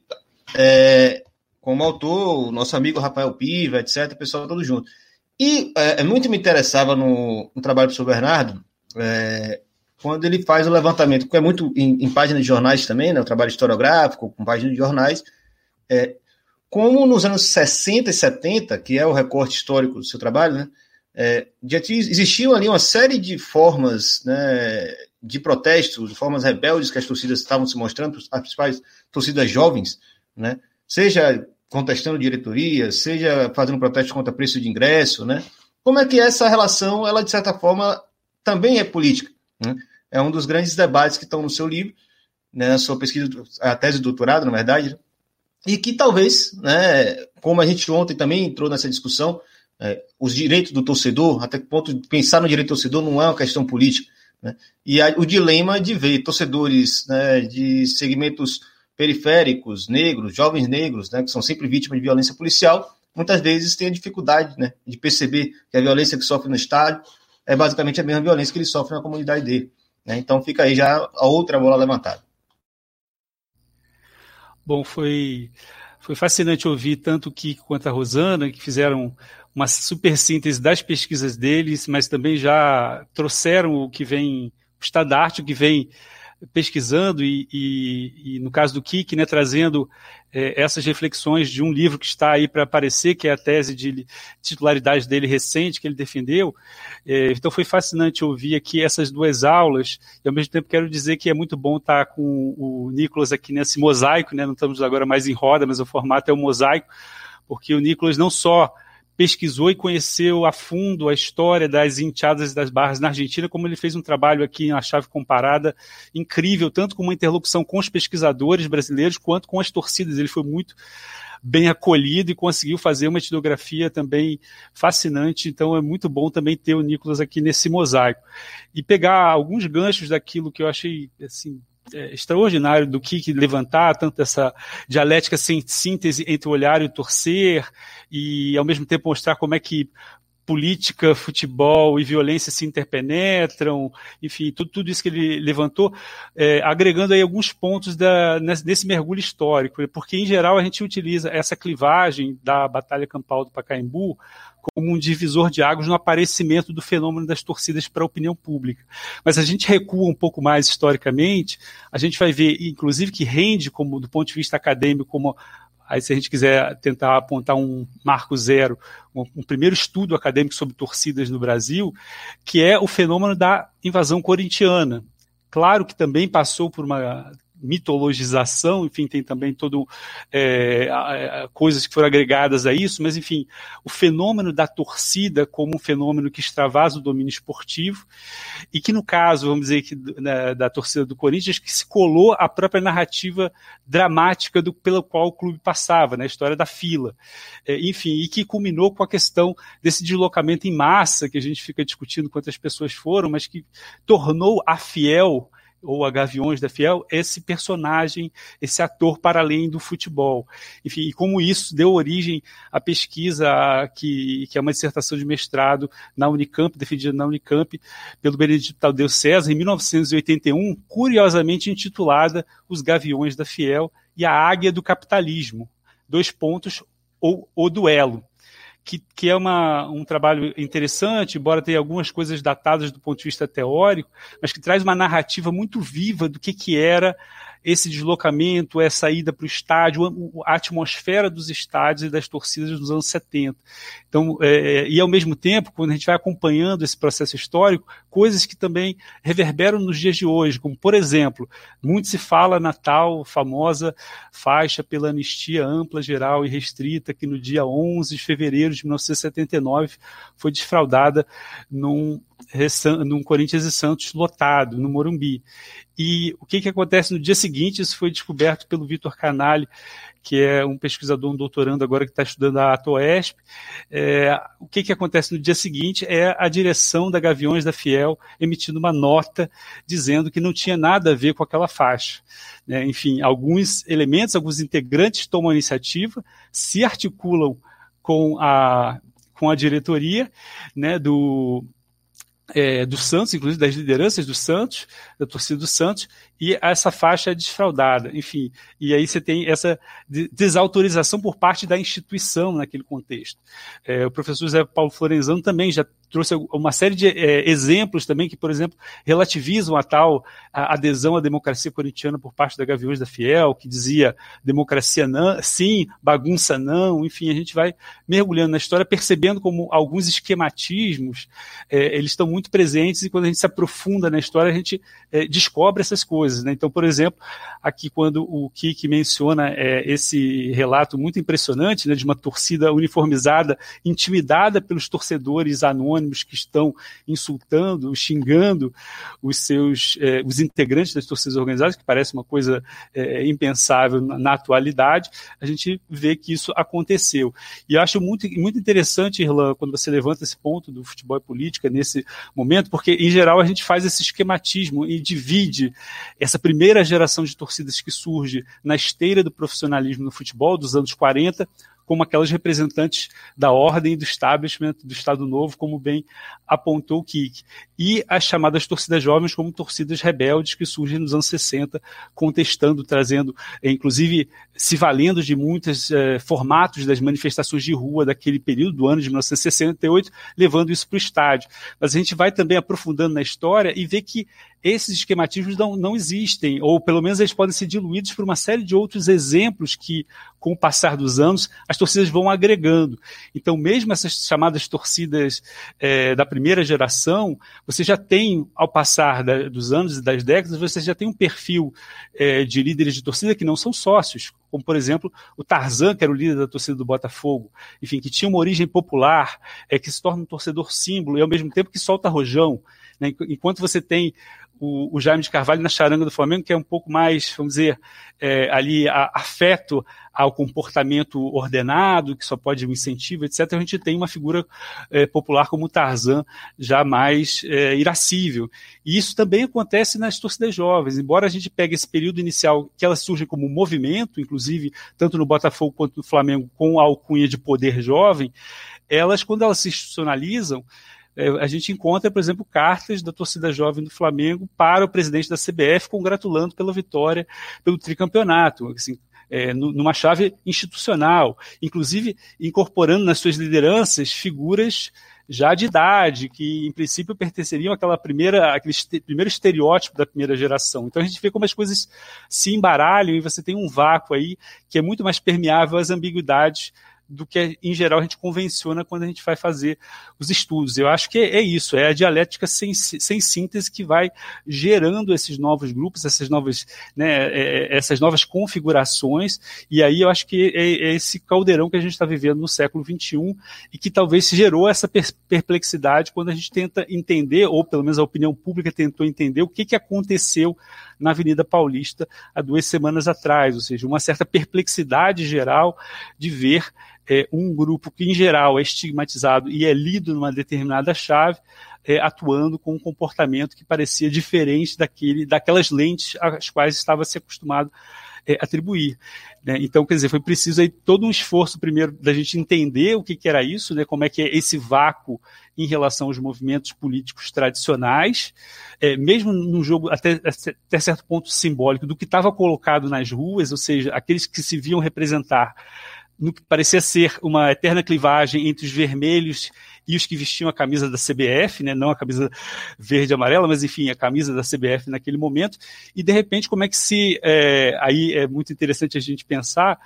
é, como autor, o nosso amigo Rafael Piva, etc., o pessoal todo junto. E é, é, muito me interessava no, no trabalho do professor Bernardo, é, quando ele faz o levantamento, que é muito em, em páginas de jornais também, né, o trabalho historiográfico, com páginas de jornais, é, como nos anos 60 e 70, que é o recorte histórico do seu trabalho, né, é, já existiam ali uma série de formas né, de protestos, formas rebeldes que as torcidas estavam se mostrando, as principais torcidas jovens, né, seja contestando diretoria, seja fazendo protesto contra preço de ingresso, né? Como é que essa relação, ela de certa forma também é política? Né? É um dos grandes debates que estão no seu livro, né, na sua pesquisa, a tese de doutorado, na verdade, né? e que talvez, né, como a gente ontem também entrou nessa discussão, é, os direitos do torcedor, até que ponto pensar no direito do torcedor não é uma questão política. Né? E o dilema de ver torcedores né, de segmentos periféricos, negros, jovens negros, né, que são sempre vítimas de violência policial, muitas vezes têm a dificuldade né, de perceber que a violência que sofre no estádio é basicamente a mesma violência que ele sofre na comunidade dele. Né? Então fica aí já a outra bola levantada. Bom, foi, foi fascinante ouvir tanto o Kiko quanto a Rosana, que fizeram uma super síntese das pesquisas deles, mas também já trouxeram o que vem, o estandarte, o que vem pesquisando e, e, e, no caso do Kik, né, trazendo é, essas reflexões de um livro que está aí para aparecer, que é a tese de titularidade dele recente, que ele defendeu. É, então foi fascinante ouvir aqui essas duas aulas, e ao mesmo tempo quero dizer que é muito bom estar com o Nicolas aqui nesse mosaico, né, não estamos agora mais em roda, mas o formato é o mosaico, porque o Nicolas não só pesquisou e conheceu a fundo a história das enteadas e das barras na Argentina, como ele fez um trabalho aqui na chave comparada incrível, tanto com uma interlocução com os pesquisadores brasileiros quanto com as torcidas. Ele foi muito bem acolhido e conseguiu fazer uma etnografia também fascinante. Então é muito bom também ter o Nicolas aqui nesse mosaico. E pegar alguns ganchos daquilo que eu achei assim, é, extraordinário do que levantar, tanto essa dialética sem síntese entre olhar e torcer, e ao mesmo tempo mostrar como é que política, futebol e violência se interpenetram, enfim, tudo, tudo isso que ele levantou, é, agregando aí alguns pontos da, nesse, mergulho histórico, porque em geral a gente utiliza essa clivagem da Batalha Campal do Pacaembu como um divisor de águas no aparecimento do fenômeno das torcidas para a opinião pública. Mas a gente recua um pouco mais historicamente, a gente vai ver, inclusive, que rende, como do ponto de vista acadêmico, como Aí, se a gente quiser tentar apontar um marco zero, um, um, primeiro estudo acadêmico sobre torcidas no Brasil, que é o fenômeno da invasão corintiana. Claro que também passou por uma mitologização, enfim, tem também todo é, coisas que foram agregadas a isso, mas enfim, o fenômeno da torcida como um fenômeno que extravasa o domínio esportivo e que no caso, vamos dizer que né, da torcida do Corinthians, que se colou a própria narrativa dramática do pela qual o clube passava, né, a história da fila, é, enfim, e que culminou com a questão desse deslocamento em massa que a gente fica discutindo quantas pessoas foram, mas que tornou a fiel ou a Gaviões da Fiel, esse personagem, esse ator para além do futebol. Enfim, e como isso deu origem à pesquisa que, que é uma dissertação de mestrado na Unicamp, defendida na Unicamp pelo Benedito Tadeu César, em 1981, curiosamente intitulada Os Gaviões da Fiel e a Águia do Capitalismo. Dois pontos, ou o duelo que, que é uma, um trabalho interessante, embora tenha algumas coisas datadas do ponto de vista teórico, mas que traz uma narrativa muito viva do que, que era esse deslocamento, essa ida para o estádio, a atmosfera dos estádios e das torcidas nos anos 70. Então, é, e ao mesmo tempo, quando a gente vai acompanhando esse processo histórico, coisas que também reverberam nos dias de hoje, como, por exemplo, muito se fala na tal famosa faixa pela anistia ampla, geral e restrita, que no dia 11 de fevereiro de 1979 foi desfraudada num num Corinthians e Santos lotado, no Morumbi. E o que, que acontece no dia seguinte? Isso foi descoberto pelo Vitor Canali, que é um pesquisador, um doutorando agora que está estudando a ATOESP. É, o que, que acontece no dia seguinte é a direção da Gaviões da Fiel emitindo uma nota dizendo que não tinha nada a ver com aquela faixa. É, enfim, alguns elementos, alguns integrantes tomam a iniciativa, se articulam com a, com a diretoria né, do, é, do Santos, inclusive das lideranças do Santos, da torcida do Santos, e essa faixa é desfraudada, enfim. E aí você tem essa desautorização por parte da instituição naquele contexto. É, o professor José Paulo Florenzano também já trouxe uma série de é, exemplos também que, por exemplo, relativizam a tal a adesão à democracia corintiana por parte da Gaviões da Fiel, que dizia democracia não, sim, bagunça não, enfim, a gente vai mergulhando na história, percebendo como alguns esquematismos é, eles estão muito presentes e quando a gente se aprofunda na história a gente é, descobre essas coisas. Né? Então, por exemplo, aqui quando o Kik menciona é, esse relato muito impressionante né, de uma torcida uniformizada, intimidada pelos torcedores anônimos que estão insultando, xingando os seus eh, os integrantes das torcidas organizadas, que parece uma coisa eh, impensável na, na, atualidade, a gente vê que isso aconteceu. E eu acho muito, muito interessante, Irlan, quando você levanta esse ponto do futebol e política nesse momento, porque em geral a gente faz esse esquematismo e divide essa primeira geração de torcidas que surge na esteira do profissionalismo no futebol dos anos 40 como aquelas representantes da ordem do establishment do Estado Novo, como bem apontou o Kik. E as chamadas torcidas jovens como torcidas rebeldes que surgem nos anos 60, contestando, trazendo, eh, inclusive se valendo de muitos eh, formatos das manifestações de rua daquele período, do ano de 1968, levando isso para o estádio. Mas a gente vai também aprofundando na história e vê que esses esquematismos não, não existem, ou pelo menos eles podem ser diluídos por uma série de outros exemplos que, com o passar dos anos, as torcidas vão agregando. Então, mesmo essas chamadas torcidas é, da primeira geração, você já tem, ao passar da, dos anos e das décadas, você já tem um perfil é, de líderes de torcida que não são sócios, como por exemplo o Tarzan, que era o líder da torcida do Botafogo, enfim, que tinha uma origem popular, é, que se torna um torcedor símbolo e ao mesmo tempo que solta rojão. Né? Enquanto você tem o, o, Jaime de Carvalho na charanga do Flamengo, que é um pouco mais, vamos dizer, é, ali a, afeto ao comportamento ordenado, que só pode um incentivo, etc. A gente tem uma figura é, popular como o Tarzan, já mais é, irascível. E isso também acontece nas torcidas jovens, embora a gente pegue esse período inicial que elas surgem como movimento, inclusive tanto no Botafogo quanto no Flamengo, com a alcunha de poder jovem, elas, quando elas se institucionalizam, a gente encontra, por exemplo, cartas da torcida jovem do Flamengo para o presidente da CBF congratulando pela vitória, pelo tricampeonato. Assim, é, numa chave institucional, inclusive incorporando nas suas lideranças figuras já de idade, que em princípio pertenceriam àquela primeira, àquele primeiro estereótipo da primeira geração. Então a gente vê como as coisas se embaralham e você tem um vácuo aí que é muito mais permeável às ambiguidades do que, em geral, a gente convenciona quando a gente vai fazer os estudos. Eu acho que é, isso, é a dialética sem, sem síntese que vai gerando esses novos grupos, essas novas, né, é, é essas novas configurações, e aí eu acho que é, é esse caldeirão que a gente está vivendo no século XXI e que talvez gerou essa perplexidade quando a gente tenta entender, ou pelo menos a opinião pública tentou entender o que, que aconteceu na Avenida Paulista há duas semanas atrás, ou seja, uma certa perplexidade geral de ver é, um grupo que, em geral, é estigmatizado e é lido numa determinada chave, é, atuando com um comportamento que parecia diferente daquele, daquelas lentes às quais estava se acostumado é, atribuir. Né? Então, quer dizer, foi preciso aí todo um esforço primeiro da gente entender o que, que era isso, né? como é que é esse vácuo em relação aos movimentos políticos tradicionais, é, mesmo num jogo até, até certo ponto simbólico do que estava colocado nas ruas, ou seja, aqueles que se viam representar no que parecia ser uma eterna clivagem entre os vermelhos e os que vestiam a camisa da CBF, né, não a camisa verde e amarela, mas enfim, a camisa da CBF naquele momento, e de repente como é que se, é, aí é muito interessante a gente pensar,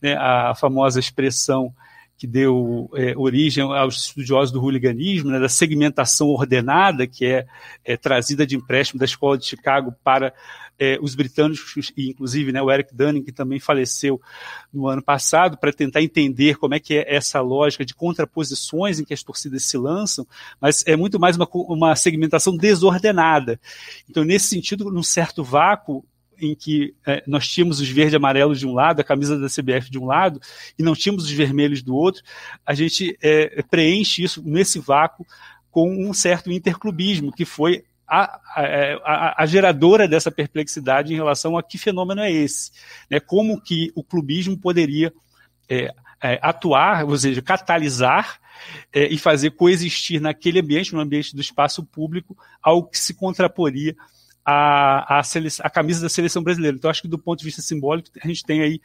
né, a famosa expressão que deu é, origem aos estudiosos do hooliganismo, né, da segmentação ordenada, que é, é, trazida de empréstimo da Escola de Chicago para é, os britânicos, e inclusive né, o Eric Dunning, que também faleceu no ano passado, para tentar entender como é que é essa lógica de contraposições em que as torcidas se lançam, mas é muito mais uma, uma segmentação desordenada. Então, nesse sentido, num certo vácuo, em que é, nós tínhamos os verde e amarelos de um lado, a camisa da CBF de um lado, e não tínhamos os vermelhos do outro, a gente é, preenche isso nesse vácuo com um certo interclubismo, que foi a, a, a, geradora dessa perplexidade em relação a que fenômeno é esse. Né? Como que o clubismo poderia é, é, atuar, ou seja, catalisar é, e fazer coexistir naquele ambiente, no ambiente do espaço público, algo que se contraporia a, a, a, camisa da seleção brasileira. Então, acho que do ponto de vista simbólico, a gente tem aí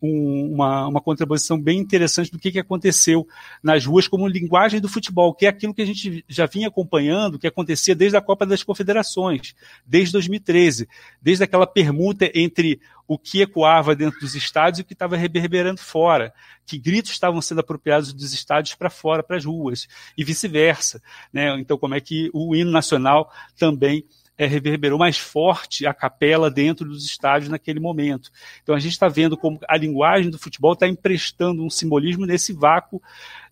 um, uma, uma contraposição bem interessante do que, que aconteceu nas ruas como linguagem do futebol, que é aquilo que a gente já vinha acompanhando, que acontecia desde a Copa das Confederações, desde 2013, desde aquela permuta entre o que ecoava dentro dos estádios e o que estava reverberando fora, que gritos estavam sendo apropriados dos estádios para fora, para as ruas, e vice-versa. Né? Então, como é que o hino nacional também é, reverberou mais forte a capela dentro dos estádios naquele momento. Então a gente está vendo como a linguagem do futebol está emprestando um simbolismo nesse vácuo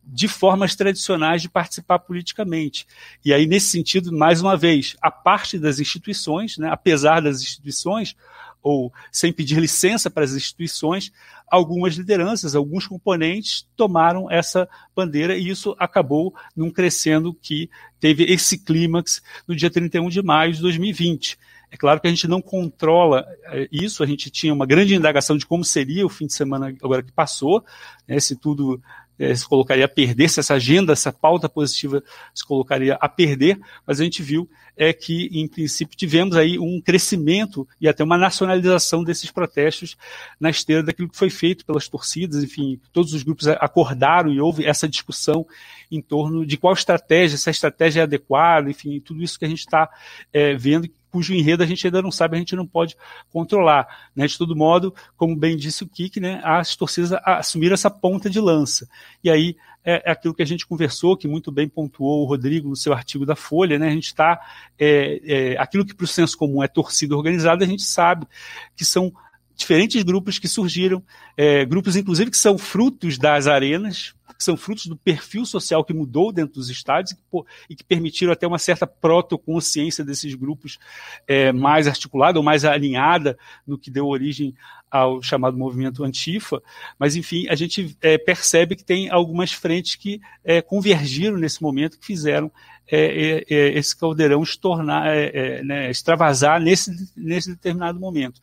de formas tradicionais de participar politicamente. E aí, nesse sentido, mais uma vez, a parte das instituições, né, apesar das instituições, ou sem pedir licença para as instituições, algumas lideranças, alguns componentes tomaram essa bandeira e isso acabou num crescendo que teve esse clímax no dia 31 de maio de 2020. É claro que a gente não controla é, isso, a gente tinha uma grande indagação de como seria o fim de semana agora que passou, né, se tudo é, se colocaria a perder, se essa agenda, essa pauta positiva se colocaria a perder, mas a gente viu é que, em princípio, tivemos aí um crescimento e até uma nacionalização desses protestos na esteira daquilo que foi feito pelas torcidas, enfim, todos os grupos acordaram e houve essa discussão em torno de qual estratégia, se a estratégia é adequada, enfim, tudo isso que a gente está é, vendo cujo enredo a gente ainda não sabe, a gente não pode controlar. Né? De todo modo, como bem disse o Kik, né, as torcidas assumiram essa ponta de lança. E aí é, é, aquilo que a gente conversou, que muito bem pontuou o Rodrigo no seu artigo da Folha, né? A gente está. É, é, aquilo que para o senso comum é torcida organizada, a gente sabe que são diferentes grupos que surgiram, é, grupos inclusive que são frutos das arenas, são frutos do perfil social que mudou dentro dos estádios e que permitiram até uma certa protoconsciência desses grupos é, mais articulada ou mais alinhada no que deu origem ao chamado movimento Antifa, mas enfim, a gente é, percebe que tem algumas frentes que é, convergiram nesse momento, que fizeram é, é, é esse caldeirão estornar, é, né, extravasar nesse, nesse determinado momento.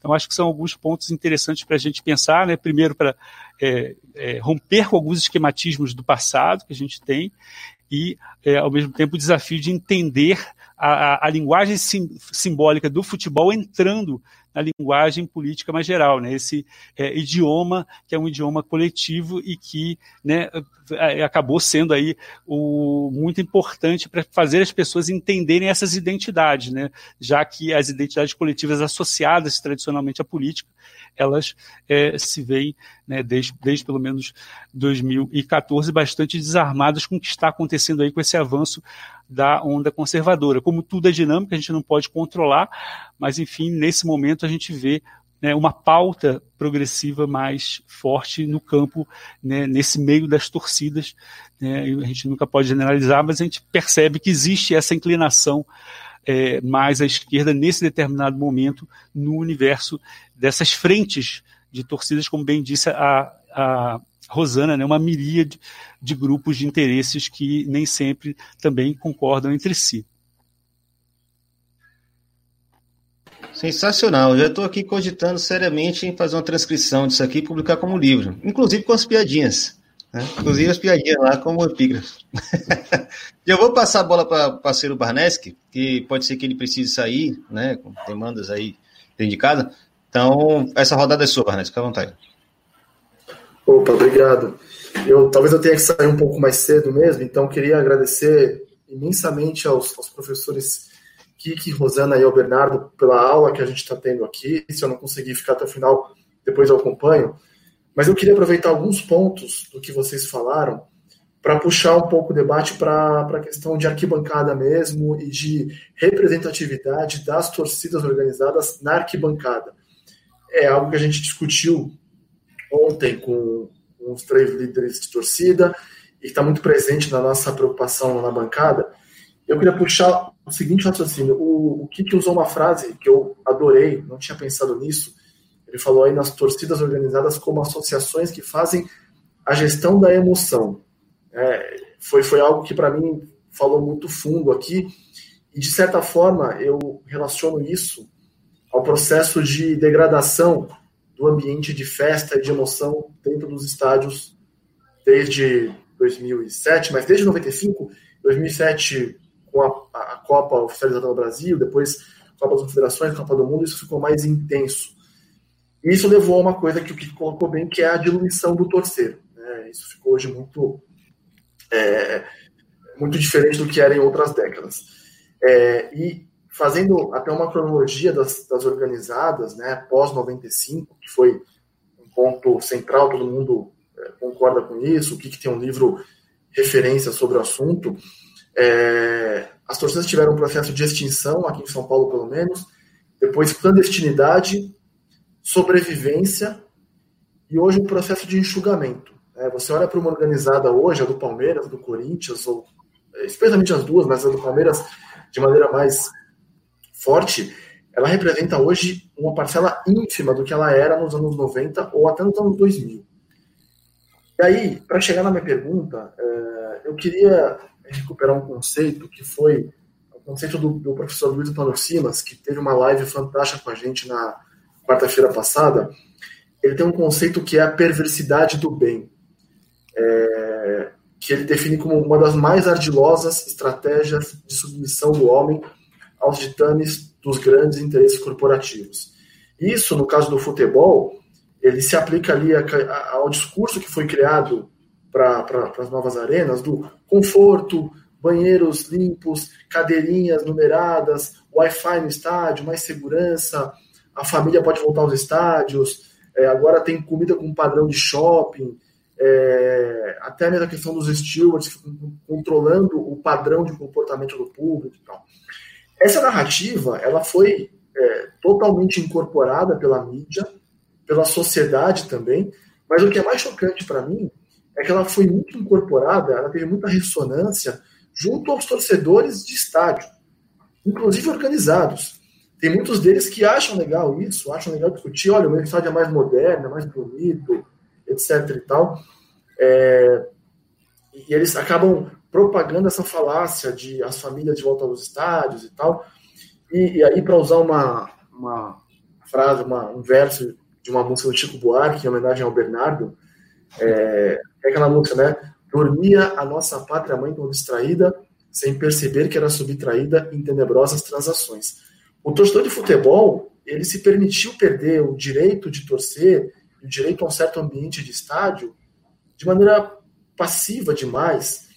Então, acho que são alguns pontos interessantes para a gente pensar, né? Primeiro, para é, é, romper com alguns esquematismos do passado que a gente tem e, é, ao mesmo tempo, o desafio de entender a, a, a linguagem sim, simbólica do futebol entrando na linguagem política mais geral, né? Esse é, idioma que é um idioma coletivo e que, né, é, acabou sendo aí o muito importante para fazer as pessoas entenderem essas identidades, né? Já que as identidades coletivas associadas tradicionalmente à política, elas é, se veem, né, desde, desde pelo menos 2014, bastante desarmadas com o que está acontecendo aí com esse avanço da onda conservadora. Como tudo é dinâmico, a gente não pode controlar, mas enfim, nesse momento a gente vê né, uma pauta progressiva mais forte no campo, né, nesse meio das torcidas. Né, a gente nunca pode generalizar, mas a gente percebe que existe essa inclinação é, mais à esquerda nesse determinado momento no universo dessas frentes de torcidas, como bem disse a, a, Rosana, né, uma miríade de grupos de interesses que nem sempre também concordam entre si. Sensacional. Já estou aqui cogitando seriamente em fazer uma transcrição disso aqui e publicar como livro, inclusive com as piadinhas. Né? Inclusive as piadinhas lá como epígrafe. Eu vou passar a bola para o parceiro Barneski, que pode ser que ele precise sair, né, com demandas aí dentro de casa. Então, essa rodada é sua, Barneski, fica à vontade. Opa, obrigado. Eu, talvez eu tenha que sair um pouco mais cedo mesmo, então queria agradecer imensamente aos, aos professores Kiki, Rosana e ao Bernardo pela aula que a gente está tendo aqui. Se eu não conseguir ficar até o final, depois eu acompanho. Mas eu queria aproveitar alguns pontos do que vocês falaram para puxar um pouco o debate para a questão de arquibancada mesmo e de representatividade das torcidas organizadas na arquibancada. É algo que a gente discutiu ontem com os três líderes de torcida e está muito presente na nossa preocupação na bancada. Eu queria puxar o seguinte raciocínio. O, o Kiki usou uma frase que eu adorei, não tinha pensado nisso. Ele falou aí nas torcidas organizadas como associações que fazem a gestão da emoção. É, foi, foi algo que para mim falou muito fundo aqui. E de certa forma eu relaciono isso ao processo de degradação do ambiente de festa e de emoção dentro dos estádios desde 2007, mas desde 95, 2007 com a, a Copa oficializada no Brasil, depois Copa das Confederações, Copa do Mundo, isso ficou mais intenso. E isso levou a uma coisa que o Kiko colocou bem, que é a diluição do torcer. Né? Isso ficou hoje muito, é, muito diferente do que era em outras décadas. É, e fazendo até uma cronologia das, das organizadas, né, pós-95, que foi um ponto central, todo mundo é, concorda com isso, o que, que tem um livro referência sobre o assunto, é, as torcidas tiveram um processo de extinção, aqui em São Paulo pelo menos, depois clandestinidade, sobrevivência e hoje um processo de enxugamento. É, você olha para uma organizada hoje, a do Palmeiras, do Corinthians, ou é, especialmente as duas, mas a do Palmeiras de maneira mais forte, ela representa hoje uma parcela ínfima do que ela era nos anos 90 ou até nos anos 2000. E aí, para chegar na minha pergunta, é, eu queria recuperar um conceito que foi o conceito do, do professor Luiz Antônio Simas, que teve uma live fantástica com a gente na quarta-feira passada. Ele tem um conceito que é a perversidade do bem, é, que ele define como uma das mais ardilosas estratégias de submissão do homem aos ditames dos grandes interesses corporativos. Isso, no caso do futebol, ele se aplica ali ao discurso que foi criado para pra, as novas arenas, do conforto, banheiros limpos, cadeirinhas numeradas, Wi-Fi no estádio, mais segurança, a família pode voltar aos estádios, é, agora tem comida com padrão de shopping, é, até mesmo a questão dos stewards controlando o padrão de comportamento do público e tal. Essa narrativa, ela foi é, totalmente incorporada pela mídia, pela sociedade também, mas o que é mais chocante para mim é que ela foi muito incorporada, ela teve muita ressonância junto aos torcedores de estádio, inclusive organizados. Tem muitos deles que acham legal isso, acham legal discutir, olha, o estádio é mais moderno, é mais bonito, etc e tal. É, e eles acabam propagando essa falácia de as famílias de volta aos estádios e tal. E, e aí, para usar uma, uma frase, uma, um verso de uma música do Chico Buarque, em homenagem ao Bernardo, é, é aquela música, né? Dormia a nossa pátria mãe tão distraída, sem perceber que era subtraída em tenebrosas transações. O torcedor de futebol, ele se permitiu perder o direito de torcer, o direito a um certo ambiente de estádio, de maneira passiva demais.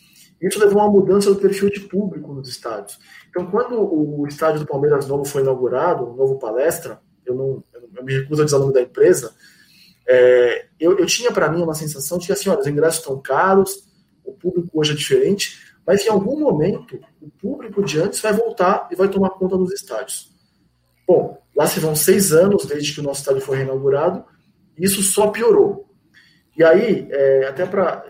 Isso levou a uma mudança do perfil de público nos estádios. Então, quando o estádio do Palmeiras novo foi inaugurado, o novo palestra, eu, não, eu me recuso a dizer o nome da empresa, é, eu, eu, tinha para mim uma sensação de que assim, olha, os ingressos estão caros, o público hoje é diferente, mas em algum momento o público de antes vai voltar e vai tomar conta dos estádios. Bom, lá se vão seis anos desde que o nosso estádio foi reinaugurado, e isso só piorou. E aí, é, até para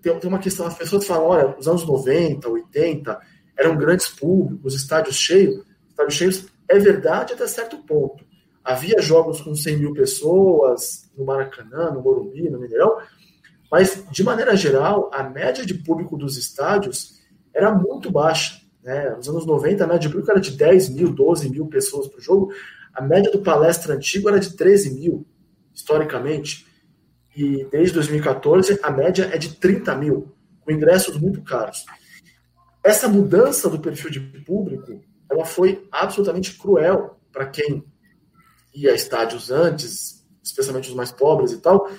tem, tem uma questão, as pessoas falam, olha, os anos 90, 80, eram grandes públicos, estádios cheios, estádios cheios, é verdade até certo ponto. havia jogos com 100 mil pessoas no Maracanã, no Morumbi, no Mineirão, mas, de maneira geral, a média de público dos estádios era muito baixa. Né? Nos anos 90, a média de público era de 10 mil, 12 mil pessoas por jogo. A média do palestra antigo era de 13 mil, historicamente. E desde 2014, a média é de 30 mil, com ingressos muito caros. Essa mudança do perfil de público, ela foi absolutamente cruel para quem ia a estádios antes, especialmente os mais pobres e tal.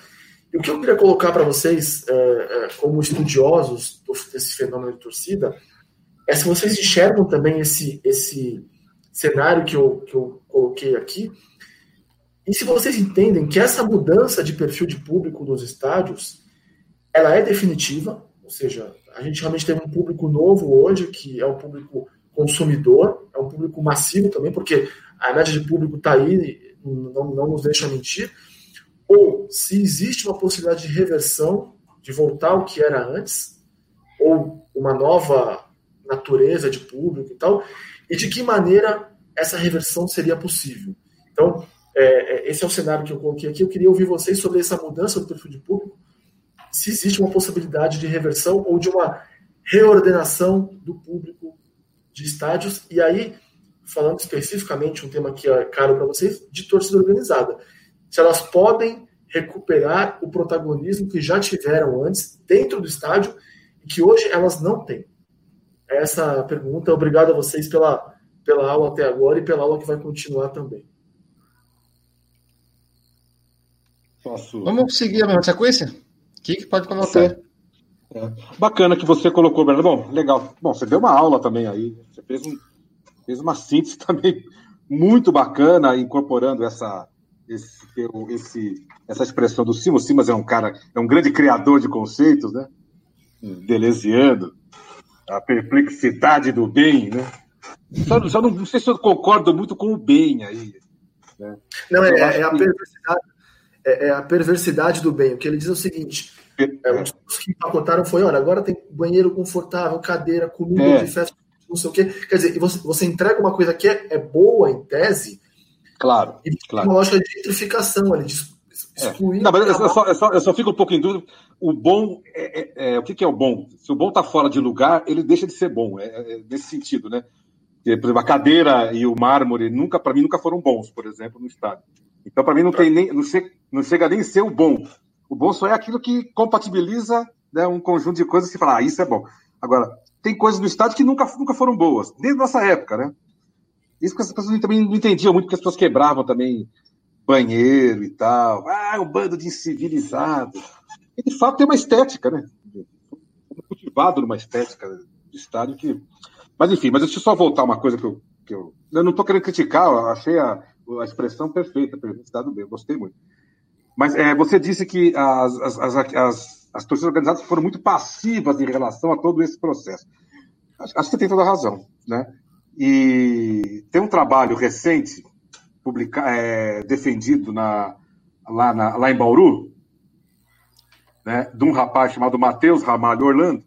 E o que eu queria colocar para vocês, é, é, como estudiosos desse fenômeno de torcida, é se vocês enxergam também esse, esse cenário que eu, que eu coloquei aqui, e se vocês entendem que essa mudança de perfil de público nos estádios, ela é definitiva, ou seja, a gente realmente tem um público novo hoje, que é o público consumidor, é um público massivo também, porque a média de público está aí, não, não nos deixa mentir, ou se existe uma possibilidade de reversão, de voltar ao que era antes, ou uma nova natureza de público e tal, e de que maneira essa reversão seria possível. Então, é, é, esse é o cenário que eu coloquei aqui. Eu queria ouvir vocês sobre essa mudança do perfil de público, se existe uma possibilidade de reversão ou de uma reordenação do público de estádios, e aí, falando especificamente um tema que é caro para vocês, de torcida organizada. Se elas podem recuperar o protagonismo que já tiveram antes dentro do estádio e que hoje elas não têm. Essa pergunta, obrigado a vocês pela, pela aula até agora e pela aula que vai continuar também. Posso... Vamos seguir a mesma sequência? O que, que pode colocar? É. Bacana que você colocou, Bernardo. Bom, legal. Bom, você deu uma aula também aí. Você fez, um, fez uma síntese também muito bacana, incorporando essa, esse, esse, essa expressão do Simas. O Simas é um cara, é um grande criador de conceitos, né? Deleuziano, a perplexidade do bem, né? Só, só não, não, sei se eu concordo muito com o bem aí. Né? Não, é, é, a perversidade, é, é, a perversidade do bem. O que ele diz é o seguinte: é, dos que empacotaram foi: olha, agora tem banheiro confortável, cadeira, comida é. de festa, não sei o quê. Quer dizer, você, você entrega uma coisa que é, é boa em tese, Claro. E claro. uma lógica de gentrificação ali, de excluir. É. Não, mas eu só, eu, só, eu só fico um pouco em dúvida. O bom, é, é, é o que, que, é o bom? Se o bom está fora de lugar, ele deixa de ser bom. É, é nesse sentido, né? Por exemplo, a cadeira e o mármore nunca, para mim, nunca foram bons, por exemplo, no estádio. Então, para mim, não tem nem, não chega, não chega nem a ser o bom. O bom só é aquilo que compatibiliza né, um conjunto de coisas que fala, ah, isso é bom. Agora, tem coisas no estádio que nunca, nunca foram boas, desde nossa época, né? Isso que as pessoas também não entendiam muito, porque as pessoas quebravam também banheiro e tal. Ah, um bando de incivilizados. E de fato tem uma estética, né? Cultivado numa estética de estádio que. Mas enfim, mas deixa eu só voltar uma coisa que eu. Que eu, eu não estou querendo criticar, eu achei a, a expressão perfeita, estado bem, eu gostei muito. Mas é, você disse que as, as, as, as, as torcidas organizadas foram muito passivas em relação a todo esse processo. Acho, acho que você tem toda a razão. Né? E tem um trabalho recente, publica, é, defendido na, lá, na, lá em Bauru, né, de um rapaz chamado Matheus Ramalho Orlando.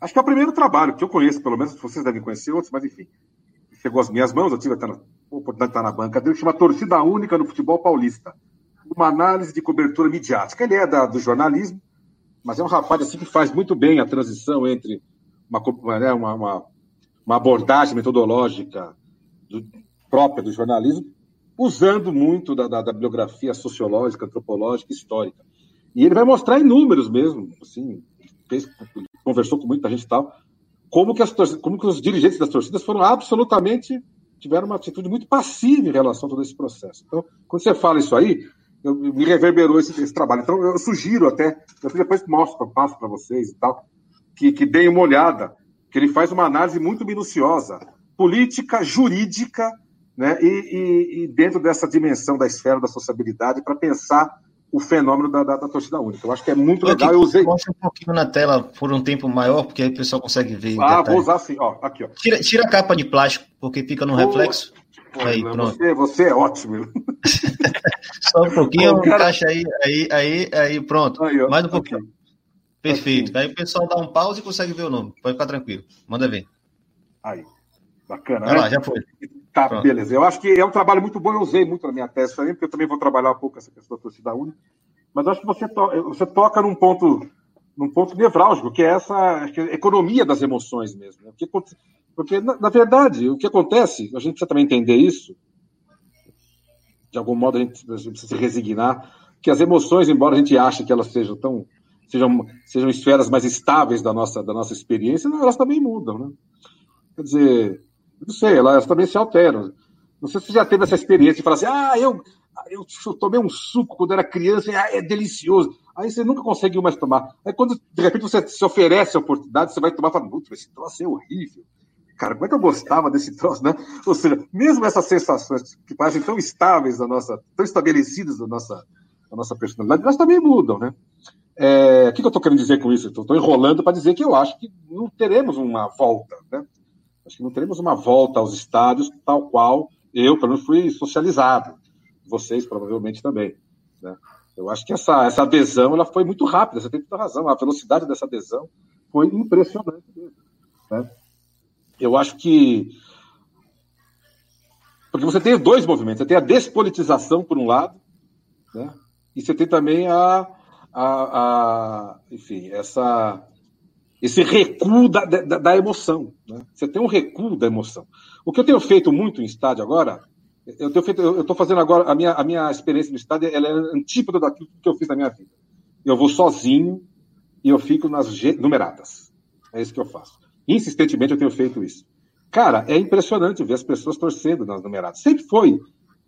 Acho que é o primeiro trabalho que eu conheço, pelo menos vocês devem conhecer outros, mas enfim. Chegou às minhas mãos, eu tive até oportunidade de estar na banca dele, chama Torcida Única no Futebol Paulista. Uma análise de cobertura midiática. Ele é da, do jornalismo, mas é um rapaz assim que faz muito bem a transição entre uma, né, uma, uma uma abordagem metodológica do, própria do jornalismo, usando muito da, da, da, bibliografia sociológica, antropológica, histórica. E ele vai mostrar em números mesmo, assim, fez, conversou com muita gente e tal, como que, as como que os dirigentes das torcidas foram absolutamente, tiveram uma atitude muito passiva em relação a todo esse processo. Então, quando você fala isso aí, eu, me reverberou esse, esse, trabalho. Então, eu sugiro até, eu depois mostro, passo para vocês e tal, que, que deem uma olhada que ele faz uma análise muito minuciosa, política, jurídica, né, e, e, e dentro dessa dimensão da esfera da sociabilidade, para pensar o fenômeno da, da, da, torcida única. Eu acho que é muito eu legal. Eu usei. Mostra um pouquinho na tela por um tempo maior, porque aí o pessoal consegue ver. Ah, vou usar assim, ó, aqui, ó. Tira, tira a capa de plástico, porque fica no reflexo. Pô, aí, pronto. Você, você é ótimo. Só um pouquinho, Pô, cara... encaixa aí, aí, aí, aí, pronto. Aí, Mais um pouquinho. Aqui. Perfeito. Assim. Aí o pessoal dá um pause e consegue ver o nome. Pode ficar tranquilo. Manda ver. Aí. Bacana. Vai né? lá, já foi. Tá, Pronto. beleza. Eu acho que é um trabalho muito bom, eu usei muito na minha tese também, porque eu também vou trabalhar um pouco essa questão da torcida única. Mas acho que você, to você toca num ponto, num ponto nevrálgico, que é essa que é economia das emoções mesmo. Né? Porque, porque na, na, verdade, o que acontece, a gente precisa também entender isso, de algum modo a gente, a gente precisa se resignar, que as emoções, embora a gente ache que elas sejam tão sejam, sejam esferas mais estáveis da nossa, da nossa experiência, elas também mudam, né? Quer dizer, não sei, elas também se alteram. Não sei se você já teve essa experiência de falar assim, ah, eu, eu, tomei um suco quando era criança, ah, é delicioso. Aí você nunca conseguiu mais tomar. Aí quando, de repente, você se oferece a oportunidade, você vai tomar e fala, putz, esse troço é horrível. Cara, como é que eu gostava desse troço, né? Ou seja, mesmo essas sensações que parecem tão estáveis da nossa, tão estabelecidas da nossa, da nossa personalidade, elas também mudam, né? É, o que eu estou querendo dizer com isso? Estou enrolando para dizer que eu acho que não teremos uma volta, né? Acho que não teremos uma volta aos estádios tal qual eu, pelo menos, fui socializado. Vocês, provavelmente, também. Né? Eu acho que essa, essa adesão ela foi muito rápida, você tem toda razão. A velocidade dessa adesão foi impressionante. Né? Eu acho que. Porque você tem dois movimentos. Você tem a despolitização, por um lado, né? e você tem também a, a, a enfim, essa, esse recuo da, da, da emoção. Né? Você tem um recuo da emoção. O que eu tenho feito muito em estádio agora, eu tenho feito, eu estou fazendo agora a minha, a minha experiência no estádio, ela é antípoda daquilo que eu fiz na minha vida. Eu vou sozinho e eu fico nas numeradas. É isso que eu faço. Insistentemente eu tenho feito isso. Cara, é impressionante ver as pessoas torcendo nas numeradas. Sempre foi.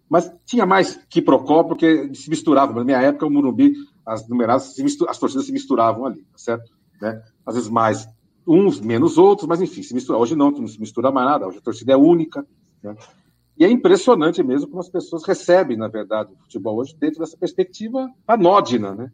Mas tinha mais que Procó, porque se misturava. Na minha época, o Murumbi, as numeradas, as torcidas se misturavam ali, tá certo? Né? Às vezes mais uns, menos outros, mas enfim, se mistura. Hoje não, não se mistura mais nada, hoje a torcida é única. Né? E é impressionante mesmo como as pessoas recebem, na verdade, o futebol hoje dentro dessa perspectiva anódina, né?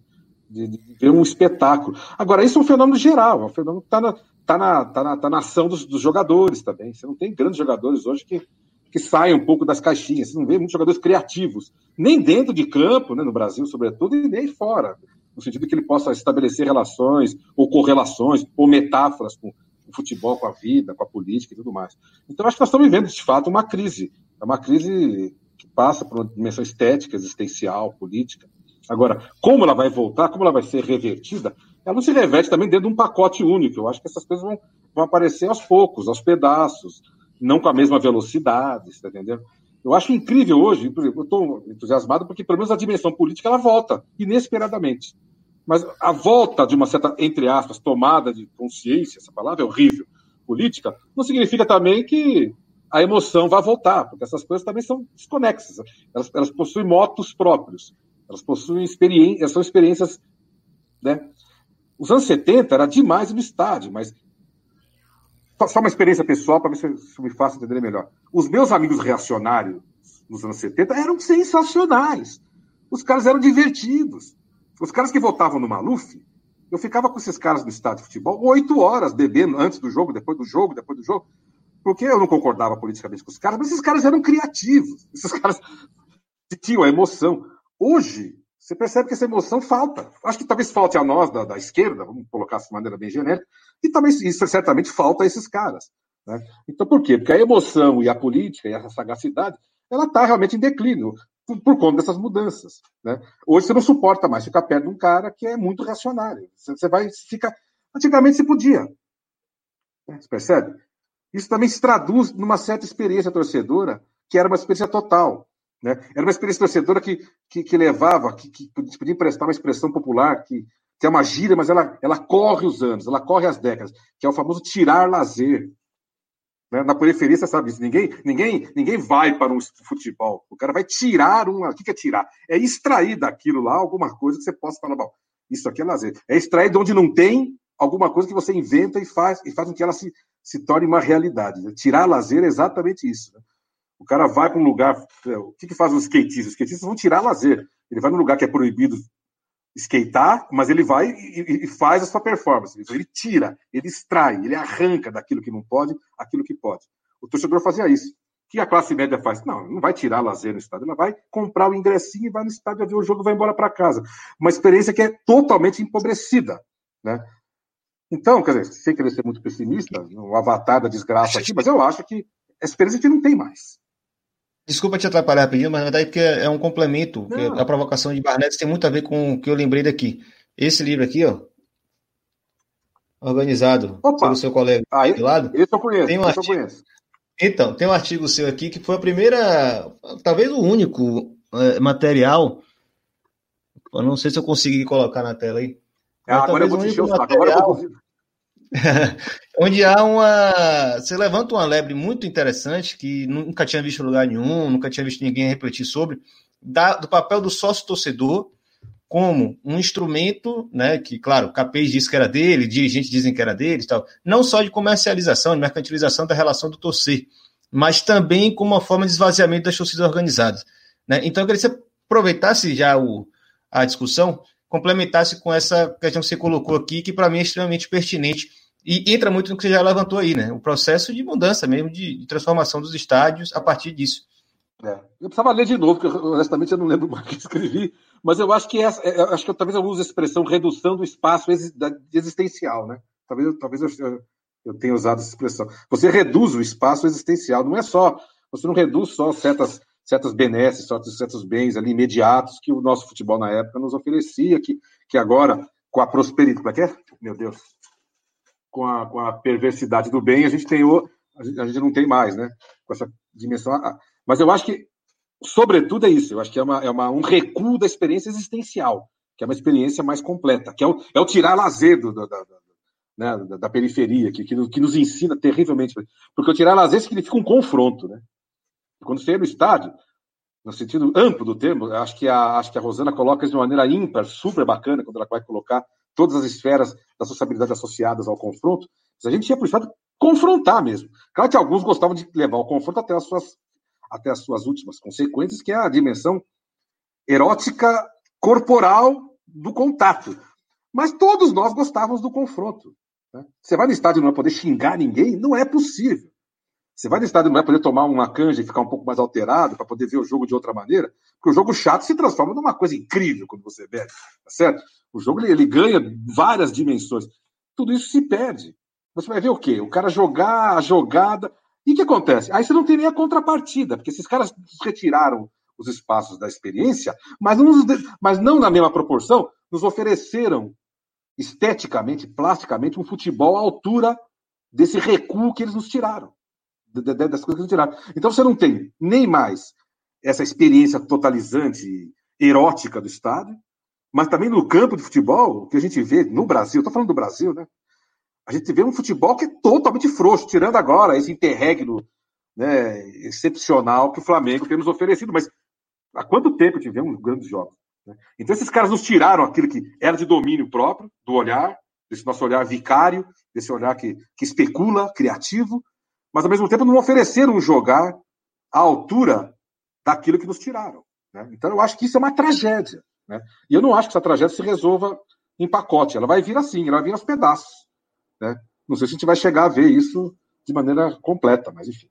De, de, ver um espetáculo. Agora, isso é um fenômeno geral, é um fenômeno que está na, tá na, tá na, tá na ação dos, dos, jogadores também. Você não tem grandes jogadores hoje que, que saem um pouco das caixinhas, você não vê muitos jogadores criativos, nem dentro de campo, né, no Brasil, sobretudo, e nem fora no sentido que ele possa estabelecer relações, ou correlações, ou metáforas com o futebol, com a vida, com a política e tudo mais. Então, acho que nós estamos vivendo, de fato, uma crise. É uma crise que passa por uma dimensão estética, existencial, política. Agora, como ela vai voltar, como ela vai ser revertida, ela não se reverte também dentro de um pacote único. Eu acho que essas coisas vão, vão aparecer aos poucos, aos pedaços, não com a mesma velocidade, está entendendo? Eu acho incrível hoje, eu estou entusiasmado porque pelo menos a dimensão política ela volta inesperadamente. Mas a volta de uma certa, entre aspas, tomada de consciência, essa palavra é horrível, política, não significa também que a emoção vai voltar, porque essas coisas também são desconexas. Elas, elas possuem motos próprios, elas possuem experiências, são experiências. Né? Os anos 70 era demais no estádio, mas. Só uma experiência pessoal para ver se, se me faço entender melhor. Os meus amigos reacionários nos anos 70 eram sensacionais. Os caras eram divertidos. Os caras que votavam no Maluf, eu ficava com esses caras no estádio de futebol oito horas bebendo antes do jogo, depois do jogo, depois do jogo, porque eu não concordava politicamente com os caras, mas esses caras eram criativos, esses caras tinham a emoção. Hoje, você percebe que essa emoção falta. Acho que talvez falte a nós da, da esquerda, vamos colocar de maneira bem genérica, e também isso certamente falta a esses caras. Né? Então, por quê? Porque a emoção e a política e a sagacidade, ela está realmente em declínio por, conta dessas mudanças. Né? Hoje você não suporta mais ficar perto de um cara que é muito reacionário. Você, você vai ficar. Antigamente se podia. Né? Você percebe? Isso também se traduz numa certa experiência torcedora, que era uma experiência total. Né? Era uma experiência torcedora que, que, que levava, que, que podia emprestar uma expressão popular, que, que é uma gíria, mas ela, ela corre os anos, ela corre as décadas, que é o famoso tirar lazer. Né? Na periferia, você sabe isso. Ninguém, ninguém, ninguém vai para um futebol. O cara vai tirar um. O que é tirar? É extrair daquilo lá alguma coisa que você possa falar, bom, isso aqui é lazer. É extrair de onde não tem alguma coisa que você inventa e faz, e faz com que ela se, se torne uma realidade. Né? Tirar lazer é exatamente isso. Né? O cara vai para um lugar. O que, que faz os skatistas? Os skatistas vão tirar lazer. Ele vai num lugar que é proibido skatear, mas ele vai e, e, faz a sua performance. Ele tira, ele extrai, ele arranca daquilo que não pode aquilo que pode. O torcedor fazia isso. O que a classe média faz? Não, não vai tirar lazer no estádio, ela vai comprar o ingressinho e vai no estádio ver o jogo vai embora para casa. Uma experiência que é totalmente empobrecida. Né? Então, quer dizer, sem querer ser muito pessimista, um avatar da desgraça aqui, mas eu acho que a experiência que não tem mais. Desculpa te atrapalhar rapidinho, mas na verdade porque é um complemento. A provocação de Barnett tem muito a ver com o que eu lembrei daqui. Esse livro aqui, ó, organizado Opa. pelo seu colega ah, de lado. Esse eu conheço, tem um artigo, conheço. Então, tem um artigo seu aqui que foi a primeira, talvez o único é, material. Eu não sei se eu consegui colocar na tela aí. Ah, agora eu vou te encher o saco. Agora eu vou onde há uma. Você levanta uma lebre muito interessante que nunca tinha visto em lugar nenhum, nunca tinha visto ninguém refletir sobre, da, do papel do sócio-torcedor como um instrumento, né, que, claro, Capês disse que era dele, dirigentes dizem que era dele e tal, não só de comercialização, de mercantilização da relação do torcer, mas também como uma forma de esvaziamento das torcidas organizadas. Né? Então, eu queria que você aproveitasse já o, a discussão complementasse com essa questão que você colocou aqui, que para mim é extremamente pertinente e entra muito no que você já levantou aí, né? O processo de mudança mesmo, de, de transformação dos estádios a partir disso. É. Eu precisava ler de novo, porque honestamente eu não lembro mais o que escrevi, mas eu acho que essa, é, acho que eu, talvez eu use a expressão redução do espaço existencial, né? Talvez, talvez eu, eu tenha usado essa expressão. Você reduz o espaço existencial, não é só, você não reduz só certas certas benesses, certos, certos bens ali imediatos que o nosso futebol na época nos oferecia, que, que agora, com a prosperidade, como é que é? Meu Deus. Com a, com a perversidade do bem, a gente tem o, a gente, não tem mais, né? Com essa dimensão. Mas eu acho que, sobretudo, é isso. Eu acho que é, uma, é uma, um recuo da experiência existencial, que é uma experiência mais completa, que é o, é o tirar lazer do, da, da, né, da, da, periferia, que, que, nos ensina terrivelmente. Porque o tirar lazer significa um confronto, né? Quando você entra no estádio, no sentido amplo do termo, acho que a, acho que a Rosana coloca isso de uma maneira ímpar, super bacana, quando ela vai colocar todas as esferas da sociabilidade associadas ao confronto. A gente ia para o estádio confrontar mesmo. Claro que alguns gostavam de levar o confronto até as suas, até as suas últimas consequências, que é a dimensão erótica corporal do contato. Mas todos nós gostávamos do confronto. Né? Você vai no estádio e não vai poder xingar ninguém? Não é possível. Você vai no estádio não vai poder tomar uma canja e ficar um pouco mais alterado para poder ver o jogo de outra maneira, porque o jogo chato se transforma numa coisa incrível quando você bebe, tá certo? O jogo ele, ele ganha várias dimensões. Tudo isso se perde. Você vai ver o quê? O cara jogar a jogada. E o que acontece? Aí você não tem nem a contrapartida, porque esses caras retiraram os espaços da experiência, mas não, mas não na mesma proporção, nos ofereceram esteticamente, plasticamente, um futebol à altura desse recuo que eles nos tiraram das coisas que tiraram. Então você não tem nem mais essa experiência totalizante, erótica do estádio, mas também no campo de futebol, que a gente vê no Brasil, estou falando do Brasil, né? A gente vê um futebol que é totalmente frouxo, tirando agora esse interregno né, excepcional que o Flamengo tem nos oferecido. Mas há quanto tempo tivemos grandes jogos? Né? Então esses caras nos tiraram aquilo que era de domínio próprio, do olhar, desse nosso olhar vicário, desse olhar que, que especula, criativo, mas ao mesmo tempo não ofereceram jogar à altura daquilo que nos tiraram. Né? Então eu acho que isso é uma tragédia. Né? E eu não acho que essa tragédia se resolva em pacote. Ela vai vir assim, ela vai vir aos pedaços. Né? Não sei se a gente vai chegar a ver isso de maneira completa, mas enfim.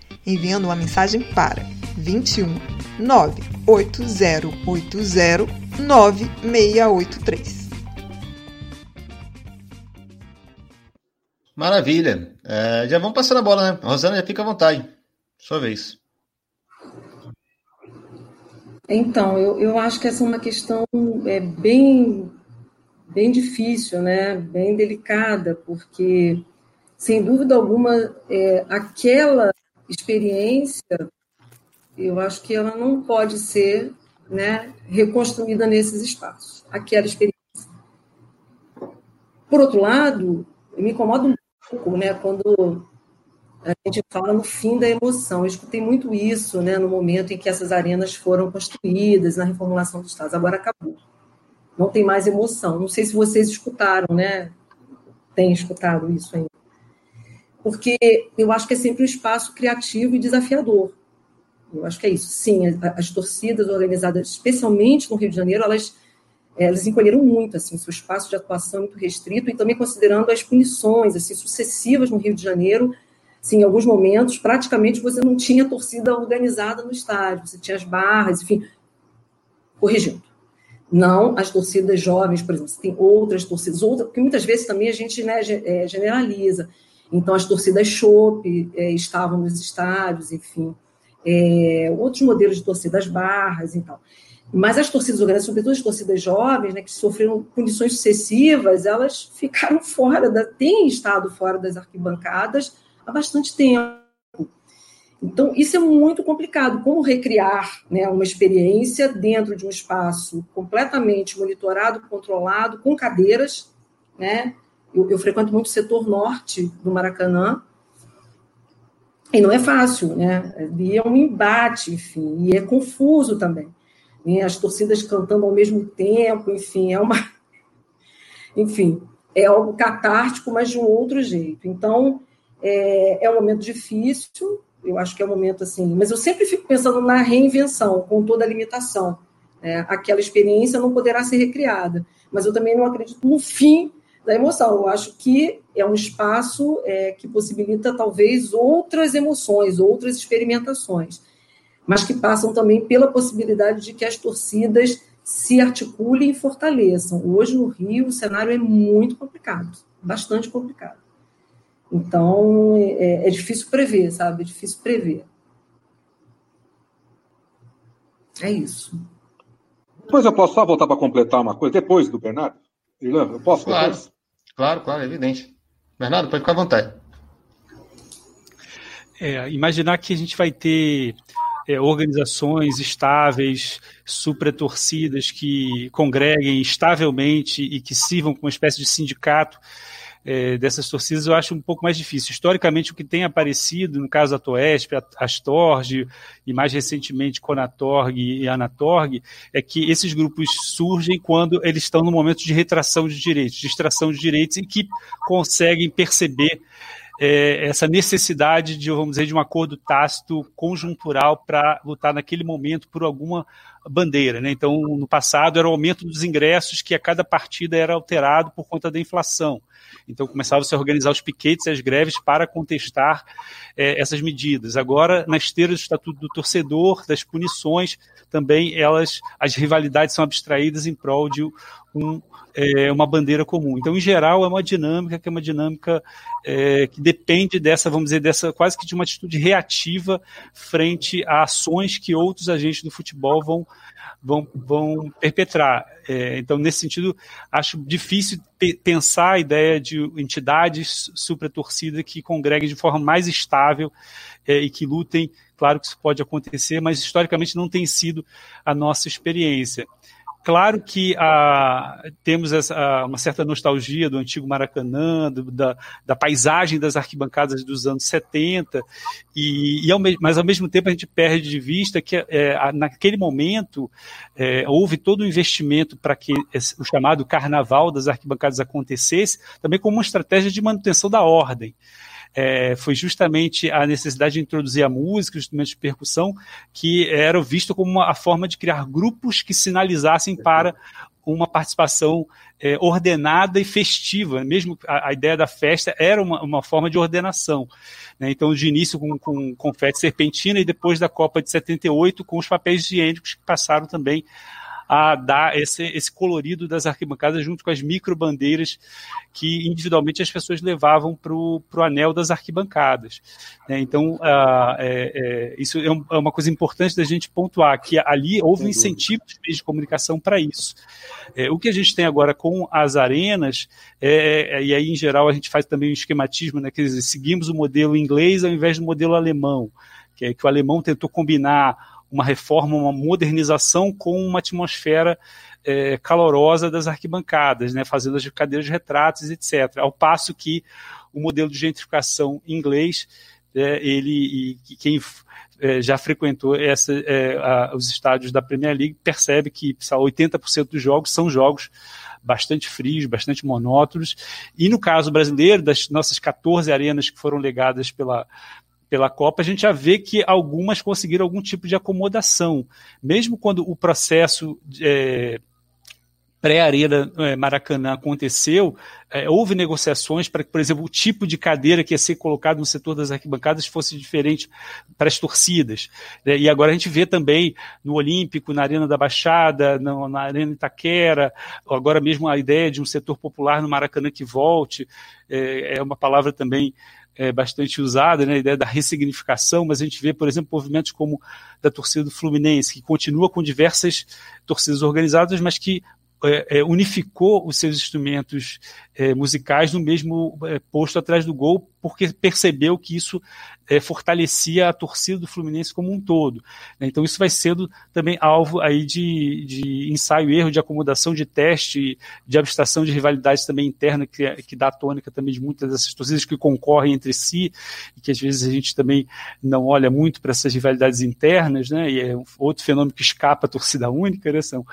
enviando uma mensagem para 21 98080 9683. Maravilha. É, já vamos passar a bola, né? A Rosana já fica à vontade. Sua vez. Então, eu, eu acho que essa é uma questão é, bem, bem difícil, né? bem delicada, porque, sem dúvida alguma, é, aquela experiência, eu acho que ela não pode ser né, reconstruída nesses espaços. Aquela experiência. Por outro lado, me incomoda um pouco, né, quando a gente fala no fim da emoção. Eu escutei muito isso, né, no momento em que essas arenas foram construídas, na reformulação dos estados. Agora acabou. Não tem mais emoção. Não sei se vocês escutaram, né? Tem escutado isso ainda. Porque eu acho que é sempre um espaço criativo e desafiador. Eu acho que é isso. Sim, as torcidas organizadas, especialmente no Rio de Janeiro, elas, elas encolheram muito, assim, seu espaço de atuação muito restrito, e também considerando as punições, assim, sucessivas no Rio de Janeiro, Sim, em alguns momentos, praticamente você não tinha torcida organizada no estádio, você tinha as barras, enfim, corrigindo. Não as torcidas jovens, por exemplo, você tem outras torcidas, outras, porque muitas vezes também a gente né, é, generaliza. Então, as torcidas chope é, estavam nos estádios, enfim, é, outros modelos de torcidas barras e tal. Mas as torcidas organizadas, sobretudo as torcidas jovens, né, que sofreram punições sucessivas, elas ficaram fora, da, têm estado fora das arquibancadas há bastante tempo. Então, isso é muito complicado. Como recriar né, uma experiência dentro de um espaço completamente monitorado, controlado, com cadeiras. Né? Eu, eu frequento muito o setor norte do Maracanã, e não é fácil, né? E é um embate, enfim, e é confuso também. Né? As torcidas cantando ao mesmo tempo, enfim, é uma. Enfim, é algo catártico, mas de um outro jeito. Então, é, é um momento difícil, eu acho que é um momento assim, mas eu sempre fico pensando na reinvenção, com toda a limitação. É, aquela experiência não poderá ser recriada, mas eu também não acredito no fim da emoção. Eu acho que é um espaço é, que possibilita talvez outras emoções, outras experimentações, mas que passam também pela possibilidade de que as torcidas se articulem e fortaleçam. Hoje no Rio o cenário é muito complicado, bastante complicado. Então, é, é difícil prever, sabe? É difícil prever. É isso. Depois eu posso só voltar para completar uma coisa, depois do Bernardo? Eu posso? Claro, depois? Claro, claro, evidente. Bernardo, pode ficar à vontade. É, imaginar que a gente vai ter é, organizações estáveis, supratorcidas que congreguem estavelmente e que sirvam como uma espécie de sindicato é, dessas torcidas eu acho um pouco mais difícil. Historicamente, o que tem aparecido, no caso da Toesp, Astorg e mais recentemente Conatorg e Anatorg, é que esses grupos surgem quando eles estão no momento de retração de direitos, de extração de direitos e que conseguem perceber é, essa necessidade de, vamos dizer, de um acordo tácito conjuntural para lutar naquele momento por alguma bandeira. Né? Então, no passado, era o aumento dos ingressos que a cada partida era alterado por conta da inflação. Então, começavam -se a organizar os piquetes e as greves para contestar é, essas medidas. Agora, na esteira do Estatuto do Torcedor, das punições, também elas, as rivalidades são abstraídas em prol de um, é, uma bandeira comum. Então, em geral, é uma dinâmica que é uma dinâmica é, que depende dessa, vamos dizer, dessa quase que de uma atitude reativa frente a ações que outros agentes do futebol vão vão, vão perpetrar. É, então, nesse sentido, acho difícil pensar a ideia de entidades supra-torcida que congreguem de forma mais estável é, e que lutem. Claro que isso pode acontecer, mas historicamente não tem sido a nossa experiência. Claro que ah, temos essa, ah, uma certa nostalgia do antigo Maracanã, do, da, da, paisagem das arquibancadas dos anos 70, e, e ao mas ao mesmo tempo a gente perde de vista que é, naquele momento é, houve todo o um investimento para que o chamado carnaval das arquibancadas acontecesse, também como uma estratégia de manutenção da ordem é, foi justamente a necessidade de introduzir a música, os instrumentos de percussão, que era visto como uma, a forma de criar grupos que sinalizassem para uma participação é, ordenada e festiva. Mesmo a, a, ideia da festa era uma, uma forma de ordenação. Né? Então, de início com, com confete serpentina e depois da Copa de 78 com os papéis higiênicos que passaram também a dar esse, esse colorido das arquibancadas junto com as micro bandeiras que individualmente as pessoas levavam para o anel das arquibancadas. Né? Então, uh, é, é, isso é, um, é, uma coisa importante da gente pontuar, que ali houve um incentivo de meios de comunicação para isso. É, o que a gente tem agora com as arenas, é, é, e aí em geral a gente faz também um esquematismo, né, quer dizer, seguimos o modelo inglês ao invés do modelo alemão, que, é, que o alemão tentou combinar uma reforma, uma modernização com uma atmosfera é, calorosa das arquibancadas, né, fazendo as cadeiras de retratos, etc. Ao passo que o modelo de gentrificação inglês, é, ele e quem é, já frequentou essa, é, a, os estádios da Premier League percebe que 80% dos jogos são jogos bastante frios, bastante monótonos. E no caso brasileiro, das nossas 14 arenas que foram legadas pela, pela Copa, a gente já vê que algumas conseguiram algum tipo de acomodação. Mesmo quando o processo é, pré-arena é, Maracanã aconteceu, é, houve negociações para que, por exemplo, o tipo de cadeira que ia ser colocado no setor das arquibancadas fosse diferente para as torcidas. Né? E agora a gente vê também no Olímpico, na Arena da Baixada, na, na Arena Itaquera, agora mesmo a ideia de um setor popular no Maracanã que volte, é, é uma palavra também é, bastante usada, né, a ideia da ressignificação, mas a gente vê, por exemplo, movimentos como da torcida do Fluminense, que continua com diversas torcidas organizadas, mas que é, é, unificou os seus instrumentos é, musicais no mesmo posto atrás do gol, porque percebeu que isso é, fortalecia a torcida do Fluminense como um todo. Né? Então isso vai sendo também alvo aí de, de ensaio erro, de acomodação, de teste, de abstração de rivalidades também interna, que, que dá a tônica também de muitas dessas torcidas que concorrem entre si, e que às vezes a gente também não olha muito para essas rivalidades internas, né? e é outro fenômeno que escapa a torcida única, né? são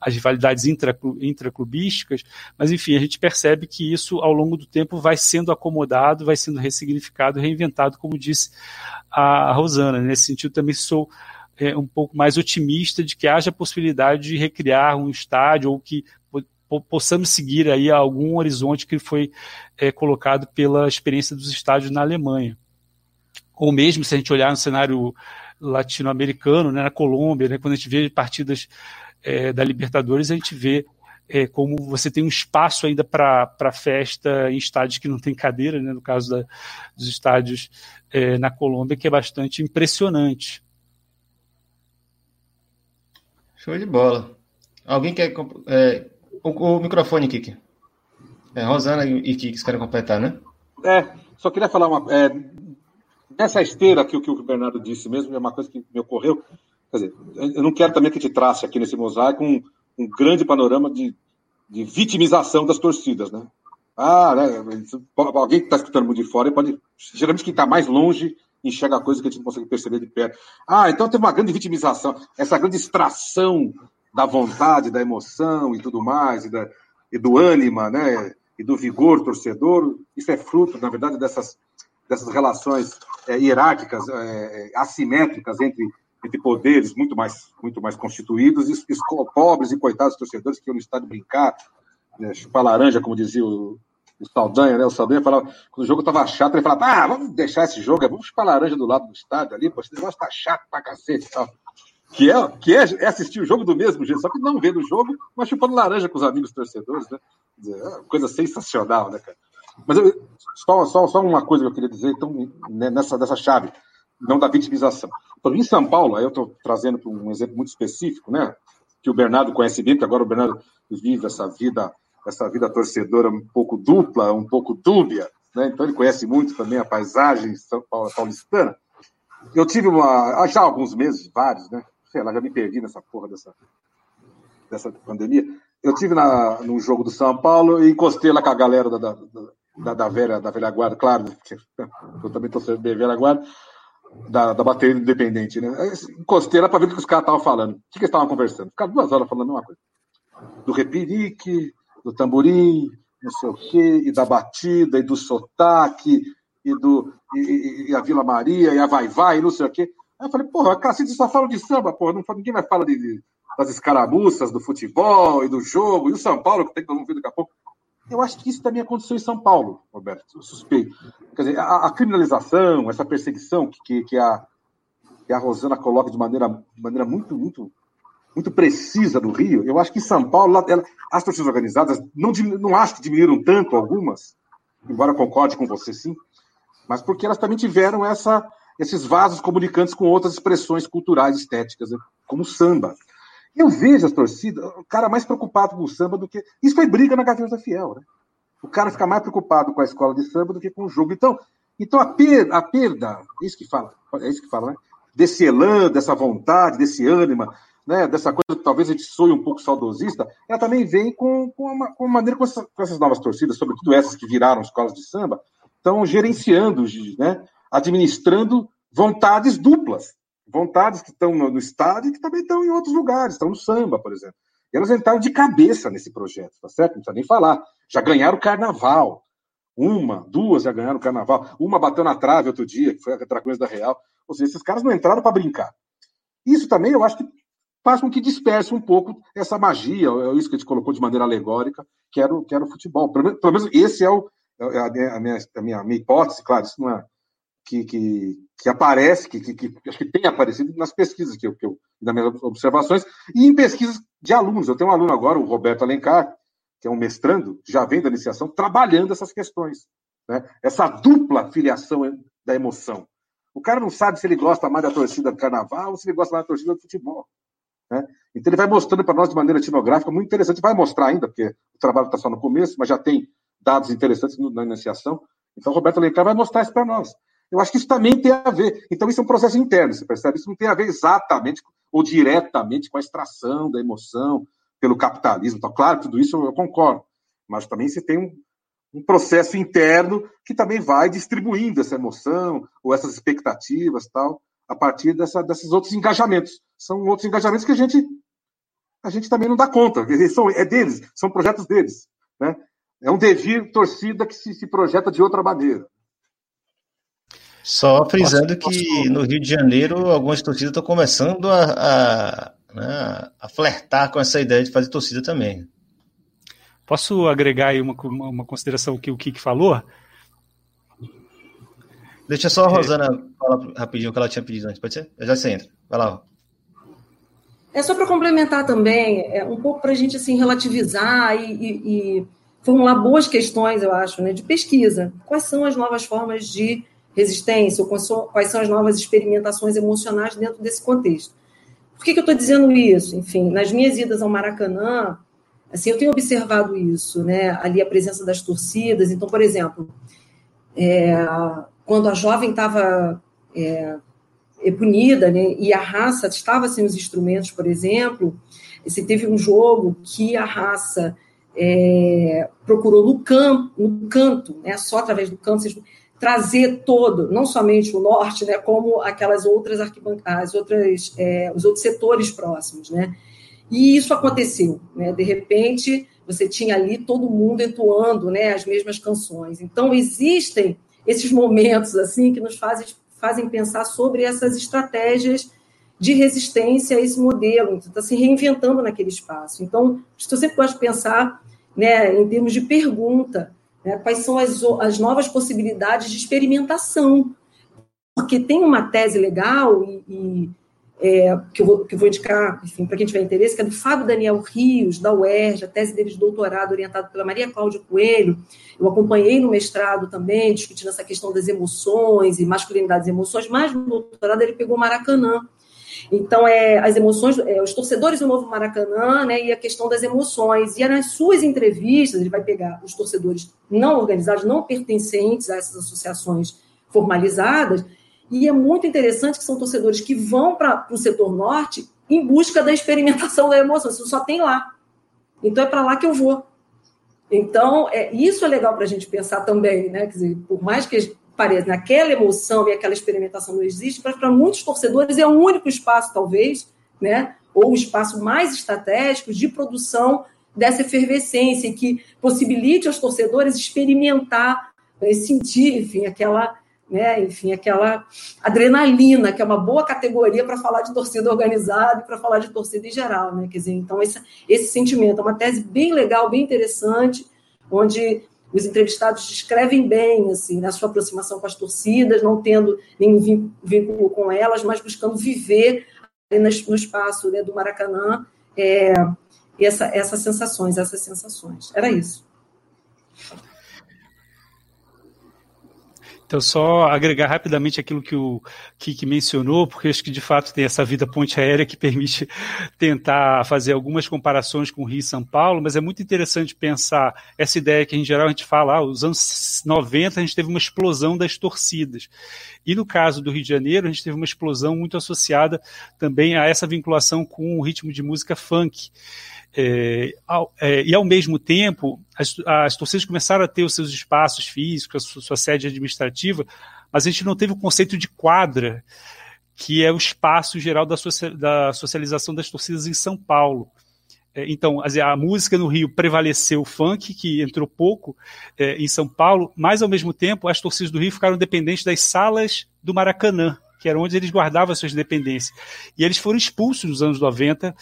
as rivalidades intraclubísticas, mas enfim, a gente percebe que isso ao longo do tempo vai sendo acomodado, vai sendo ressignificado, reinventado, como disse a Rosana. Nesse sentido, também sou é, um pouco mais otimista de que haja possibilidade de recriar um estádio ou que possamos seguir aí algum horizonte que foi é, colocado pela experiência dos estádios na Alemanha. Ou mesmo se a gente olhar no cenário latino-americano, né, na Colômbia, né, quando a gente vê partidas é, da Libertadores, a gente vê é, como você tem um espaço ainda para festa em estádios que não tem cadeira, né, no caso da, dos estádios é, na Colômbia, que é bastante impressionante. Show de bola. Alguém quer. É, o, o, microfone, Kiki. É, Rosana e Kiki querem completar, né? É, só queria falar uma. É, nessa esteira que, que o Bernardo disse mesmo, é uma coisa que me ocorreu. Quer dizer, eu não quero também que te trace aqui nesse mosaico um, um grande panorama de, de vitimização das torcidas, né? Ah, né? Alguém que está escutando muito de fora pode. Geralmente quem está mais longe enxerga coisa que a gente não consegue perceber de perto. Ah, então tem uma grande vitimização, essa grande extração da vontade, da emoção e tudo mais, e, da, e do ânima, né? E do vigor torcedor. Isso é fruto, na verdade, dessas, dessas relações é, hierárquicas, é, assimétricas entre entre poderes muito mais, muito mais constituídos, e, e pobres e coitados torcedores que iam no estádio brincar, né, chupar laranja, como dizia o, o Saldanha, né? O Saldanha falava, quando o jogo estava chato, ele falava, ah, vamos deixar esse jogo, vamos chupar laranja do lado do estádio ali, pô, esse negócio tá chato pra cacete e tal. Que é, que é, é, assistir o jogo do mesmo jeito, só que não vendo o jogo, mas chupando laranja com os amigos torcedores, né? É coisa sensacional, né, cara? Mas eu, só, só, só uma coisa que eu queria dizer, então, né, nessa, nessa chave não da vitimização. Em São Paulo, aí eu estou trazendo um exemplo muito específico, né? Que o Bernardo conhece bem, que agora o Bernardo vive essa vida, essa vida torcedora um pouco dupla, um pouco dúbia, né? Então ele conhece muito também a paisagem paulistana. Eu tive uma, já há alguns meses, vários, né? Sei lá, já me perdi nessa porra dessa, dessa pandemia. Eu tive na, num jogo do São Paulo e encostei lá com a galera da, da, da, da velha, da velha guarda, claro, eu também estou sendo velha guarda da, da bateria independente, né? Encostei lá para ver o que os caras estavam falando. O que, que eles estavam conversando? Ficaram duas horas falando a mesma coisa. Do repirique, do tamborim, não sei o quê, e da batida, e do sotaque, e, do, e, e a Vila Maria, e a vai-vai, e não sei o quê. Aí eu falei, porra, cacete só fala de samba, porra, não, ninguém vai falar de, de, das escaramuças, do futebol e do jogo, e o São Paulo, que tem que todo mundo ver daqui a pouco. Eu acho que isso também aconteceu em São Paulo, Roberto, suspeito. Quer dizer, a, a criminalização, essa perseguição que, que, que, a, que a Rosana coloca de maneira, maneira muito, muito, muito precisa no Rio, eu acho que em São Paulo, ela, as torcidas organizadas, não, não acho que diminuíram tanto algumas, embora concorde com você sim, mas porque elas também tiveram essa, esses vasos comunicantes com outras expressões culturais, estéticas, né, como o samba. Eu vejo as torcidas, o cara mais preocupado com o samba do que. Isso foi briga na Gaveta Fiel, né? O cara fica mais preocupado com a escola de samba do que com o jogo. Então, então a, perda, a perda, é isso que fala, é isso que fala, né? Desse elan, dessa vontade, desse ânima, né? Dessa coisa que talvez a gente soe um pouco saudosista, ela também vem com, com, uma, com uma maneira com, essa, com essas novas torcidas, sobretudo essas que viraram escolas de samba, estão gerenciando, né? Administrando vontades duplas vontades que estão no, estádio e que também estão em outros lugares, estão no samba, por exemplo. E elas entraram de cabeça nesse projeto, tá certo? Não precisa nem falar. Já ganharam o carnaval. Uma, duas já ganharam o carnaval. Uma bateu na trave outro dia, que foi a coisa da Real. Ou seja, esses caras não entraram para brincar. Isso também eu acho que faz com que disperse um pouco essa magia, é isso que a gente colocou de maneira alegórica, que era o, que era o futebol. Pelo, pelo menos esse é, o, é a, minha, a, minha, a minha hipótese, claro, isso não é que, que, que aparece, que, que, que, acho que tem aparecido nas pesquisas que eu, que eu, nas minhas observações, e em pesquisas de alunos. Eu tenho um aluno agora, o Roberto Alencar, que é um mestrando, já vem da iniciação, trabalhando essas questões. Né? Essa dupla filiação da emoção. O cara não sabe se ele gosta mais da torcida do carnaval ou se ele gosta mais da torcida do futebol. Né? Então ele vai mostrando para nós de maneira etnográfica, muito interessante, vai mostrar ainda, porque o trabalho está só no começo, mas já tem dados interessantes na iniciação. Então Roberto Alencar vai mostrar isso para nós. Eu acho que isso também tem a ver. Então, isso é um processo interno, você percebe? Isso não tem a ver exatamente ou diretamente com a extração da emoção pelo capitalismo. Então, claro, tudo isso eu concordo. Mas também você tem um, um processo interno que também vai distribuindo essa emoção ou essas expectativas tal a partir dessa, desses outros engajamentos. São outros engajamentos que a gente a gente também não dá conta. São, é deles, são projetos deles. Né? É um devir torcida que se, se projeta de outra maneira. Só frisando posso, que posso... no Rio de Janeiro algumas torcidas estão começando a, a, né, a, flertar com essa ideia de fazer torcida também. Posso agregar aí uma, uma consideração que o Kik falou? Deixa só a é. Rosana é... falar rapidinho o que ela tinha pedido antes, pode ser? Eu já você entra. Vai lá. É só para complementar também, é um pouco para a gente assim, relativizar e, e, e, formular boas questões, eu acho, né, de pesquisa. Quais são as novas formas de resistência, ou quais são as novas experimentações emocionais dentro desse contexto. Por que, que eu estou dizendo isso? Enfim, nas minhas idas ao Maracanã, assim, eu tenho observado isso, né? Ali a presença das torcidas. Então, por exemplo, é, quando a jovem estava é, punida, né? E a raça estava sem os instrumentos, por exemplo, se teve um jogo que a raça é, procurou no, campo, no canto, né? Só através do canto trazer todo, não somente o norte, né, como aquelas outras arquibancadas, outras, é, os outros setores próximos, né? E isso aconteceu, né? De repente, você tinha ali todo mundo entoando, né, as mesmas canções. Então existem esses momentos assim que nos fazem fazem pensar sobre essas estratégias de resistência a esse modelo, está se reinventando naquele espaço. Então, eu sempre gosto pensar né, em termos de pergunta, né? Quais são as, as novas possibilidades de experimentação? Porque tem uma tese legal e, e é, que, eu vou, que eu vou indicar, para quem tiver interesse, que é do Fábio Daniel Rios, da UERJ, a tese dele de doutorado orientado pela Maria Cláudia Coelho. Eu acompanhei no mestrado também, discutindo essa questão das emoções e masculinidades e emoções, mas no doutorado ele pegou Maracanã, então, é, as emoções, é, os torcedores do Novo Maracanã, né, e a questão das emoções. E nas suas entrevistas, ele vai pegar os torcedores não organizados, não pertencentes a essas associações formalizadas, e é muito interessante que são torcedores que vão para o setor norte em busca da experimentação da emoção. Isso só tem lá. Então, é para lá que eu vou. Então, é, isso é legal para a gente pensar também, né? Quer dizer, por mais que parece, naquela emoção e aquela experimentação não existe, mas para muitos torcedores é o único espaço, talvez, né, ou o espaço mais estratégico de produção dessa efervescência, que possibilite aos torcedores experimentar, né, sentir, enfim, aquela, né, enfim, aquela adrenalina, que é uma boa categoria para falar de torcida organizada e para falar de torcida em geral, né? Quer dizer, então esse, esse sentimento é uma tese bem legal, bem interessante, onde os entrevistados descrevem bem assim na sua aproximação com as torcidas, não tendo nenhum vínculo com elas, mas buscando viver no espaço né, do Maracanã é, essa, essas sensações, essas sensações. Era isso. Então, só agregar rapidamente aquilo que o Kiki mencionou, porque acho que de fato tem essa vida ponte aérea que permite tentar fazer algumas comparações com o Rio e São Paulo, mas é muito interessante pensar essa ideia que em geral a gente fala, ah, os anos 90 a gente teve uma explosão das torcidas. E no caso do Rio de Janeiro, a gente teve uma explosão muito associada também a essa vinculação com o ritmo de música funk. É, ao, é, e ao mesmo tempo, as, as, torcidas começaram a ter os seus espaços físicos, a sua, sua, sede administrativa, mas a gente não teve o conceito de quadra, que é o espaço geral da, da socialização das torcidas em São Paulo. é, então, a música no Rio prevaleceu o funk, que entrou pouco é, em São Paulo, mas ao mesmo tempo as torcidas do Rio ficaram dependentes das salas do Maracanã, que era onde eles guardavam suas dependências. E eles foram expulsos nos anos 90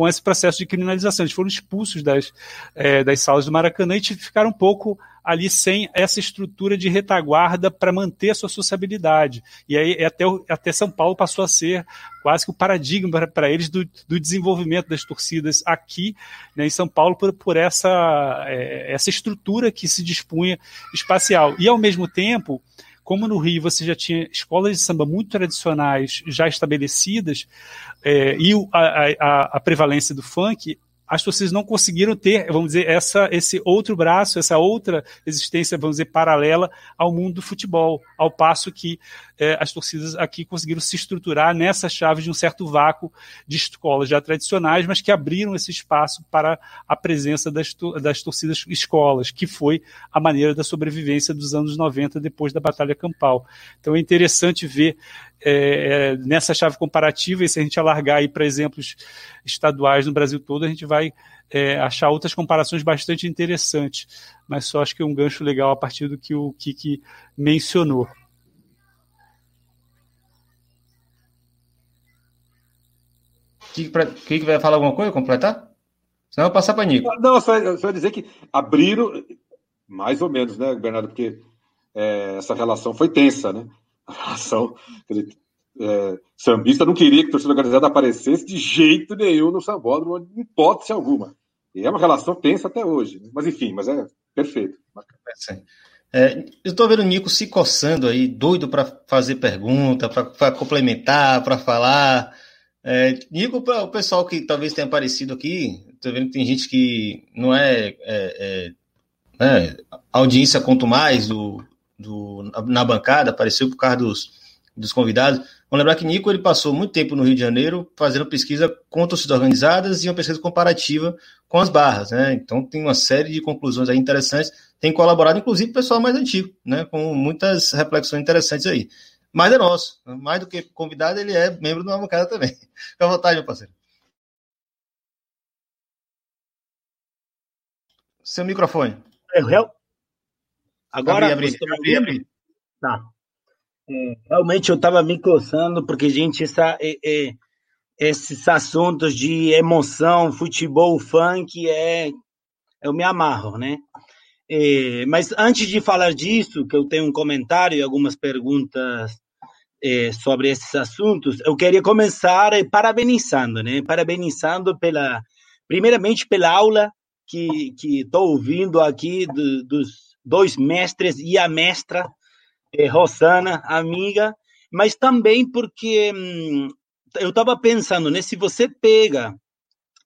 com esse processo de criminalização. Eles foram expulsos das, é, das salas do Maracanã e ficaram um pouco ali sem essa estrutura de retaguarda para manter a sua sociabilidade. E aí até, até São Paulo passou a ser quase que o paradigma para eles do, do, desenvolvimento das torcidas aqui né, em São Paulo por, por essa, é, essa estrutura que se dispunha espacial. E ao mesmo tempo, como no Rio você já tinha escolas de samba muito tradicionais já estabelecidas é, e a, a, a prevalência do funk, as torcidas não conseguiram ter, vamos dizer, essa, esse outro braço, essa outra existência, vamos dizer, paralela ao mundo do futebol, ao passo que é, as torcidas aqui conseguiram se estruturar nessa chave de um certo vácuo de escolas já tradicionais, mas que abriram esse espaço para a presença das, das torcidas escolas, que foi a maneira da sobrevivência dos anos 90 depois da Batalha Campal. Então é interessante ver é, nessa chave comparativa, e se a gente alargar aí para exemplos estaduais no Brasil todo, a gente vai é, achar outras comparações bastante interessantes, mas só acho que é um gancho legal a partir do que o Kiki mencionou. Kiki, pra, Kiki vai falar alguma coisa, completar? Senão eu vou passar para Nico. Não, só, só dizer que abriram, mais ou menos, né, Bernardo, porque é, essa relação foi tensa, né? Relação, quer dizer, é, sambista não queria que a torcida organizada aparecesse de jeito nenhum no sambódromo, de hipótese alguma. E é uma relação tensa até hoje. Mas enfim, mas é perfeito. É, eu estou vendo o Nico se coçando aí, doido para fazer pergunta, para complementar, para falar. É, Nico, para o pessoal que talvez tenha aparecido aqui, estou vendo que tem gente que não é, é, é né, audiência quanto mais do, do, na bancada, apareceu por causa dos, dos convidados. Vamos lembrar que Nico ele passou muito tempo no Rio de Janeiro fazendo pesquisa com torcidas organizadas e uma pesquisa comparativa com as barras, né? Então tem uma série de conclusões aí interessantes. Tem colaborado, inclusive, pessoal mais antigo, né? Com muitas reflexões interessantes aí. Mas é nosso. Mais do que convidado, ele é membro da bancada também. Fica à vontade, meu parceiro. Seu microfone. Eu, Agora. Abri, abri, abri. Tá. É, realmente eu estava me coçando, porque, gente, essa, é, é, esses assuntos de emoção, futebol, funk, é, eu me amarro, né? Mas antes de falar disso, que eu tenho um comentário e algumas perguntas sobre esses assuntos, eu queria começar é, parabenizando, né? Parabenizando pela, primeiramente pela aula que que estou ouvindo aqui do, dos dois mestres e a mestra eh, Rosana, amiga, mas também porque hum, eu estava pensando, né? Se você pega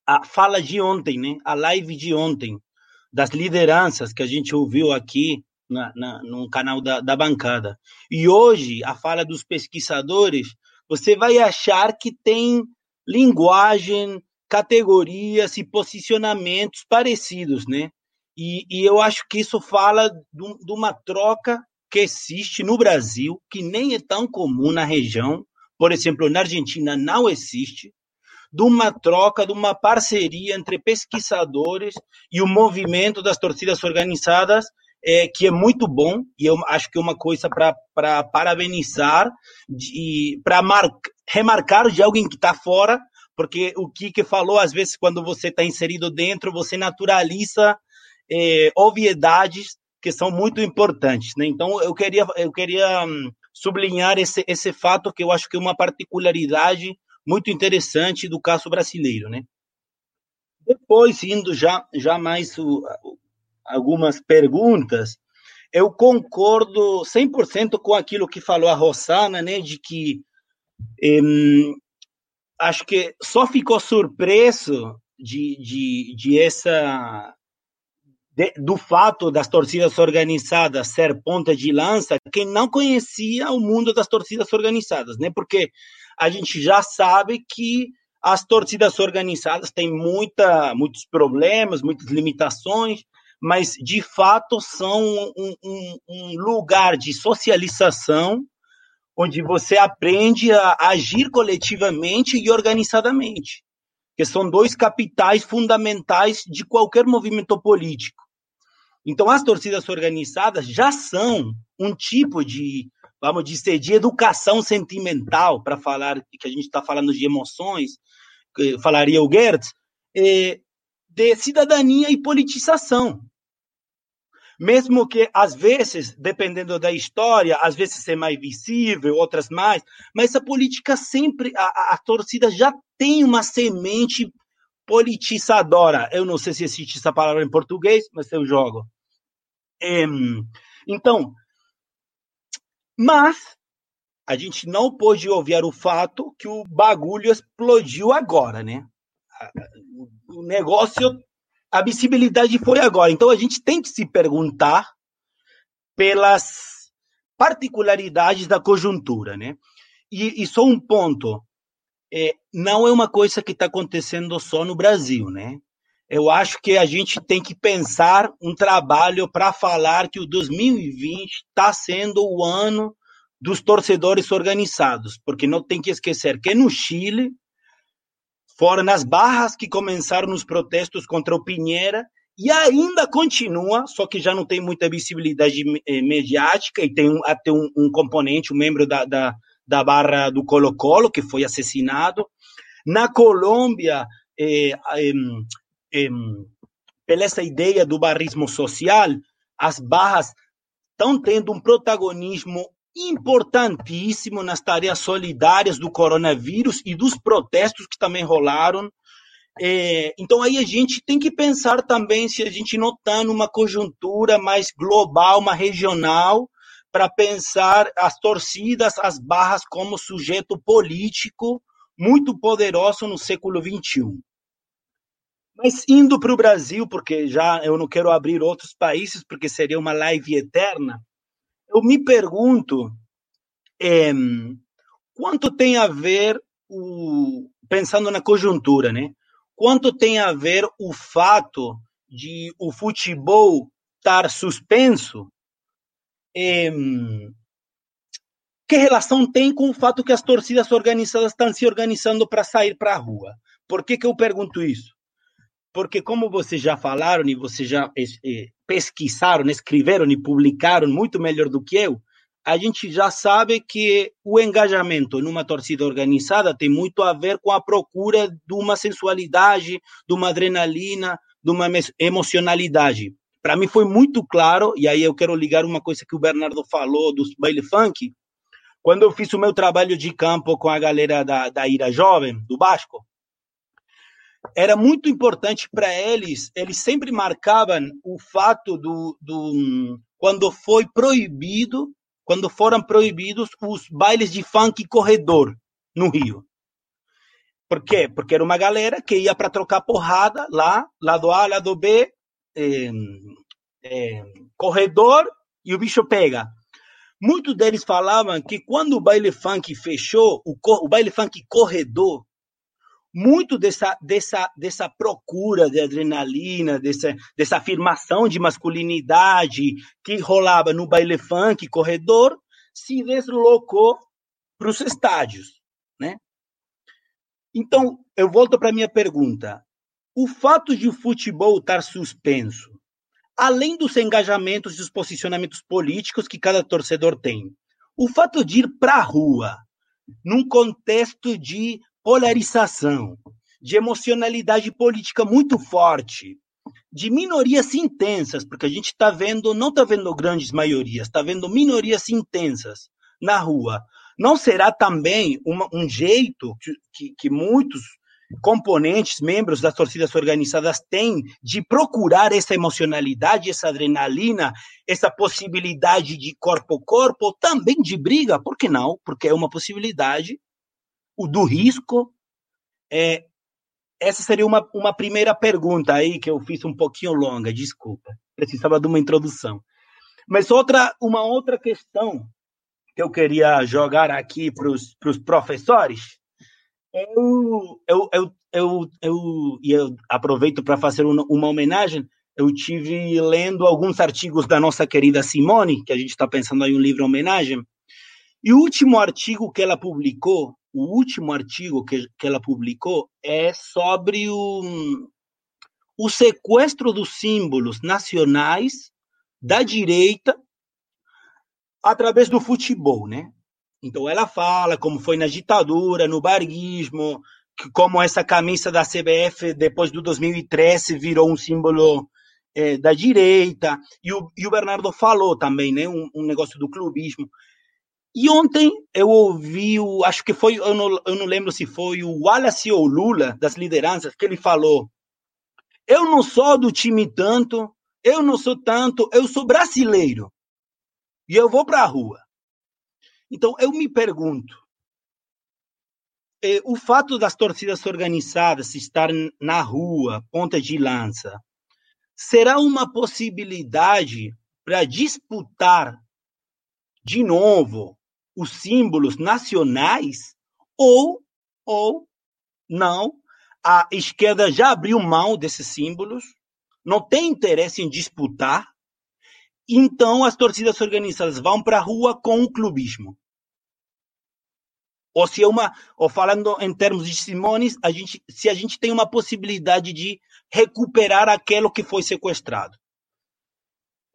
a fala de ontem, né? A live de ontem das lideranças que a gente ouviu aqui na, na, no canal da, da bancada e hoje a fala dos pesquisadores, você vai achar que tem linguagem, categorias e posicionamentos parecidos, né? E, e eu acho que isso fala de, uma troca que existe no Brasil, que nem é tão comum na região, por exemplo, na Argentina não existe, de uma troca, de uma parceria entre pesquisadores e o movimento das torcidas organizadas, é, que é muito bom, e eu acho que é uma coisa para parabenizar, para remarcar de alguém que está fora, porque o Kike falou, às vezes, quando você está inserido dentro, você naturaliza é, obviedades que são muito importantes, né? Então eu queria eu queria hum, sublinhar esse esse fato que eu acho que é uma particularidade muito interessante do caso brasileiro, né? Depois indo já já mais o, algumas perguntas, eu concordo 100% com aquilo que falou a Rosana, né, de que hum, acho que só ficou surpreso de, de, de essa de, do fato das torcidas organizadas ser ponta de lança, quem não conhecia o mundo das torcidas organizadas, né? Porque a gente já sabe que as torcidas organizadas têm muita, muitos problemas, muitas limitações, mas de fato são um, um, um lugar de socialização onde você aprende a agir coletivamente e organizadamente. que são dois capitais fundamentais de qualquer movimento político. Então, as torcidas organizadas já são um tipo de, vamos dizer, de educação sentimental, para falar que a gente está falando de emoções, falaria o Gertz, é, de cidadania e politização. Mesmo que, às vezes, dependendo da história, às vezes é mais visível, outras mais, mas a política sempre, a, a torcida já tem uma semente politizadora. Eu não sei se existe essa palavra em português, mas eu jogo. É, então, mas a gente não pode obviar o fato que o bagulho explodiu agora, né? O negócio, a visibilidade foi agora. Então a gente tem que se perguntar pelas particularidades da conjuntura, né? E, e só um ponto, é, não é uma coisa que está acontecendo só no Brasil, né? Eu acho que a gente tem que pensar um trabalho para falar que o 2020 está sendo o ano dos torcedores organizados, porque não tem que esquecer que no Chile foram nas barras que começaram os protestos contra o Pinheira e ainda continua, só que já não tem muita visibilidade eh, mediática e tem até um, um componente, um membro da, da, da barra do Colo-Colo que foi assassinado. Na Colômbia, eh, eh, pela essa ideia do barrismo social, as barras estão tendo um protagonismo importantíssimo nas tarefas solidárias do coronavírus e dos protestos que também rolaram. É, então aí a gente tem que pensar também se a gente não está numa conjuntura mais global, uma regional, para pensar as torcidas, as barras como sujeto político muito poderoso no século XXI. Mas indo para o Brasil, porque já eu não quero abrir outros países, porque seria uma live eterna, eu me pergunto é, quanto tem a ver o pensando na conjuntura, né? Quanto tem a ver o fato de o futebol estar suspenso? É, que relação tem com o fato que as torcidas organizadas estão se organizando para sair para a rua? Por que, que eu pergunto isso? Porque, como vocês já falaram e vocês já pesquisaram, escreveram e publicaram muito melhor do que eu, a gente já sabe que o engajamento numa torcida organizada tem muito a ver com a procura de uma sensualidade, de uma adrenalina, de uma emocionalidade. Para mim foi muito claro, e aí eu quero ligar uma coisa que o Bernardo falou dos baile funk. Quando eu fiz o meu trabalho de campo com a galera da, da Ira Jovem, do Basco, era muito importante para eles, eles sempre marcavam o fato do, do quando foi proibido, quando foram proibidos os bailes de funk corredor no Rio. Por quê? Porque era uma galera que ia para trocar porrada lá, lado A, lado B, é, é, corredor, e o bicho pega. Muitos deles falavam que quando o baile funk fechou, o, o baile funk corredor muito dessa, dessa, dessa procura de adrenalina, dessa, dessa afirmação de masculinidade que rolava no baile funk, corredor, se deslocou para os estádios, né? Então, eu volto para a minha pergunta. O fato de o futebol estar suspenso, além dos engajamentos e dos posicionamentos políticos que cada torcedor tem, o fato de ir para a rua, num contexto de polarização, de emocionalidade política muito forte, de minorias intensas, porque a gente está vendo, não está vendo grandes maiorias, está vendo minorias intensas na rua. Não será também uma, um jeito que, que, muitos componentes, membros das torcidas organizadas têm de procurar essa emocionalidade, essa adrenalina, essa possibilidade de corpo a corpo, também de briga, por que não? Porque é uma possibilidade o do risco. É, essa seria uma, uma primeira pergunta aí que eu fiz um pouquinho longa, desculpa, precisava de uma introdução. Mas outra, uma outra questão que eu queria jogar aqui para os professores, eu, eu, eu, eu, eu, e eu aproveito para fazer uma, uma homenagem, eu tive lendo alguns artigos da nossa querida Simone, que a gente está pensando aí um livro homenagem, e o último artigo que ela publicou o último artigo que, que ela publicou é sobre o, o sequestro dos símbolos nacionais da direita através do futebol, né? Então ela fala como foi na ditadura, no barguismo, como essa camisa da CBF depois do 2013 virou um símbolo é, da direita, e o, e o, Bernardo falou também, né, um, um, negócio do clubismo. E ontem eu ouvi, o, acho que foi, eu não, eu não lembro se foi o Wallace ou Lula, das lideranças, que ele falou: eu não sou do time tanto, eu não sou tanto, eu sou brasileiro. E eu vou para a rua. Então eu me pergunto, eh, o fato das torcidas organizadas estarem na rua, ponta de lança, será uma possibilidade para disputar de novo os símbolos nacionais ou ou não a esquerda já abriu mão desses símbolos, não tem interesse em disputar, então as torcidas organizadas vão para a rua com o clubismo. Ou se é uma, ou falando em termos de Simones, a gente, se a gente tem uma possibilidade de recuperar aquilo que foi sequestrado.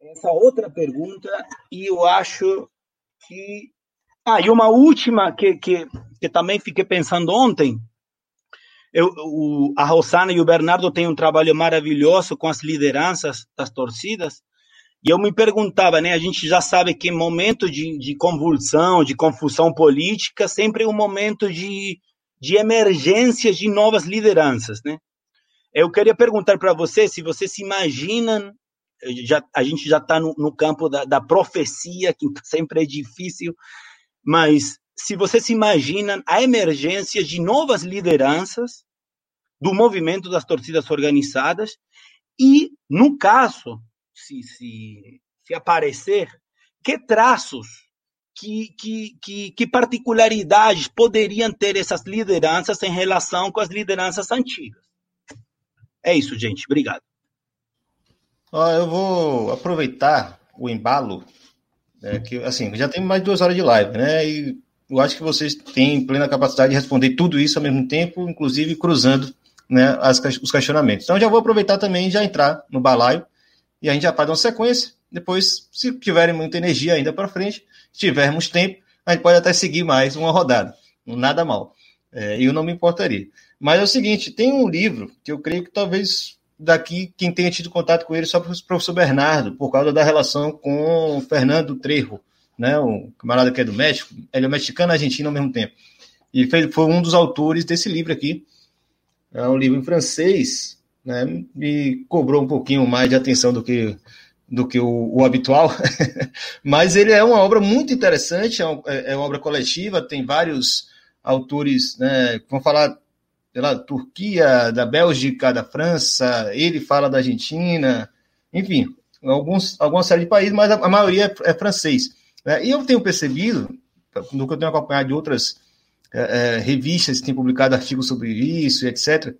Essa outra pergunta, e eu acho que. Ah, e uma última que, que, que também fiquei pensando ontem. Eu, o, a Rosana e o Bernardo têm um trabalho maravilhoso com as lideranças das torcidas. E eu me perguntava, né? A gente já sabe que momento de, de convulsão, de confusão política, sempre é um momento de, de emergência de novas lideranças, né? Eu queria perguntar para você se você se imagina, já, a gente já está no, no, campo da, da profecia, que sempre é difícil, mas se você se imagina a emergência de novas lideranças do movimento das torcidas organizadas e, no caso, se, se, se aparecer, que traços, que, que, que, que particularidades poderiam ter essas lideranças em relação com as lideranças antigas? É isso, gente. Obrigado. eu vou aproveitar o embalo, né, que assim, já tem mais de duas horas de live, né? E eu acho que vocês têm plena capacidade de responder tudo isso ao mesmo tempo, inclusive cruzando né, as, os questionamentos. Então, já vou aproveitar também e já entrar no balaio e a gente já faz uma sequência. Depois, se tiverem muita energia ainda para frente, se tivermos tempo, a gente pode até seguir mais uma rodada. Nada mal. É, eu não me importaria. Mas é o seguinte: tem um livro que eu creio que talvez daqui quem tenha tido contato com ele só o professor Bernardo, por causa da relação com o Fernando Trejo, né, o camarada que é do México, ele é mexicano e argentino ao mesmo tempo. E foi um dos autores desse livro aqui. É um livro em francês, né, me cobrou um pouquinho mais de atenção do que do que o, o habitual, mas ele é uma obra muito interessante, é uma, é uma obra coletiva, tem vários autores, né, vão falar da Turquia, da Bélgica, da França, ele fala da Argentina, enfim, alguns, alguma série de países, mas a, a maioria é, é francês. Né? E eu tenho percebido, no que eu tenho acompanhado de outras é, é, revistas que têm publicado artigos sobre isso, etc.,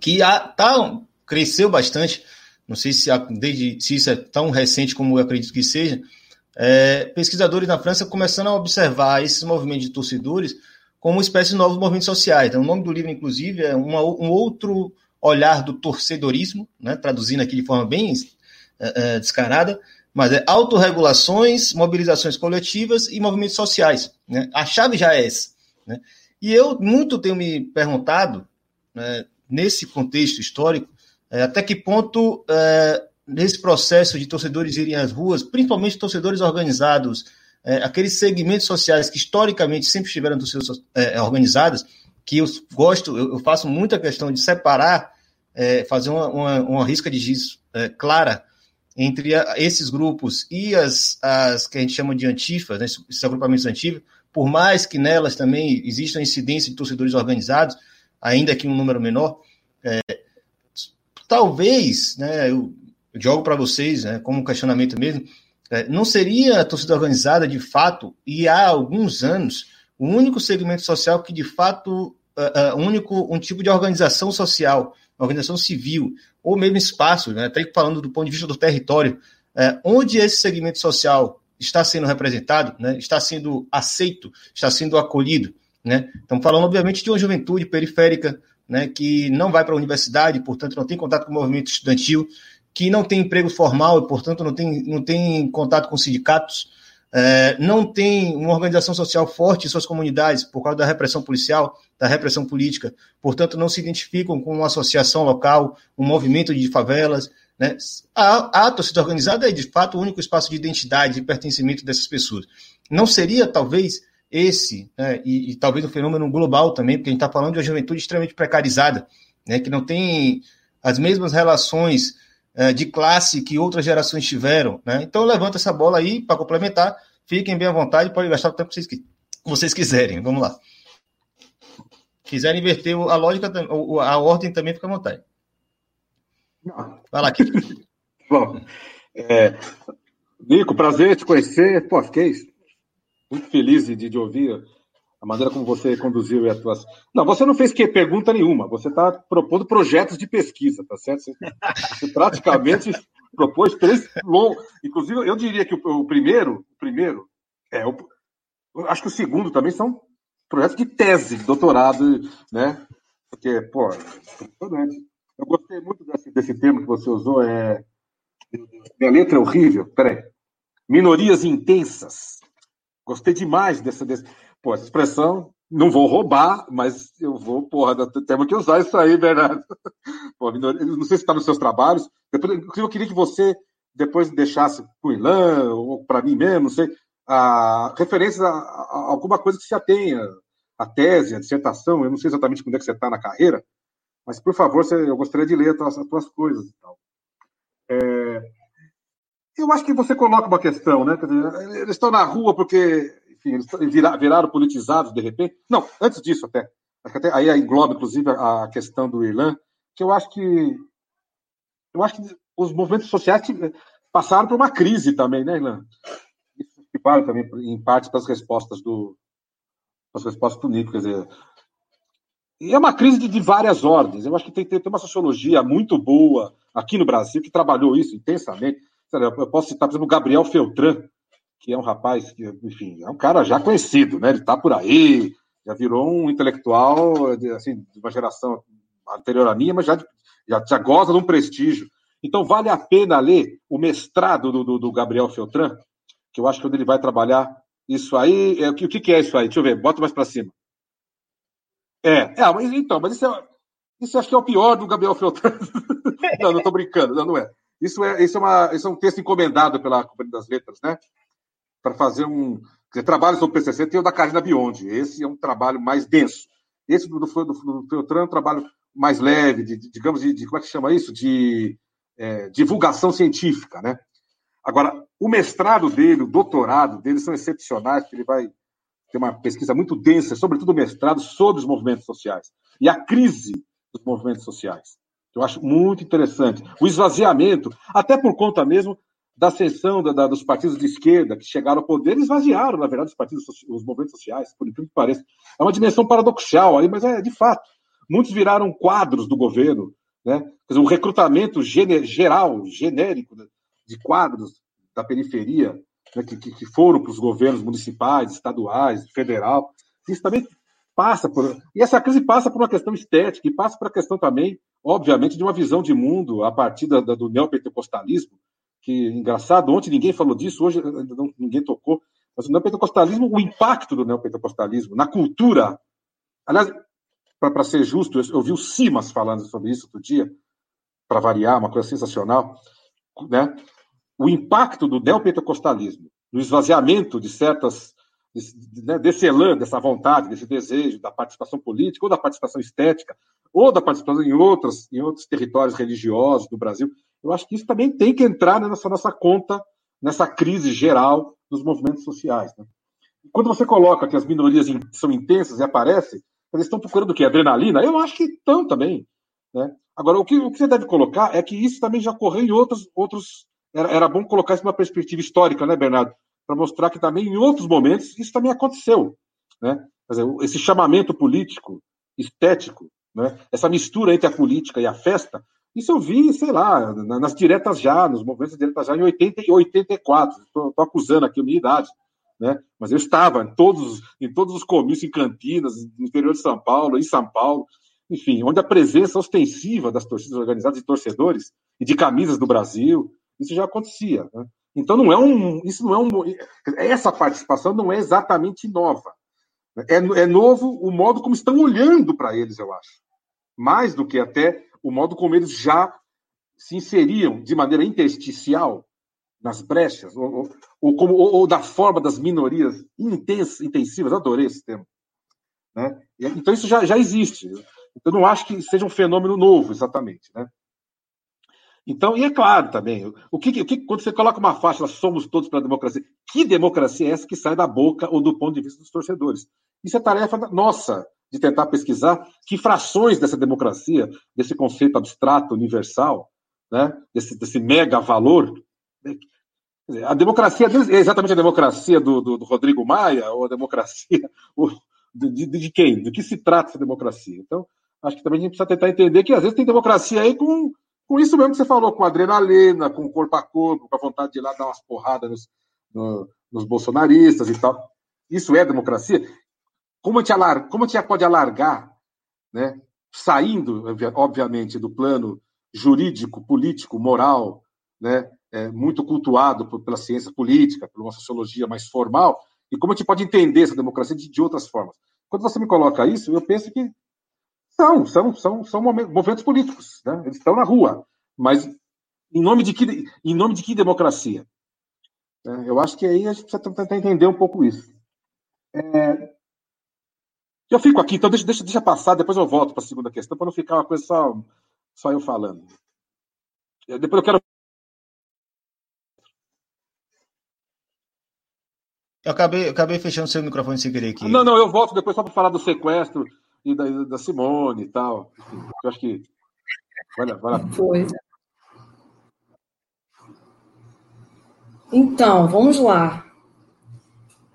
que há, tá, cresceu bastante, não sei se, desde, se isso é tão recente como eu acredito que seja, é, pesquisadores na França começando a observar esses movimentos de torcedores como espécie de novos movimentos sociais. Então, o nome do livro, inclusive, é uma, um outro olhar do torcedorismo, né, traduzindo aqui de forma bem é, é, descarada, mas é autorregulações, mobilizações coletivas e movimentos sociais. Né? A chave já é essa. Né? E eu muito tenho me perguntado, né, nesse contexto histórico, é, até que ponto, é, nesse processo de torcedores irem às ruas, principalmente torcedores organizados, é, aqueles segmentos sociais que historicamente sempre estiveram torcidas é, organizadas, que eu gosto, eu, eu, faço muita questão de separar, é, fazer uma, uma, uma, risca de giz é, clara entre a, esses grupos e as, as que a gente chama de antifas, né, esses agrupamentos antifas, por mais que nelas também exista incidência de torcedores organizados, ainda que um número menor, é, talvez, né, eu, eu jogo para vocês, né, como um questionamento mesmo, não seria a torcida organizada de fato, e há alguns anos, o único segmento social que de fato, uh, único um tipo de organização social, organização civil, ou mesmo espaço, né, até falando do ponto de vista do território, uh, onde esse segmento social está sendo representado, né, está sendo aceito, está sendo acolhido, Né? Estamos falando, obviamente, de uma juventude periférica né, que não vai para a universidade, portanto, não tem contato com o movimento estudantil, que não tem emprego formal e, portanto, não tem, não tem contato com sindicatos, é, não tem uma organização social forte em suas comunidades por causa da repressão policial, da repressão política, portanto, não se identificam com uma associação local, um movimento de favelas. Né? A, a torcida organizada é, de fato, o único espaço de identidade e pertencimento dessas pessoas. Não seria, talvez, esse, né, e, e, talvez um fenômeno global também, porque a gente está falando de uma juventude extremamente precarizada, né, que não tem as mesmas relações é, de classe que outras gerações tiveram. Né? Então, levanta essa bola aí para complementar. Fiquem bem à vontade, pode gastar o tempo que vocês, vocês quiserem. Vamos lá. Quiserem inverter a lógica, a ordem também fica à vontade. Vai lá, Kiko. Bom, é, Nico, prazer te conhecer. Pô, fiquei muito feliz de, de ouvir a maneira como você conduziu e atuação. Não, você não fez que pergunta nenhuma, você está propondo projetos de pesquisa, tá certo? Você, você praticamente propôs três longos. Inclusive, eu diria que o, o primeiro, o primeiro, é, o, acho que o segundo também são projetos de tese, doutorado, né? Porque, pô, impressionante. Eu gostei muito desse, desse termo que você usou, é. Minha letra é horrível, peraí. Minorias intensas. Gostei demais dessa. Desse... Pô, essa expressão, não vou roubar, mas eu vou, porra, temos que usar isso aí, Bernardo. Pô, não sei se está nos seus trabalhos. Depois, eu queria que você depois deixasse para o Ilan, ou para mim mesmo, não sei, a, referências a, a, alguma coisa que se atenha, a tese, a dissertação, eu não sei exatamente quando é que você está na carreira, mas, por favor, você, eu gostaria de ler as tuas, as tuas coisas e tal. É, eu acho que você coloca uma questão, né? Dizer, eles estão na rua porque, eles viraram politizados de repente. Não, antes disso até. até aí engloba, inclusive, a questão do Irlã, que eu acho que eu acho que os movimentos sociais passaram por uma crise também, né, Irlã? Isso que vale também, em parte, para as respostas do as respostas do Nico, quer dizer, e é uma crise de, de, várias ordens. Eu acho que tem, tem, tem, uma sociologia muito boa aqui no Brasil que trabalhou isso intensamente. Eu posso citar, por exemplo, o Gabriel Feltran, que é um rapaz que, enfim, é um cara já conhecido, né? Ele está por aí, já virou um intelectual assim, de uma geração anterior à minha, mas já, já, já goza de um prestígio. Então, vale a pena ler o mestrado do, do, do Gabriel Feltran, que eu acho que quando ele vai trabalhar isso aí. É, o, que, que é isso aí? Deixa eu ver, bota mais para cima. É, é mas, então, mas isso, é, isso acho que é o pior do Gabriel Feltran. não, não estou brincando, não, não é. Isso é, isso, é uma, isso é um texto encomendado pela Companhia das Letras, né? Para fazer um. Dizer, trabalho sobre o PCC tem o da Carina Biondi. Esse é um trabalho mais denso. Esse do, do, do, do Feltran é um trabalho mais leve, de, de digamos, de, de, como é que chama isso? De é, divulgação científica, né? Agora, o mestrado dele, o doutorado dele são excepcionais, porque ele vai tem uma pesquisa muito densa, sobretudo mestrado, sobre os movimentos sociais e a crise dos movimentos sociais. Eu acho muito interessante. O esvaziamento, até por conta mesmo da ascensão da, da, dos partidos de esquerda que chegaram ao poder, esvaziaram, na verdade, os partidos, os movimentos sociais, por incrível que pareça. É uma dimensão paradoxal aí, mas é de fato. Muitos viraram quadros do governo, né? Quer dizer, um recrutamento geral, genérico, de quadros da periferia né, que, que foram para os governos municipais, estaduais, federal. Isso também passa por. E essa crise passa por uma questão estética, e passa por uma questão também, obviamente, de uma visão de mundo a partir da, da, do neopentecostalismo, que, engraçado, ontem ninguém falou disso, hoje não, ninguém tocou, mas o neopentecostalismo, o impacto do neopentecostalismo na cultura. Aliás, para ser justo, eu, eu vi o Simas falando sobre isso outro dia, para variar, uma coisa sensacional, né? o impacto do neopentecostalismo no esvaziamento de certas né, desse elan, dessa vontade, desse desejo da participação política ou da participação estética ou da participação em em outros territórios religiosos do Brasil, eu acho que isso também tem que entrar nessa nossa conta nessa crise geral dos movimentos sociais. Né? Quando você coloca que as minorias são intensas e aparecem, eles estão procurando o quê? Adrenalina? Eu acho que estão também. Né? Agora, o que, o que você deve colocar é que isso também já ocorreu em outros, outros era, era bom colocar isso numa perspectiva histórica, né, Bernardo? Para mostrar que também, em outros momentos, isso também aconteceu. Né? Dizer, esse chamamento político, estético, né? essa mistura entre a política e a festa, isso eu vi, sei lá, nas diretas já, nos movimentos diretas já, em 80 e 84. Estou acusando aqui a minha idade. né? Mas eu estava em todos, em todos os comícios em Campinas, no interior de São Paulo, em São Paulo, enfim, onde a presença ostensiva das torcidas organizadas de torcedores e de camisas do Brasil, isso já acontecia. Né? Então não é um, isso não é um, essa participação não é exatamente nova. É, é novo o modo como estão olhando para eles, eu acho, mais do que até o modo como eles já se inseriam de maneira intersticial nas brechas, ou, ou, ou, como, ou, ou da forma das minorias intens, intensivas, adorei esse termo. Né? Então isso já, já existe. Eu não acho que seja um fenômeno novo, exatamente. Né? Então, e é claro também, o que, o que, quando você coloca uma faixa, somos todos pela democracia, que democracia é essa que sai da boca ou do ponto de vista dos torcedores? Isso é tarefa nossa, de tentar pesquisar que frações dessa democracia, desse conceito abstrato, universal, né, desse, desse mega valor, a democracia é exatamente a democracia do, do, do Rodrigo Maia ou a democracia de, de, de, quem? Do que se trata essa democracia? Então, acho que também a gente precisa tentar entender que às vezes tem democracia aí com, com isso mesmo que você falou, com adrenalina, com corpo a corpo, com a vontade de ir lá dar umas porradas nos, no, nos bolsonaristas e tal. Isso é democracia? Como a gente, alar, como pode alargar, né, saindo, obviamente, do plano jurídico, político, moral, né, é, muito cultuado por, pela ciência política, por uma sociologia mais formal, e como a gente pode entender essa democracia de, de outras formas. Quando você me coloca isso, eu penso que são, são, são, são movimentos políticos, né? eles estão na rua, mas em nome de que, em nome de que democracia? É, eu acho que aí a gente precisa tentar entender um pouco isso. É, eu fico aqui, então deixa, deixa, deixa passar, depois eu volto para a segunda questão, para não ficar uma coisa só, só eu falando. Depois eu quero Eu acabei, eu acabei fechando seu microfone sem querer aqui. Não, não, eu volto depois só para falar do sequestro e da, da Simone e tal. Enfim, eu acho que. Vai lá, vai lá. Foi. Então, vamos lá.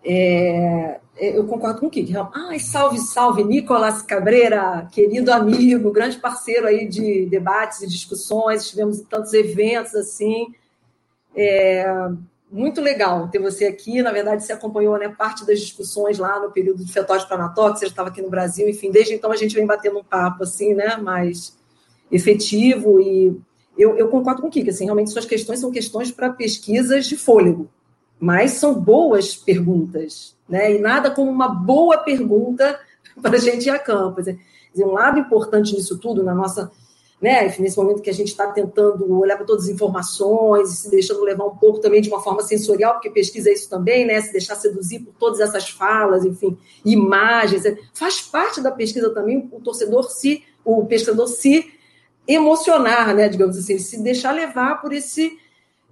É, eu concordo com o Kiki. Ai, salve, salve, Nicolas Cabreira, querido amigo, grande parceiro aí de debates e discussões. Estivemos em tantos eventos assim. É, muito legal ter você aqui. Na verdade, você acompanhou né, parte das discussões lá no período de fetóide para Anatóx, você estava aqui no Brasil, enfim, desde então a gente vem batendo um papo assim, né, mais efetivo e eu, eu concordo com o Kika, assim, realmente suas questões são questões para pesquisas de fôlego, mas são boas perguntas, né, e nada como uma boa pergunta para a gente ir a campo. Quer dizer, um lado importante nisso tudo, na nossa né? Nesse momento que a gente está tentando olhar para todas as informações se deixando levar um pouco também de uma forma sensorial, porque pesquisa é isso também, né? Se deixar seduzir por todas essas falas, enfim, imagens, faz parte da pesquisa também o torcedor se, o pesquisador se emocionar, né? Digamos assim, se deixar levar por esse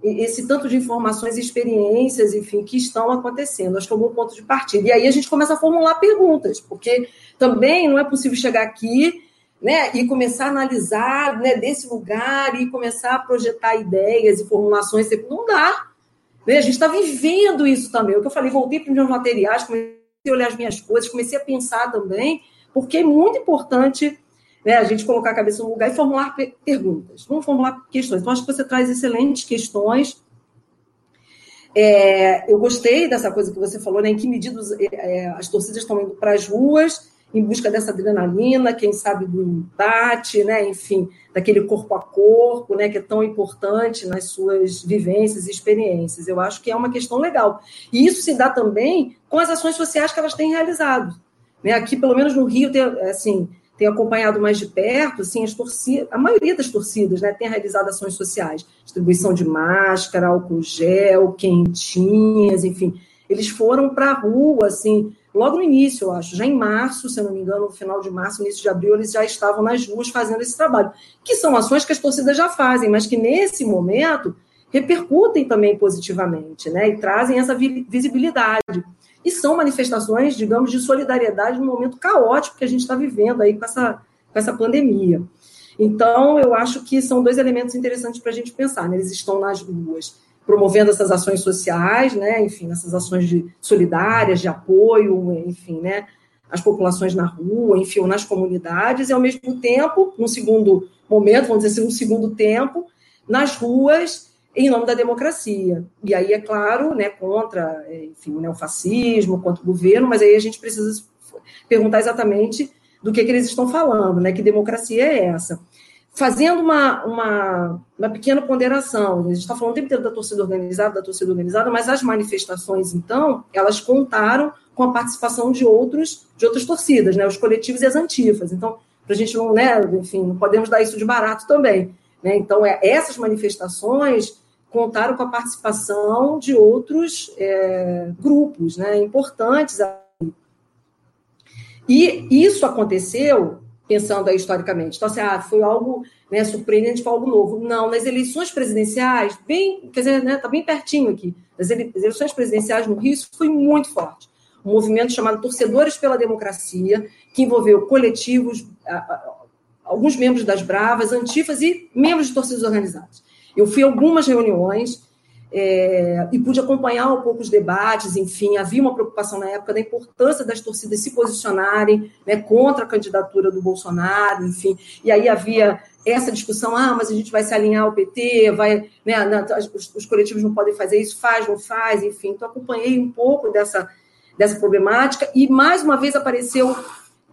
esse tanto de informações experiências, enfim, que estão acontecendo. Acho que é um bom ponto de partida. E aí a gente começa a formular perguntas, porque também não é possível chegar aqui né, e começar a analisar né, desse lugar e começar a projetar ideias e formulações. Não dá. Né? A gente está vivendo isso também. O que eu falei, voltei para os meus materiais, comecei a olhar as minhas coisas, comecei a pensar também, porque é muito importante né, a gente colocar a cabeça no lugar e formular perguntas. Vamos formular questões. Então, acho que você traz excelentes questões. É, eu gostei dessa coisa que você falou, né, em que medida é, as torcidas estão indo para as ruas em busca dessa adrenalina, quem sabe do embate, né? enfim, daquele corpo a corpo, né? que é tão importante nas suas vivências e experiências. Eu acho que é uma questão legal. E isso se dá também com as ações sociais que elas têm realizado. Né? Aqui, pelo menos no Rio, tem, assim, tem acompanhado mais de perto, assim, as torcidas, a maioria das torcidas né, tem realizado ações sociais, distribuição de máscara, álcool gel, quentinhas, enfim, eles foram para a rua, assim, logo no início, eu acho, já em março, se eu não me engano, no final de março, início de abril, eles já estavam nas ruas fazendo esse trabalho, que são ações que as torcidas já fazem, mas que nesse momento repercutem também positivamente, né, e trazem essa visibilidade. E são manifestações, digamos, de solidariedade no momento caótico que a gente está vivendo aí com essa, com essa pandemia. Então, eu acho que são dois elementos interessantes para a gente pensar, né? eles estão nas ruas promovendo essas ações sociais, né, enfim, essas ações de, solidárias, de apoio, enfim, né, as populações na rua, enfim, nas comunidades, e ao mesmo tempo, num segundo momento, vamos dizer assim, um segundo tempo, nas ruas, em nome da democracia. E aí, é claro, né, contra enfim, o neofascismo, contra o governo, mas aí a gente precisa perguntar exatamente do que, que eles estão falando, né? Que democracia é essa? Fazendo uma, uma, uma pequena ponderação, a gente está falando o tempo inteiro da torcida organizada, da torcida organizada, mas as manifestações, então, elas contaram com a participação de outros, de outras torcidas, né? Os coletivos e as antifas. Então, para a gente não, né, enfim, não podemos dar isso de barato também. Né? Então, é, essas manifestações contaram com a participação de outros é, grupos né, importantes e isso aconteceu, pensando aí historicamente, então assim, ah, foi algo né, surpreendente, foi algo novo. Não, nas eleições presidenciais, bem, quer dizer, né, tá bem pertinho aqui, nas eleições presidenciais no Rio, isso foi muito forte. Um movimento chamado Torcedores pela Democracia, que envolveu coletivos, alguns membros das Bravas, antifas e membros de torcidas organizadas. Eu fui a algumas reuniões, é, e pude acompanhar um pouco os debates, enfim, havia uma preocupação na época da importância das torcidas se posicionarem né, contra a candidatura do Bolsonaro, enfim, e aí havia essa discussão, ah, mas a gente vai se alinhar ao PT, vai, né, os, os, coletivos não podem fazer isso, faz, não faz, enfim, então acompanhei um pouco dessa, dessa problemática, e mais uma vez apareceu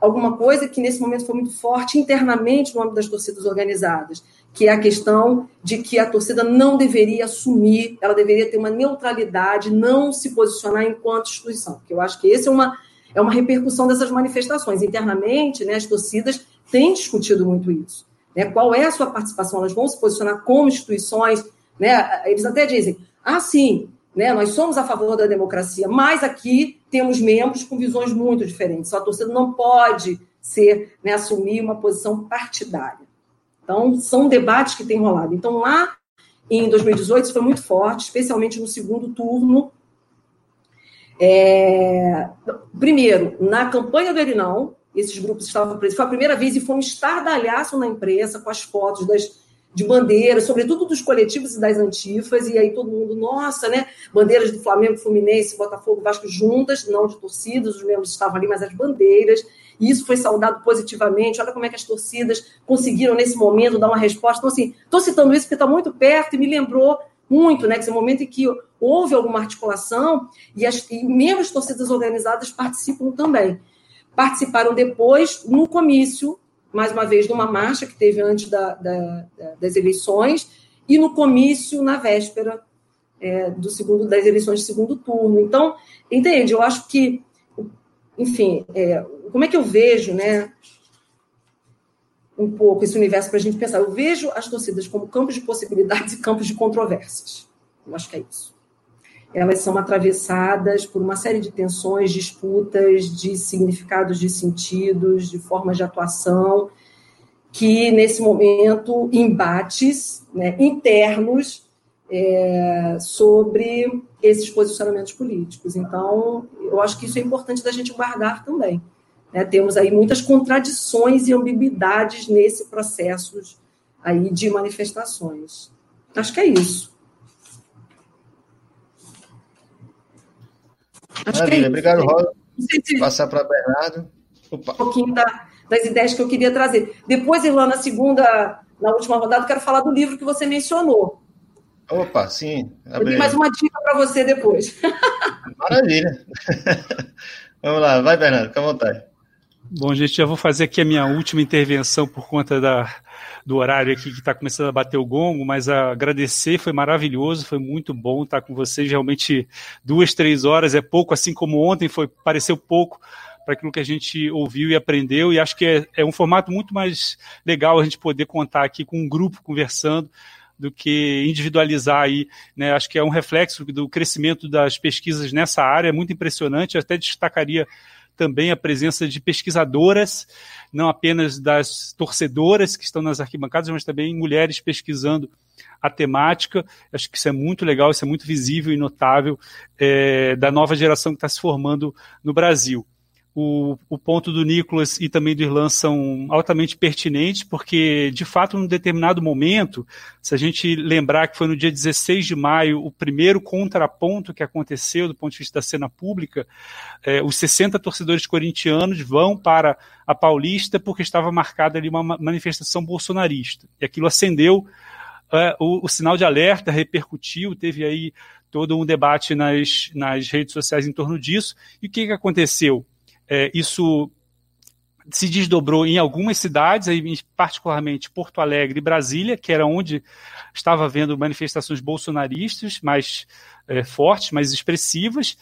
alguma coisa que nesse momento foi muito forte internamente no âmbito das torcidas organizadas, que é a questão de que a torcida não deveria assumir, ela deveria ter uma neutralidade, não se posicionar enquanto instituição. Que eu acho que esse é uma é uma repercussão dessas manifestações internamente, né? As torcidas têm discutido muito isso. Né? Qual é a sua participação? Elas vão se posicionar como instituições, né? Eles até dizem, ah, sim, né? Nós somos a favor da democracia, mas aqui temos membros com visões muito diferentes. A torcida não pode ser, né, assumir uma posição partidária. Então, são debates que têm rolado. Então, lá em 2018, isso foi muito forte, especialmente no segundo turno. É... Primeiro, na campanha do Erinão, esses grupos estavam presos. Foi a primeira vez e foi um estardalhaço na imprensa com as fotos das, de bandeiras, sobretudo dos coletivos e das antifas, e aí todo mundo, nossa, né? Bandeiras do Flamengo, Fluminense, Botafogo, Vasco juntas, não de torcidas, os membros estavam ali, mas as bandeiras e isso foi saudado positivamente. Olha como é que as torcidas conseguiram, nesse momento, dar uma resposta. Então, assim, estou citando isso porque está muito perto e me lembrou muito, né? Que esse momento em que houve alguma articulação e, as, e membros de torcidas organizadas participam também. Participaram depois no comício, mais uma vez, numa marcha que teve antes da, da, das eleições, e no comício na véspera é, do segundo das eleições de segundo turno. Então, entende? Eu acho que, enfim, é, como é que eu vejo, né? Um pouco esse universo para a gente pensar. Eu vejo as torcidas como campos de possibilidades e campos de controvérsias. Eu acho que é isso. Elas são atravessadas por uma série de tensões, disputas, de significados, de sentidos, de formas de atuação, que nesse momento embates né, internos é, sobre esses posicionamentos políticos. Então, eu acho que isso é importante da gente guardar também. Né? Temos aí muitas contradições e ambiguidades nesse processo aí de manifestações. Acho que é isso. Acho Maravilha. É Obrigado, Rosa. Se... Passar para Bernardo. Opa. Um pouquinho da, das ideias que eu queria trazer. Depois, Irlan, na segunda, na última rodada, quero falar do livro que você mencionou. Opa, sim. Eu tenho mais uma dica para você depois. Maravilha. Vamos lá, vai, Bernardo, fica à vontade. Bom, gente, já vou fazer aqui a minha última intervenção por conta da, do horário aqui que está começando a bater o gongo, mas agradecer, foi maravilhoso, foi muito bom estar com vocês. Realmente, duas, três horas é pouco, assim como ontem foi pareceu pouco para aquilo que a gente ouviu e aprendeu, e acho que é, é um formato muito mais legal a gente poder contar aqui com um grupo conversando do que individualizar aí, né? Acho que é um reflexo do crescimento das pesquisas nessa área, é muito impressionante. Eu até destacaria também a presença de pesquisadoras, não apenas das torcedoras que estão nas arquibancadas, mas também mulheres pesquisando a temática. Acho que isso é muito legal, isso é muito visível e notável é, da nova geração que está se formando no Brasil o, o ponto do Nicolas e também do Irlan são altamente pertinentes, porque, de fato, num determinado momento, se a gente lembrar que foi no dia 16 de maio o primeiro contraponto que aconteceu do ponto de vista da cena pública, é, os 60 torcedores corintianos vão para a Paulista porque estava marcada ali uma manifestação bolsonarista. E aquilo acendeu é, o, o, sinal de alerta repercutiu, teve aí todo um debate nas, nas redes sociais em torno disso. E o que, que aconteceu? É, isso se desdobrou em algumas cidades, particularmente Porto Alegre e Brasília, que era onde estava havendo manifestações bolsonaristas mais é, fortes, mais expressivas.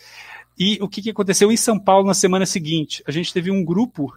E o que, que aconteceu em São Paulo na semana seguinte? A gente teve um grupo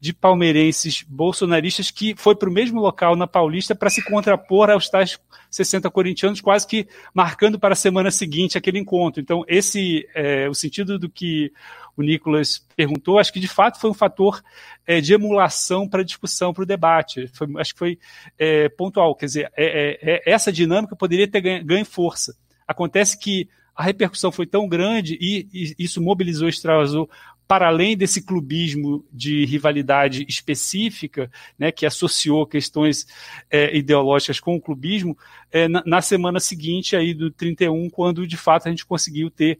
de palmeirenses bolsonaristas que foi para o mesmo local na Paulista para se contrapor aos tais 60 corintianos, quase que marcando para a semana seguinte aquele encontro. Então, esse é o sentido do que o Nicolas perguntou, acho que de fato foi um fator é, de emulação para a discussão, para o debate. Foi, acho que foi é, pontual. Quer dizer, é, é, é essa dinâmica poderia ter ganho, ganho força. Acontece que a repercussão foi tão grande e, e isso mobilizou, extravasou para além desse clubismo de rivalidade específica, né, que associou questões é, ideológicas com o clubismo, é, na, na, semana seguinte, aí do 31, quando de fato a gente conseguiu ter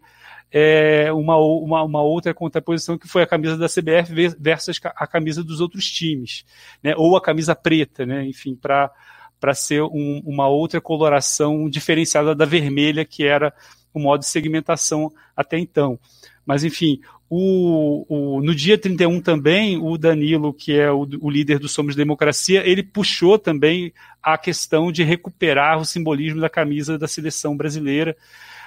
é, uma, uma, uma, outra contraposição que foi a camisa da CBF versus a camisa dos outros times, né, ou a camisa preta, né, enfim, para para ser um, uma outra coloração diferenciada da vermelha, que era o modo de segmentação até então. Mas, enfim, o, o, no dia 31 também, o Danilo, que é o, o, líder do Somos Democracia, ele puxou também a questão de recuperar o simbolismo da camisa da seleção brasileira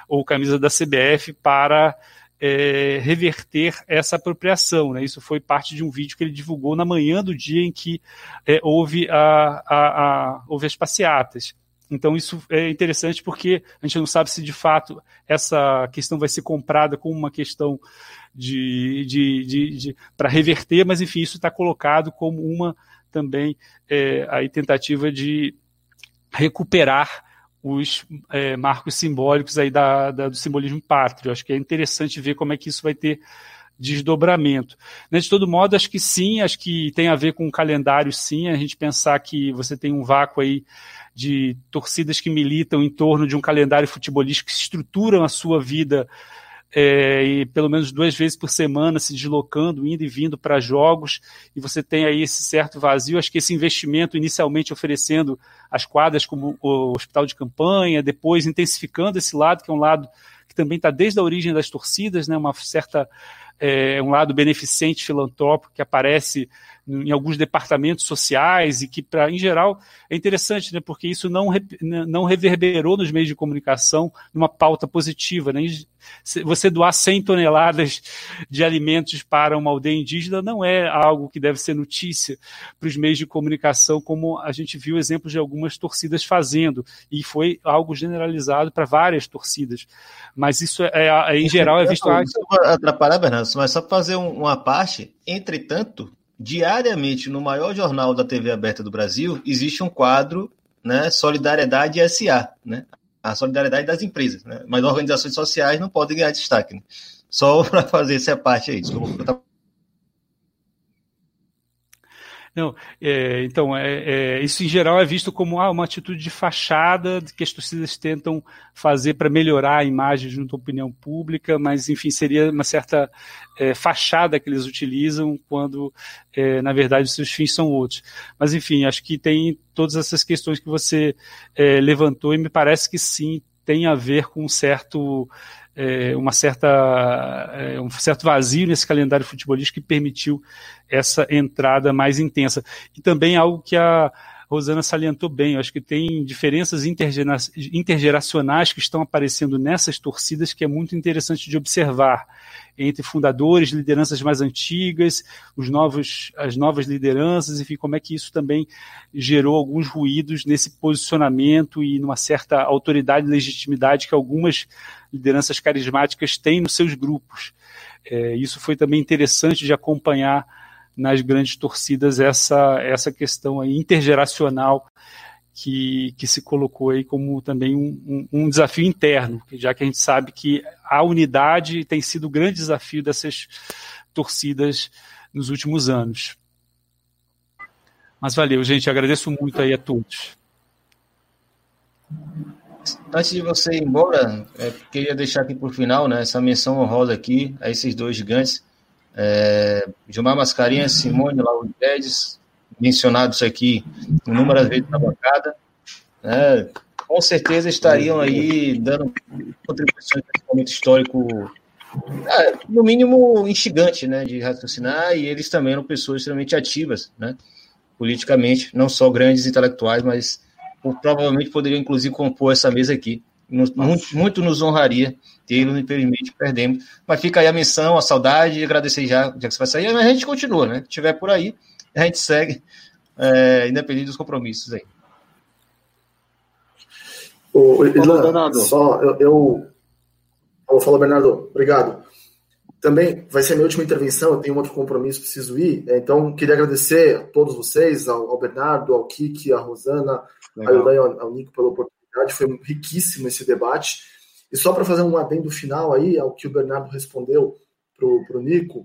ou camisa da CBF para é, reverter essa apropriação. Né? Isso foi parte de um vídeo que ele divulgou na manhã do dia em que é, houve, a, a, a, houve as passeatas. Então, isso é interessante porque a gente não sabe se de fato essa questão vai ser comprada como uma questão de, de, de, de para reverter, mas enfim, isso está colocado como uma também é, aí tentativa de recuperar os é, marcos simbólicos aí da, da, do simbolismo pátrio. Acho que é interessante ver como é que isso vai ter desdobramento. Né, de todo modo, acho que sim, acho que tem a ver com o calendário, sim, a gente pensar que você tem um vácuo aí de torcidas que militam em torno de um calendário futebolístico que estruturam a sua vida é, e pelo menos duas vezes por semana se deslocando, indo e vindo para jogos, e você tem aí esse certo vazio. Acho que esse investimento, inicialmente oferecendo as quadras como o hospital de campanha, depois intensificando esse lado, que é um lado que também está desde a origem das torcidas, né, uma certa é, um lado beneficente filantrópico que aparece em alguns departamentos sociais e que, pra, em geral, é interessante, né, porque isso não, não reverberou nos meios de comunicação numa pauta positiva. Né? Você doar 100 toneladas de alimentos para uma aldeia indígena não é algo que deve ser notícia para os meios de comunicação, como a gente viu exemplos de algumas torcidas fazendo, e foi algo generalizado para várias torcidas. Mas isso, é, é em geral, é visto... Atrapalhar, Bernardo, mas só fazer uma parte, entretanto, diariamente no maior jornal da TV aberta do Brasil existe um quadro, né, Solidariedade SA, né? A solidariedade das empresas, né? Mas organizações sociais não podem ganhar destaque. Né? Só para fazer essa parte aí. Desculpa, Não, é, então, é, é, isso em geral é visto como ah, uma atitude de fachada que as torcidas tentam fazer para melhorar a imagem junto à opinião pública, mas, enfim, seria uma certa é, fachada que eles utilizam quando, é, na verdade, os seus fins são outros. Mas, enfim, acho que tem todas essas questões que você é, levantou e me parece que sim, tem a ver com um certo é, uma certa, é, um certo vazio nesse calendário futebolístico que permitiu essa entrada mais intensa. E também algo que a Rosana salientou bem, eu acho que tem diferenças intergeracionais que estão aparecendo nessas torcidas que é muito interessante de observar entre fundadores, lideranças mais antigas, os novos, as novas lideranças, enfim, como é que isso também gerou alguns ruídos nesse posicionamento e numa certa autoridade e legitimidade que algumas lideranças carismáticas têm nos seus grupos. É, isso foi também interessante de acompanhar nas grandes torcidas essa, essa questão intergeracional que, que se colocou aí como também um, um, um, desafio interno, já que a gente sabe que a unidade tem sido o grande desafio dessas torcidas nos últimos anos. Mas valeu, gente, agradeço muito aí a todos. Antes de você ir embora, é, queria deixar aqui por final né, essa menção honrosa aqui a esses dois gigantes. É, Gilmar Mascarenhas, Simone Lauro mencionados aqui inúmeras vezes na bancada. né, com certeza estariam aí dando contribuições para esse momento histórico, é, no mínimo instigante, né, de raciocinar, e eles também eram pessoas extremamente ativas, né, politicamente, não só grandes intelectuais, mas provavelmente poderiam inclusive compor essa mesa aqui. Nos, muito, muito, nos honraria tê-lo, infelizmente perdemos. Mas fica aí a menção, a saudade, e agradecer já, já que você vai sair, mas a gente continua, né? Se tiver por aí, a gente segue, é, independente dos compromissos aí. O, Ilan, só eu, eu... Falou, falou, Bernardo, obrigado. Também vai ser a minha última intervenção, eu tenho um outro compromisso, preciso ir. É, então, queria agradecer a todos vocês, ao, ao Bernardo, ao Kiki, à Rosana, Legal. ao e ao, ao Nico pela oportunidade. Foi riquíssimo esse debate. E só para fazer um adendo final aí ao que o Bernardo respondeu para o Nico,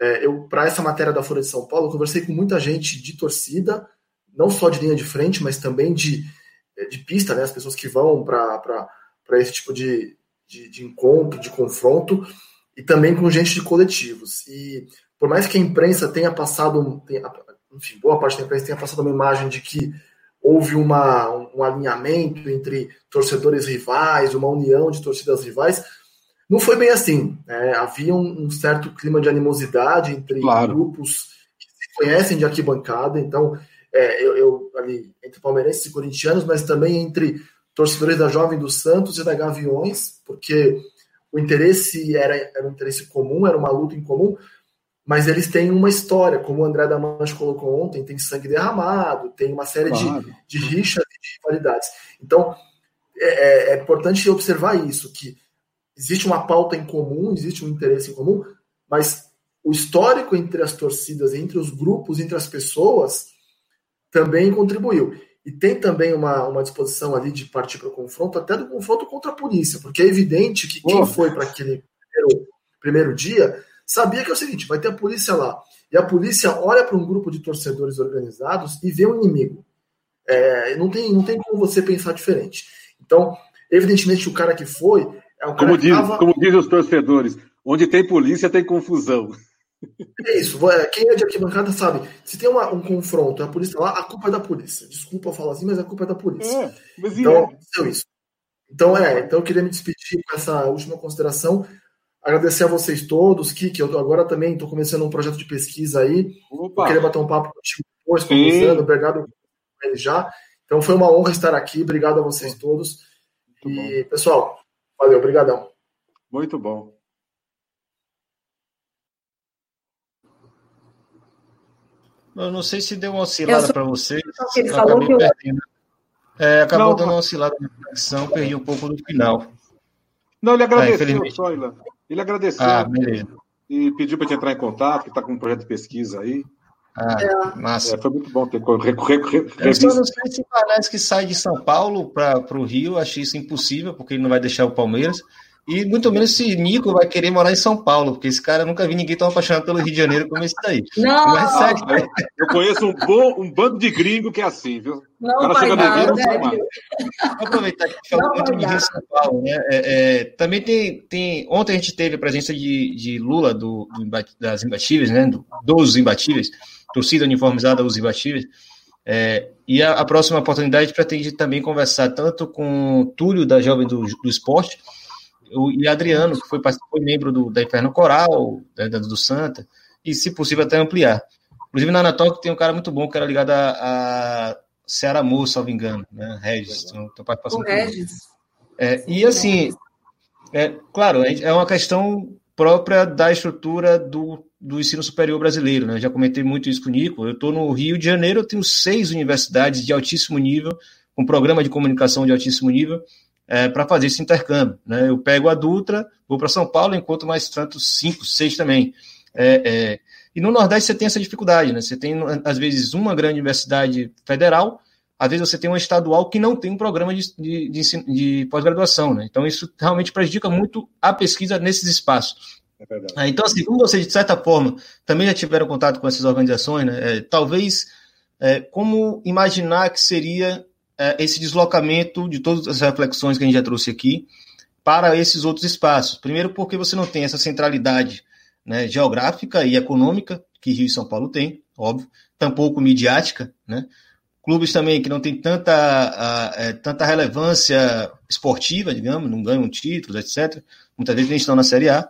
é, eu para essa matéria da Folha de São Paulo, eu conversei com muita gente de torcida, não só de linha de frente, mas também de, de pista, né, as pessoas que vão para esse tipo de, de, de, encontro, de confronto, e também com gente de coletivos. E por mais que a imprensa tenha passado, tenha, enfim, boa parte da imprensa tenha passado uma imagem de que houve uma, um alinhamento entre torcedores rivais, uma união de torcidas rivais, não foi bem assim. Né? Havia um, um, certo clima de animosidade entre claro. grupos que se conhecem de arquibancada, então é, eu, eu, ali entre palmeirenses e corintianos, mas também entre torcedores da Jovem do Santos e da Gaviões, porque o interesse era, era um interesse comum, era uma luta em comum, mas eles têm uma história, como o André Damanche colocou ontem, tem sangue derramado, tem uma série claro. de, de rixas e de rivalidades. Então, é, é, é, importante observar isso, que existe uma pauta em comum, existe um interesse em comum, mas o histórico entre as torcidas, entre os grupos, entre as pessoas, também contribuiu. E tem também uma, uma disposição ali de partir para o confronto, até do confronto contra a polícia, porque é evidente que quem foi para aquele primeiro, primeiro dia sabia que é o seguinte: vai ter a polícia lá. E a polícia olha para um grupo de torcedores organizados e vê um inimigo. É, não, tem, não tem como você pensar diferente. Então, evidentemente, o cara que foi é um como, diz, tava... como dizem os torcedores, onde tem polícia tem confusão. É isso. É, quem é de arquibancada sabe. Se tem uma, um confronto, a polícia lá, a culpa é da polícia. Desculpa falar assim, mas a culpa é da polícia. É, então, é isso. Então, é. Então, eu queria me despedir com essa última consideração. Agradecer a vocês todos, Kiki. Eu agora também estou começando um projeto de pesquisa aí. Opa. Eu queria bater um papo contigo depois, com o Luciano, Bernardo, ele já. Então, foi uma honra estar aqui. Obrigado a vocês todos. Muito e, bom. pessoal, valeu. Obrigadão. Muito bom. Eu não sei se deu uma oscilada só... para vocês. Ele falou que eu... É, acabou não, dando uma oscilada na conexão, perdi um pouco no final. Não, ele agradeceu, ah, só, Ilan. Ele agradeceu. Ah, beleza. E pediu para te entrar em contato, que está com um projeto de pesquisa aí. Ah, é. massa. É, foi muito bom ter recorrido. Eu só não sei se parece que sai de São Paulo para o Rio, achei isso impossível, porque ele não vai deixar o Palmeiras. E muito menos se Nico vai querer morar em São Paulo, porque esse cara nunca vi ninguém tão apaixonado pelo Rio de Janeiro como esse daí. Não, Mas, sério? Eu conheço um, bom, um bando de gringo que é assim, viu? Não o cara vai chega dar, no Rio, né? Vou aproveitar que falou muito de Rio São Paulo, né? É, é, também tem, tem. Ontem a gente teve a presença de, de Lula, do, do das imbatíveis, né? Do, dos imbatíveis, torcida uniformizada dos imbatíveis. É, e a, a, próxima oportunidade pretende também conversar tanto com o Túlio, da Jovem do, do Esporte, e Adriano, que foi, foi membro do, da Inferno Coral, da, do Santa, e, se possível, até ampliar. Inclusive, na Anatólica tem um cara muito bom que era ligado a, a Ceará Moço, salvo engano, né? Regis. Então, participação o Regis. É, e, assim, é, claro, é uma questão própria da estrutura do, do ensino superior brasileiro, né? Já comentei muito isso com o Nico. Eu estou no Rio de Janeiro, eu tenho seis universidades de altíssimo nível, com programa de comunicação de altíssimo nível, é, para fazer esse intercâmbio. Né? Eu pego a Dutra, vou para São Paulo, encontro mais tantos cinco, seis também. É, é, e no Nordeste você tem essa dificuldade, né? Você tem, às vezes, uma grande universidade federal, às vezes você tem uma estadual que não tem um programa de, de, de, de pós-graduação, né? Então, isso realmente prejudica muito a pesquisa nesses espaços. É então, assim, como vocês, de certa forma, também já tiveram contato com essas organizações, né? É, talvez, é, como imaginar que seria é, esse deslocamento de todas as reflexões que a gente já trouxe aqui para esses outros espaços. Primeiro, porque você não tem essa centralidade né, geográfica e econômica que Rio e São Paulo têm, óbvio, tampouco midiática, né? clubes também que não têm tanta, é, tanta relevância esportiva, digamos, não ganham títulos, etc. Muitas vezes nem estão na Série A.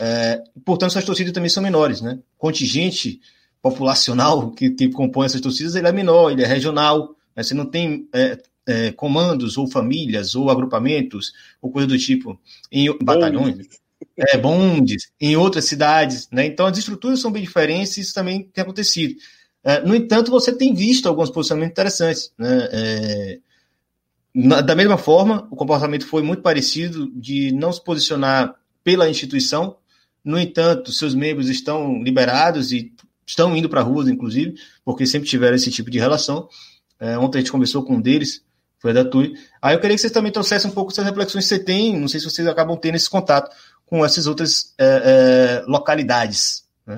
É, portanto, suas torcidas também são menores, né? Contingente populacional que, que compõe essas torcidas ele é menor, ele é regional. Né? Você não tem é, é, comandos ou famílias ou agrupamentos ou coisa do tipo em batalhões, é, bondes em outras cidades, né? Então as estruturas são bem diferentes e isso também tem acontecido. É, no entanto, você tem visto alguns posicionamentos interessantes, né? É, na, da mesma forma, o comportamento foi muito parecido de não se posicionar pela instituição. No entanto, seus membros estão liberados e estão indo para ruas, inclusive, porque sempre tiveram esse tipo de relação. É, ontem a gente conversou com um deles, foi da TUI. Aí eu queria que vocês também trouxessem um pouco das reflexões que você tem, não sei se vocês acabam tendo esse contato com essas outras é, é, localidades. Né?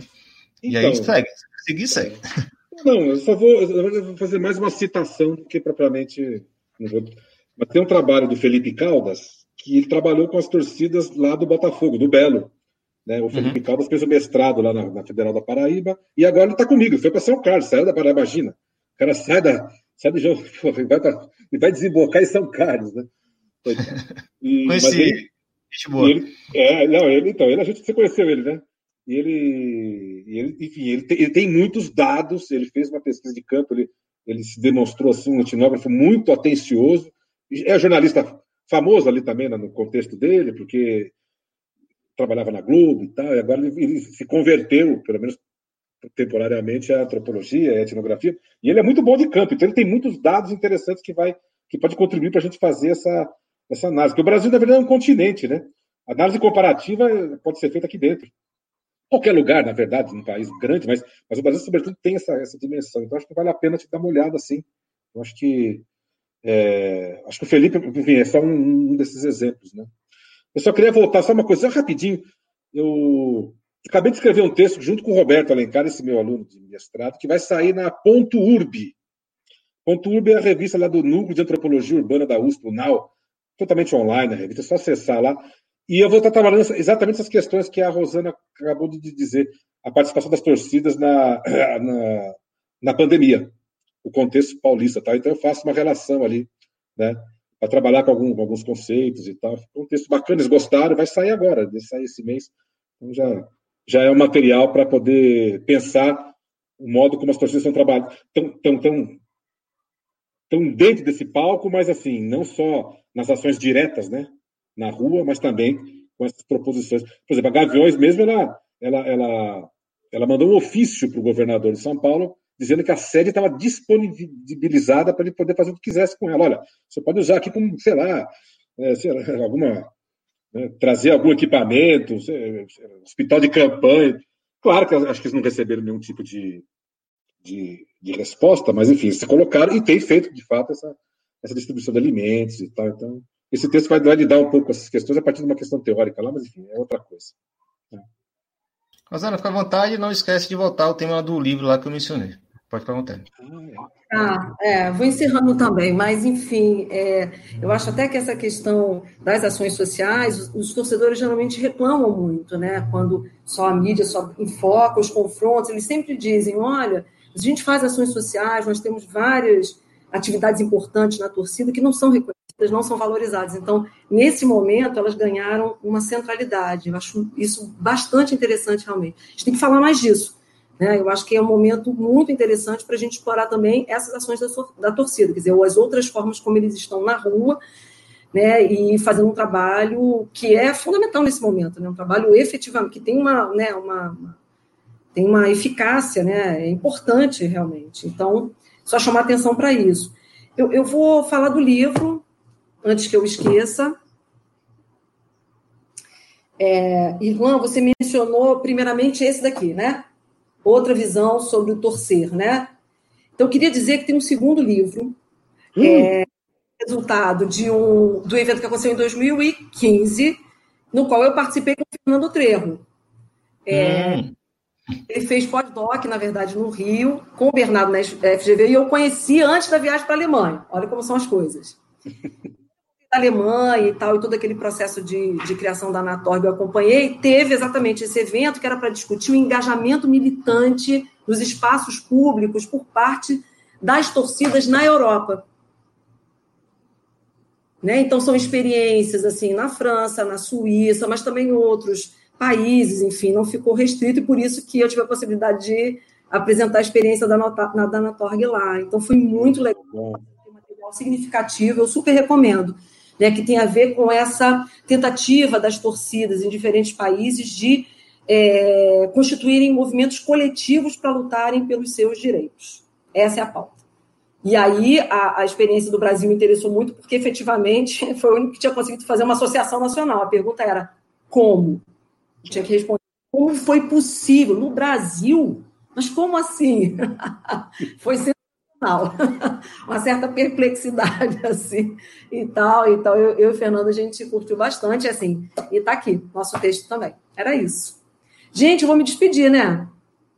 Então, e aí então, segue, seguir segue. Não, eu só vou, eu vou fazer mais uma citação do que propriamente. Mas tem um trabalho do Felipe Caldas que ele trabalhou com as torcidas lá do Botafogo, do Belo. Né? O Felipe uhum. Caldas fez o mestrado lá na, na Federal da Paraíba e agora ele está comigo, foi para São Carlos, saiu da Paraíba, imagina. O cara sai da, sai do jogo, vai, pra, vai desembocar em São Carlos, né? E, Conheci. Ele, ele, é, não, ele, então, ele, a gente, você conheceu ele, né? E ele, ele enfim, ele tem, ele tem, muitos dados, ele fez uma pesquisa de campo, ele, ele se demonstrou assim, um etnógrafo muito atencioso, é jornalista famoso ali também no contexto dele, porque trabalhava na Globo e tal, e agora ele, ele se converteu, pelo menos temporariamente a antropologia, a etnografia, e ele é muito bom de campo, então ele tem muitos dados interessantes que vai que pode contribuir para a gente fazer essa, essa análise. Porque o Brasil, na verdade, é um continente, né? A análise comparativa pode ser feita aqui dentro. Qualquer lugar, na verdade, num país grande, mas, mas o Brasil, sobretudo, tem essa, essa dimensão. Então, acho que vale a pena te dar uma olhada assim. Eu acho que é, acho que o Felipe, enfim, é só um, um, desses exemplos, né? Eu só queria voltar só uma coisa, só rapidinho. Eu Acabei de escrever um texto junto com o Roberto Alencar, esse meu aluno de mestrado, que vai sair na Ponto Urb. Ponto Urb é a revista lá do Núcleo de Antropologia Urbana da USP, o NAU, totalmente online a revista, é só acessar lá. E eu vou estar trabalhando exatamente essas questões que a Rosana acabou de dizer, a participação das torcidas na, na, na pandemia, o contexto paulista. Tá? Então eu faço uma relação ali, né, para trabalhar com, algum, com, alguns conceitos e tal. Um texto bacana, eles gostaram, vai sair agora, vai sair esse mês. Então já já é um material para poder pensar o modo como as torcidas estão trabalhando. Estão, estão, estão, estão dentro desse palco, mas assim, não só nas ações diretas, né, na rua, mas também com essas proposições. Por exemplo, a Gaviões mesmo, ela, ela, ela, ela mandou um ofício para o governador de São Paulo dizendo que a sede estava disponibilizada para ele poder fazer o que quisesse com ela. Olha, você pode usar aqui como, sei lá, é, sei lá alguma né, trazer algum equipamento, hospital de campanha. Claro que acho que eles não receberam nenhum tipo de, de, de, resposta, mas enfim, se colocaram e tem feito de fato essa, essa distribuição de alimentos e tal. Então, esse texto vai, lidar um pouco essas questões a partir de uma questão teórica lá, mas enfim, é outra coisa. Rosana, fica à vontade e não esquece de voltar ao tema do livro lá que eu mencionei. Pode vontade. Ah, é, vou encerrando também, mas enfim, é, eu acho até que essa questão das ações sociais, os, os, torcedores geralmente reclamam muito, né? Quando só a mídia só enfoca os confrontos, eles sempre dizem: olha, a gente faz ações sociais, nós temos várias atividades importantes na torcida que não são reconhecidas, não são valorizadas. Então, nesse momento, elas ganharam uma centralidade. Eu acho isso bastante interessante, realmente. A gente tem que falar mais disso né? Eu acho que é um momento muito interessante para a gente explorar também essas ações da, da torcida, quer dizer, ou as outras formas como eles estão na rua, né, e fazendo um trabalho que é fundamental nesse momento, né, um trabalho efetivamente, que tem uma, né, uma, tem uma eficácia, né, é importante realmente. Então, só chamar atenção para isso. Eu, eu vou falar do livro, antes que eu esqueça. É, Irlan, você mencionou primeiramente esse daqui, né? Outra visão sobre o torcer, né? Então, eu queria dizer que tem um segundo livro, hum. é, resultado de um, do evento que aconteceu em 2015, no qual eu participei com o Fernando Trejo. É, hum. Ele fez pós-doc, na verdade, no Rio, com o Bernardo na FGV, e eu conheci antes da viagem para a Alemanha. Olha como são as coisas. Da Alemanha e tal, e todo aquele processo de, de criação da Anatorg eu acompanhei, teve exatamente esse evento que era para discutir o engajamento militante nos espaços públicos por parte das torcidas na Europa. Né? Então, são experiências assim na França, na Suíça, mas também em outros países, enfim, não ficou restrito, e por isso que eu tive a possibilidade de apresentar a experiência da, na, da Natorg lá. Então, foi muito legal, material significativo, eu super recomendo, né, que tem a ver com essa tentativa das torcidas em diferentes países de é, constituírem movimentos coletivos para lutarem pelos seus direitos. Essa é a pauta. E aí a, a, experiência do Brasil me interessou muito, porque efetivamente foi o único que tinha conseguido fazer uma associação nacional. A pergunta era como? tinha que responder como foi possível no Brasil. Mas como assim? foi sensacional. Uma certa perplexidade assim e tal. Então eu, eu e o Fernando a gente curtiu bastante assim. E está aqui nosso texto também. Era isso. Gente, eu vou me despedir, né?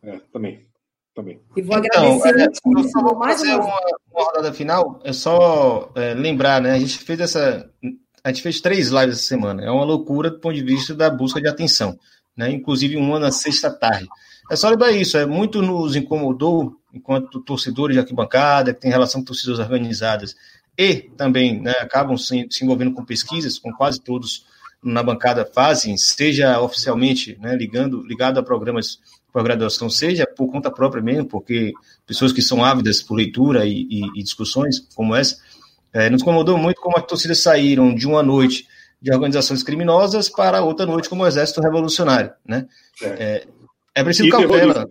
É, também também. E vou então, agradecer é, eu só vou fazer uma, uma, rodada final. É só é, lembrar, né? A gente fez essa. A gente fez três lives essa semana. É uma loucura do ponto de vista da busca de atenção. Né? Inclusive uma na sexta tarde. É só lembrar isso, é muito nos incomodou, enquanto torcedores de arquibancada, que tem relação com torcidas organizadas, e também né, acabam se, se envolvendo com pesquisas, com quase todos na bancada fazem, seja oficialmente né, ligando, ligado a programas por graduação, seja por conta própria mesmo, porque pessoas que são ávidas por leitura e, e, e discussões como essa, é, nos incomodou muito como as torcidas saíram de uma noite de organizações criminosas para outra noite como o Exército Revolucionário, né? É, é, é preciso e cautela. Terrorista.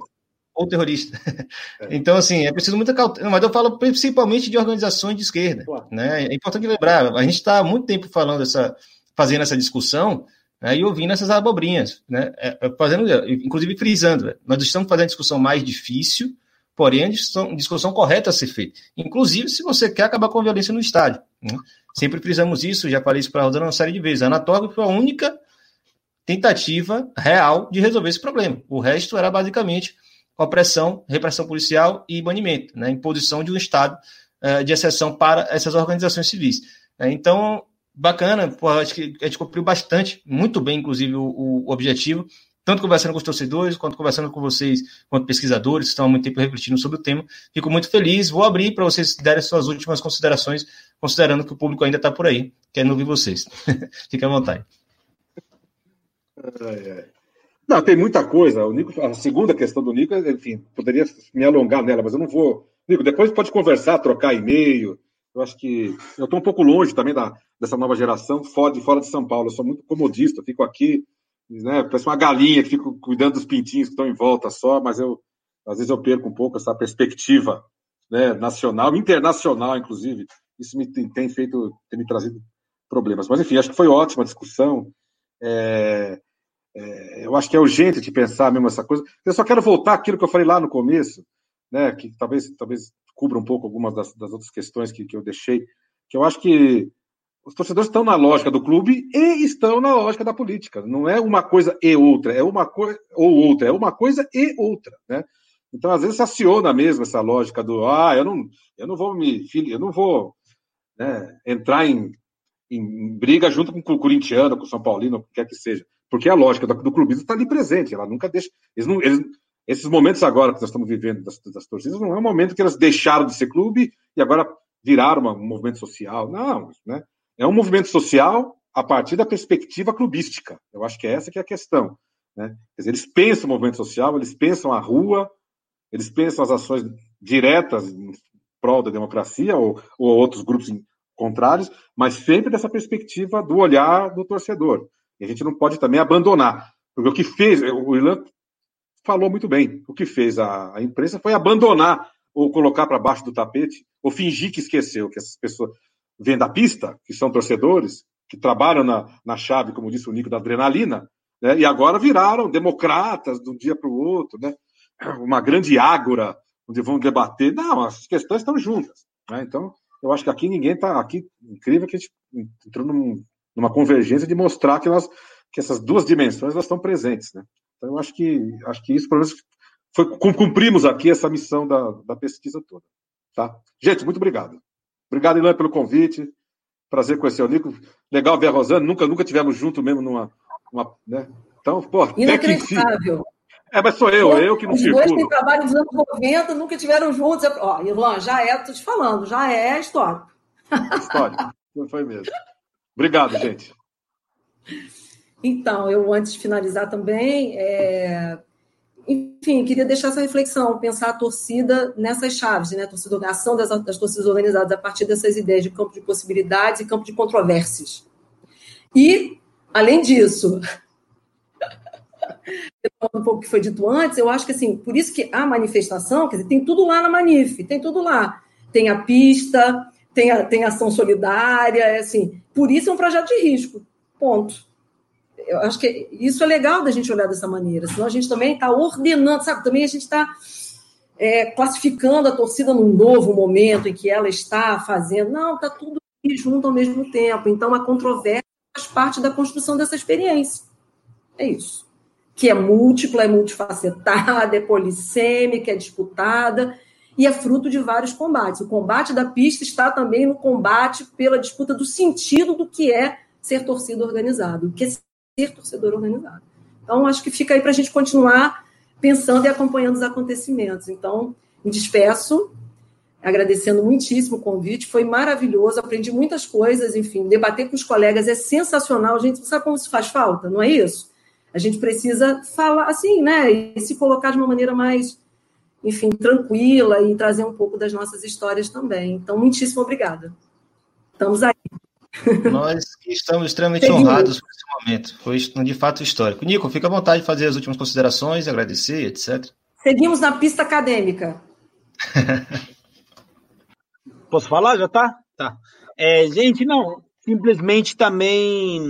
Ou terrorista. É. Então, assim, é preciso muita cautela. Mas eu falo principalmente de organizações de esquerda. Né? É importante lembrar, a gente está há muito tempo falando essa, fazendo essa discussão, né, e ouvindo essas abobrinhas, né, é, é, fazendo, inclusive frisando, né, nós estamos fazendo a discussão mais difícil, porém a discussão, discussão, correta a ser feita, inclusive se você quer acabar com a violência no estádio. Né? Sempre frisamos isso, já falei isso para a Rosana uma série de vezes. A Anatórica foi a única tentativa real de resolver esse problema. O resto era basicamente opressão, repressão policial e banimento, né, imposição de um estado uh, de exceção para essas organizações civis. Então, bacana, pô, acho que a gente cumpriu bastante, muito bem, inclusive, o, o, objetivo, tanto conversando com os torcedores, quanto conversando com vocês, quanto pesquisadores, que estão há muito tempo refletindo sobre o tema. Fico muito feliz, vou abrir para vocês darem suas últimas considerações, considerando que o público ainda está por aí, querendo ouvir vocês. Fique à vontade. Não, tem muita coisa. O Nico, a segunda questão do Nico, enfim, poderia me alongar nela, mas eu não vou. Nico, depois pode conversar, trocar e-mail, eu acho que eu estou um pouco longe também da, dessa nova geração, fora de, fora de São Paulo. Eu sou muito comodista, fico aqui, né, parece uma galinha que fico cuidando dos pintinhos que estão em volta só, mas eu às vezes eu perco um pouco essa perspectiva né, nacional, internacional, inclusive. Isso me tem, tem, feito, tem me trazido problemas. Mas enfim, acho que foi ótima a discussão. É, é, eu acho que é urgente de pensar mesmo essa coisa. Eu só quero voltar àquilo que eu falei lá no começo, né, que talvez, talvez cubra um pouco algumas das, das outras questões que, que eu deixei, que eu acho que os torcedores estão na lógica do clube e estão na lógica da política. Não é uma coisa e outra, é uma coisa ou outra, é uma coisa e outra, né? Então, às vezes, aciona mesmo essa lógica do ah, eu não, eu não vou me eu não vou né, entrar em, em, briga junto com o corintiano, com o São Paulino, o que quer que seja. Porque a lógica do, do clubismo está ali presente, ela nunca deixa. Eles não, eles, esses momentos agora que nós estamos vivendo das, das torcidas não é um momento que elas deixaram de ser clube e agora viraram um movimento social. Não, né? É um movimento social a partir da perspectiva clubística. Eu acho que é essa que é a questão. Né? Dizer, eles pensam o movimento social, eles pensam a rua, eles pensam as ações diretas em prol da democracia ou, ou outros grupos contrários, mas sempre dessa perspectiva do olhar do torcedor. E a gente não pode também abandonar. Porque o que fez, o Irlan falou muito bem. O que fez a, a imprensa foi abandonar ou colocar para baixo do tapete, ou fingir que esqueceu que essas pessoas vêm da pista, que são torcedores, que trabalham na, na chave, como disse o Nico, da adrenalina, né, e agora viraram democratas de um dia para o outro, né, uma grande ágora onde vão debater. Não, as questões estão juntas. Né, então, eu acho que aqui ninguém está. Aqui, incrível que a gente entrou num, numa convergência de mostrar que, nós, que essas duas dimensões elas estão presentes. Né? Então, eu acho que, acho que isso, pelo menos, foi, cumprimos aqui essa missão da, da pesquisa toda. Tá? Gente, muito obrigado. Obrigado, Ilan, pelo convite. Prazer conhecer o Nico. Legal ver a Rosana. Nunca, nunca tivemos junto mesmo numa. Uma, né? Então, pô, Inacreditável. É, mas sou eu, eu que não Os circulo. dois têm trabalho dos anos 90, nunca tiveram juntos. Ó, Irlan, já é, tô te falando, já é histórico. Histórico, não foi mesmo. Obrigado, gente. Então, eu, antes de finalizar também, é... enfim, queria deixar essa reflexão, pensar a torcida nessas chaves, né? A, torcida, a ação das, das torcidas organizadas a partir dessas ideias de campo de possibilidades e campo de controvérsias. E, além disso, um pouco que foi dito antes, eu acho que assim, por isso que a manifestação, quer dizer, tem tudo lá na Manif, tem tudo lá. Tem a pista, tem, a, tem ação solidária, é assim, por isso é um projeto de risco. Ponto. Eu acho que isso é legal da gente olhar dessa maneira, senão a gente também está ordenando, sabe? Também a gente está é, classificando a torcida num novo momento em que ela está fazendo. Não, está tudo junto ao mesmo tempo. Então a controvérsia faz parte da construção dessa experiência. É isso que é múltipla, é multifacetada, é polissêmica, é disputada e é fruto de vários combates. O combate da pista está também no combate pela disputa do sentido do que é ser torcida organizada, o que é ser torcedor organizado. Então, acho que fica aí para a gente continuar pensando e acompanhando os acontecimentos. Então, me despeço, agradecendo muitíssimo o convite, foi maravilhoso, aprendi muitas coisas, enfim, debater com os colegas é sensacional, gente, sabe como isso faz falta, não é isso? A gente precisa falar assim, né? E se colocar de uma maneira mais, enfim, tranquila e trazer um pouco das nossas histórias também. Então, muitíssimo obrigada. Estamos aí. Nós estamos extremamente honrados por esse momento. Foi de fato histórico. Nico, fica à vontade de fazer as últimas considerações, agradecer, etc. Seguimos na pista acadêmica. Posso falar? Já tá? Tá. É, gente, não. Simplesmente também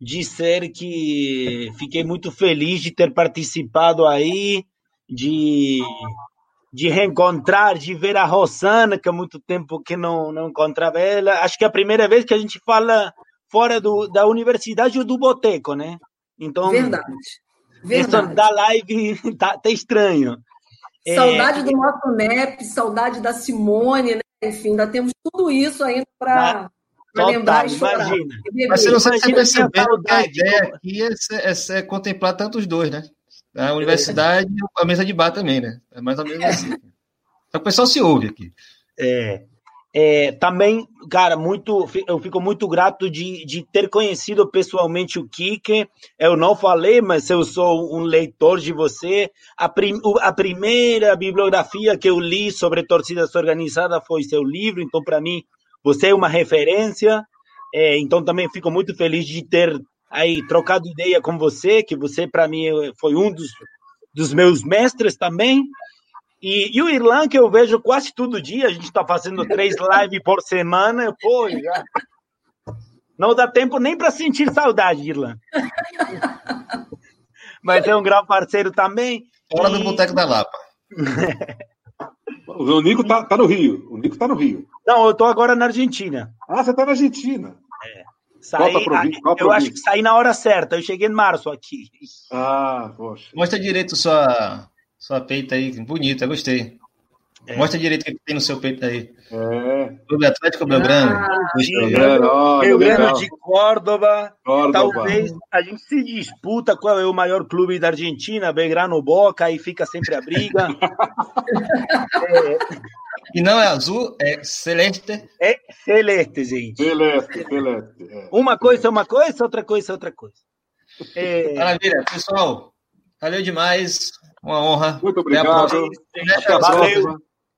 dizer que fiquei muito feliz de ter participado aí, de, de reencontrar, de ver a Rosana, que há muito tempo que não, não encontrava ela. Acho que é a primeira vez que a gente fala fora do, da universidade ou do boteco, né? Então, Verdade. Verdade. da live tá, tá estranho. Saudade é... do nosso NEP, saudade da Simone, né? Enfim, ainda temos tudo isso ainda para Total, lembrar e chorar. Imagina. Mas você não sabe se percebendo que a ideia aqui é, é, é, contemplar tantos dois, né? A universidade e a mesa de bar também, né? É mais ou menos assim. Só o pessoal se ouve aqui. É. É, também, cara, muito, eu fico muito grato de, de ter conhecido pessoalmente o Kike. Eu não falei, mas eu sou um leitor de você. A, prim, a primeira bibliografia que eu li sobre torcidas organizadas foi seu livro, então, para mim, você é uma referência, é, então também fico muito feliz de ter aí trocado ideia com você, que você para mim foi um dos, dos meus mestres também. E, e, o Irlan, que eu vejo quase todo dia, a gente está fazendo três lives por semana, pô, já... não dá tempo nem para sentir saudade, Irlan. Mas é um grande parceiro também. Fora e... do Boteco da Lapa. O Nico tá, tá no Rio. O Nico tá no Rio. Não, eu tô agora na Argentina. Ah, você tá na Argentina. É. Saí, qual província, qual eu acho que saí na hora certa. Eu cheguei em março aqui. Ah, poxa. Mostra direito sua, sua peita aí. Bonita, gostei. É. Mostra direito o que tem no seu peito aí. É. Clube Atlético Belgrano. Ah, Belgrano de Córdoba. Córdoba. Talvez a gente se disputa qual é o maior clube da Argentina, Belgrano Boca, aí fica sempre a briga. é. E não é azul, é celeste. É celeste, gente. Celeste, celeste. É. Uma coisa é uma coisa, outra coisa é outra coisa. É... Maravilha, pessoal. Valeu demais. Uma honra. Muito obrigado. Até a próxima. Até a próxima.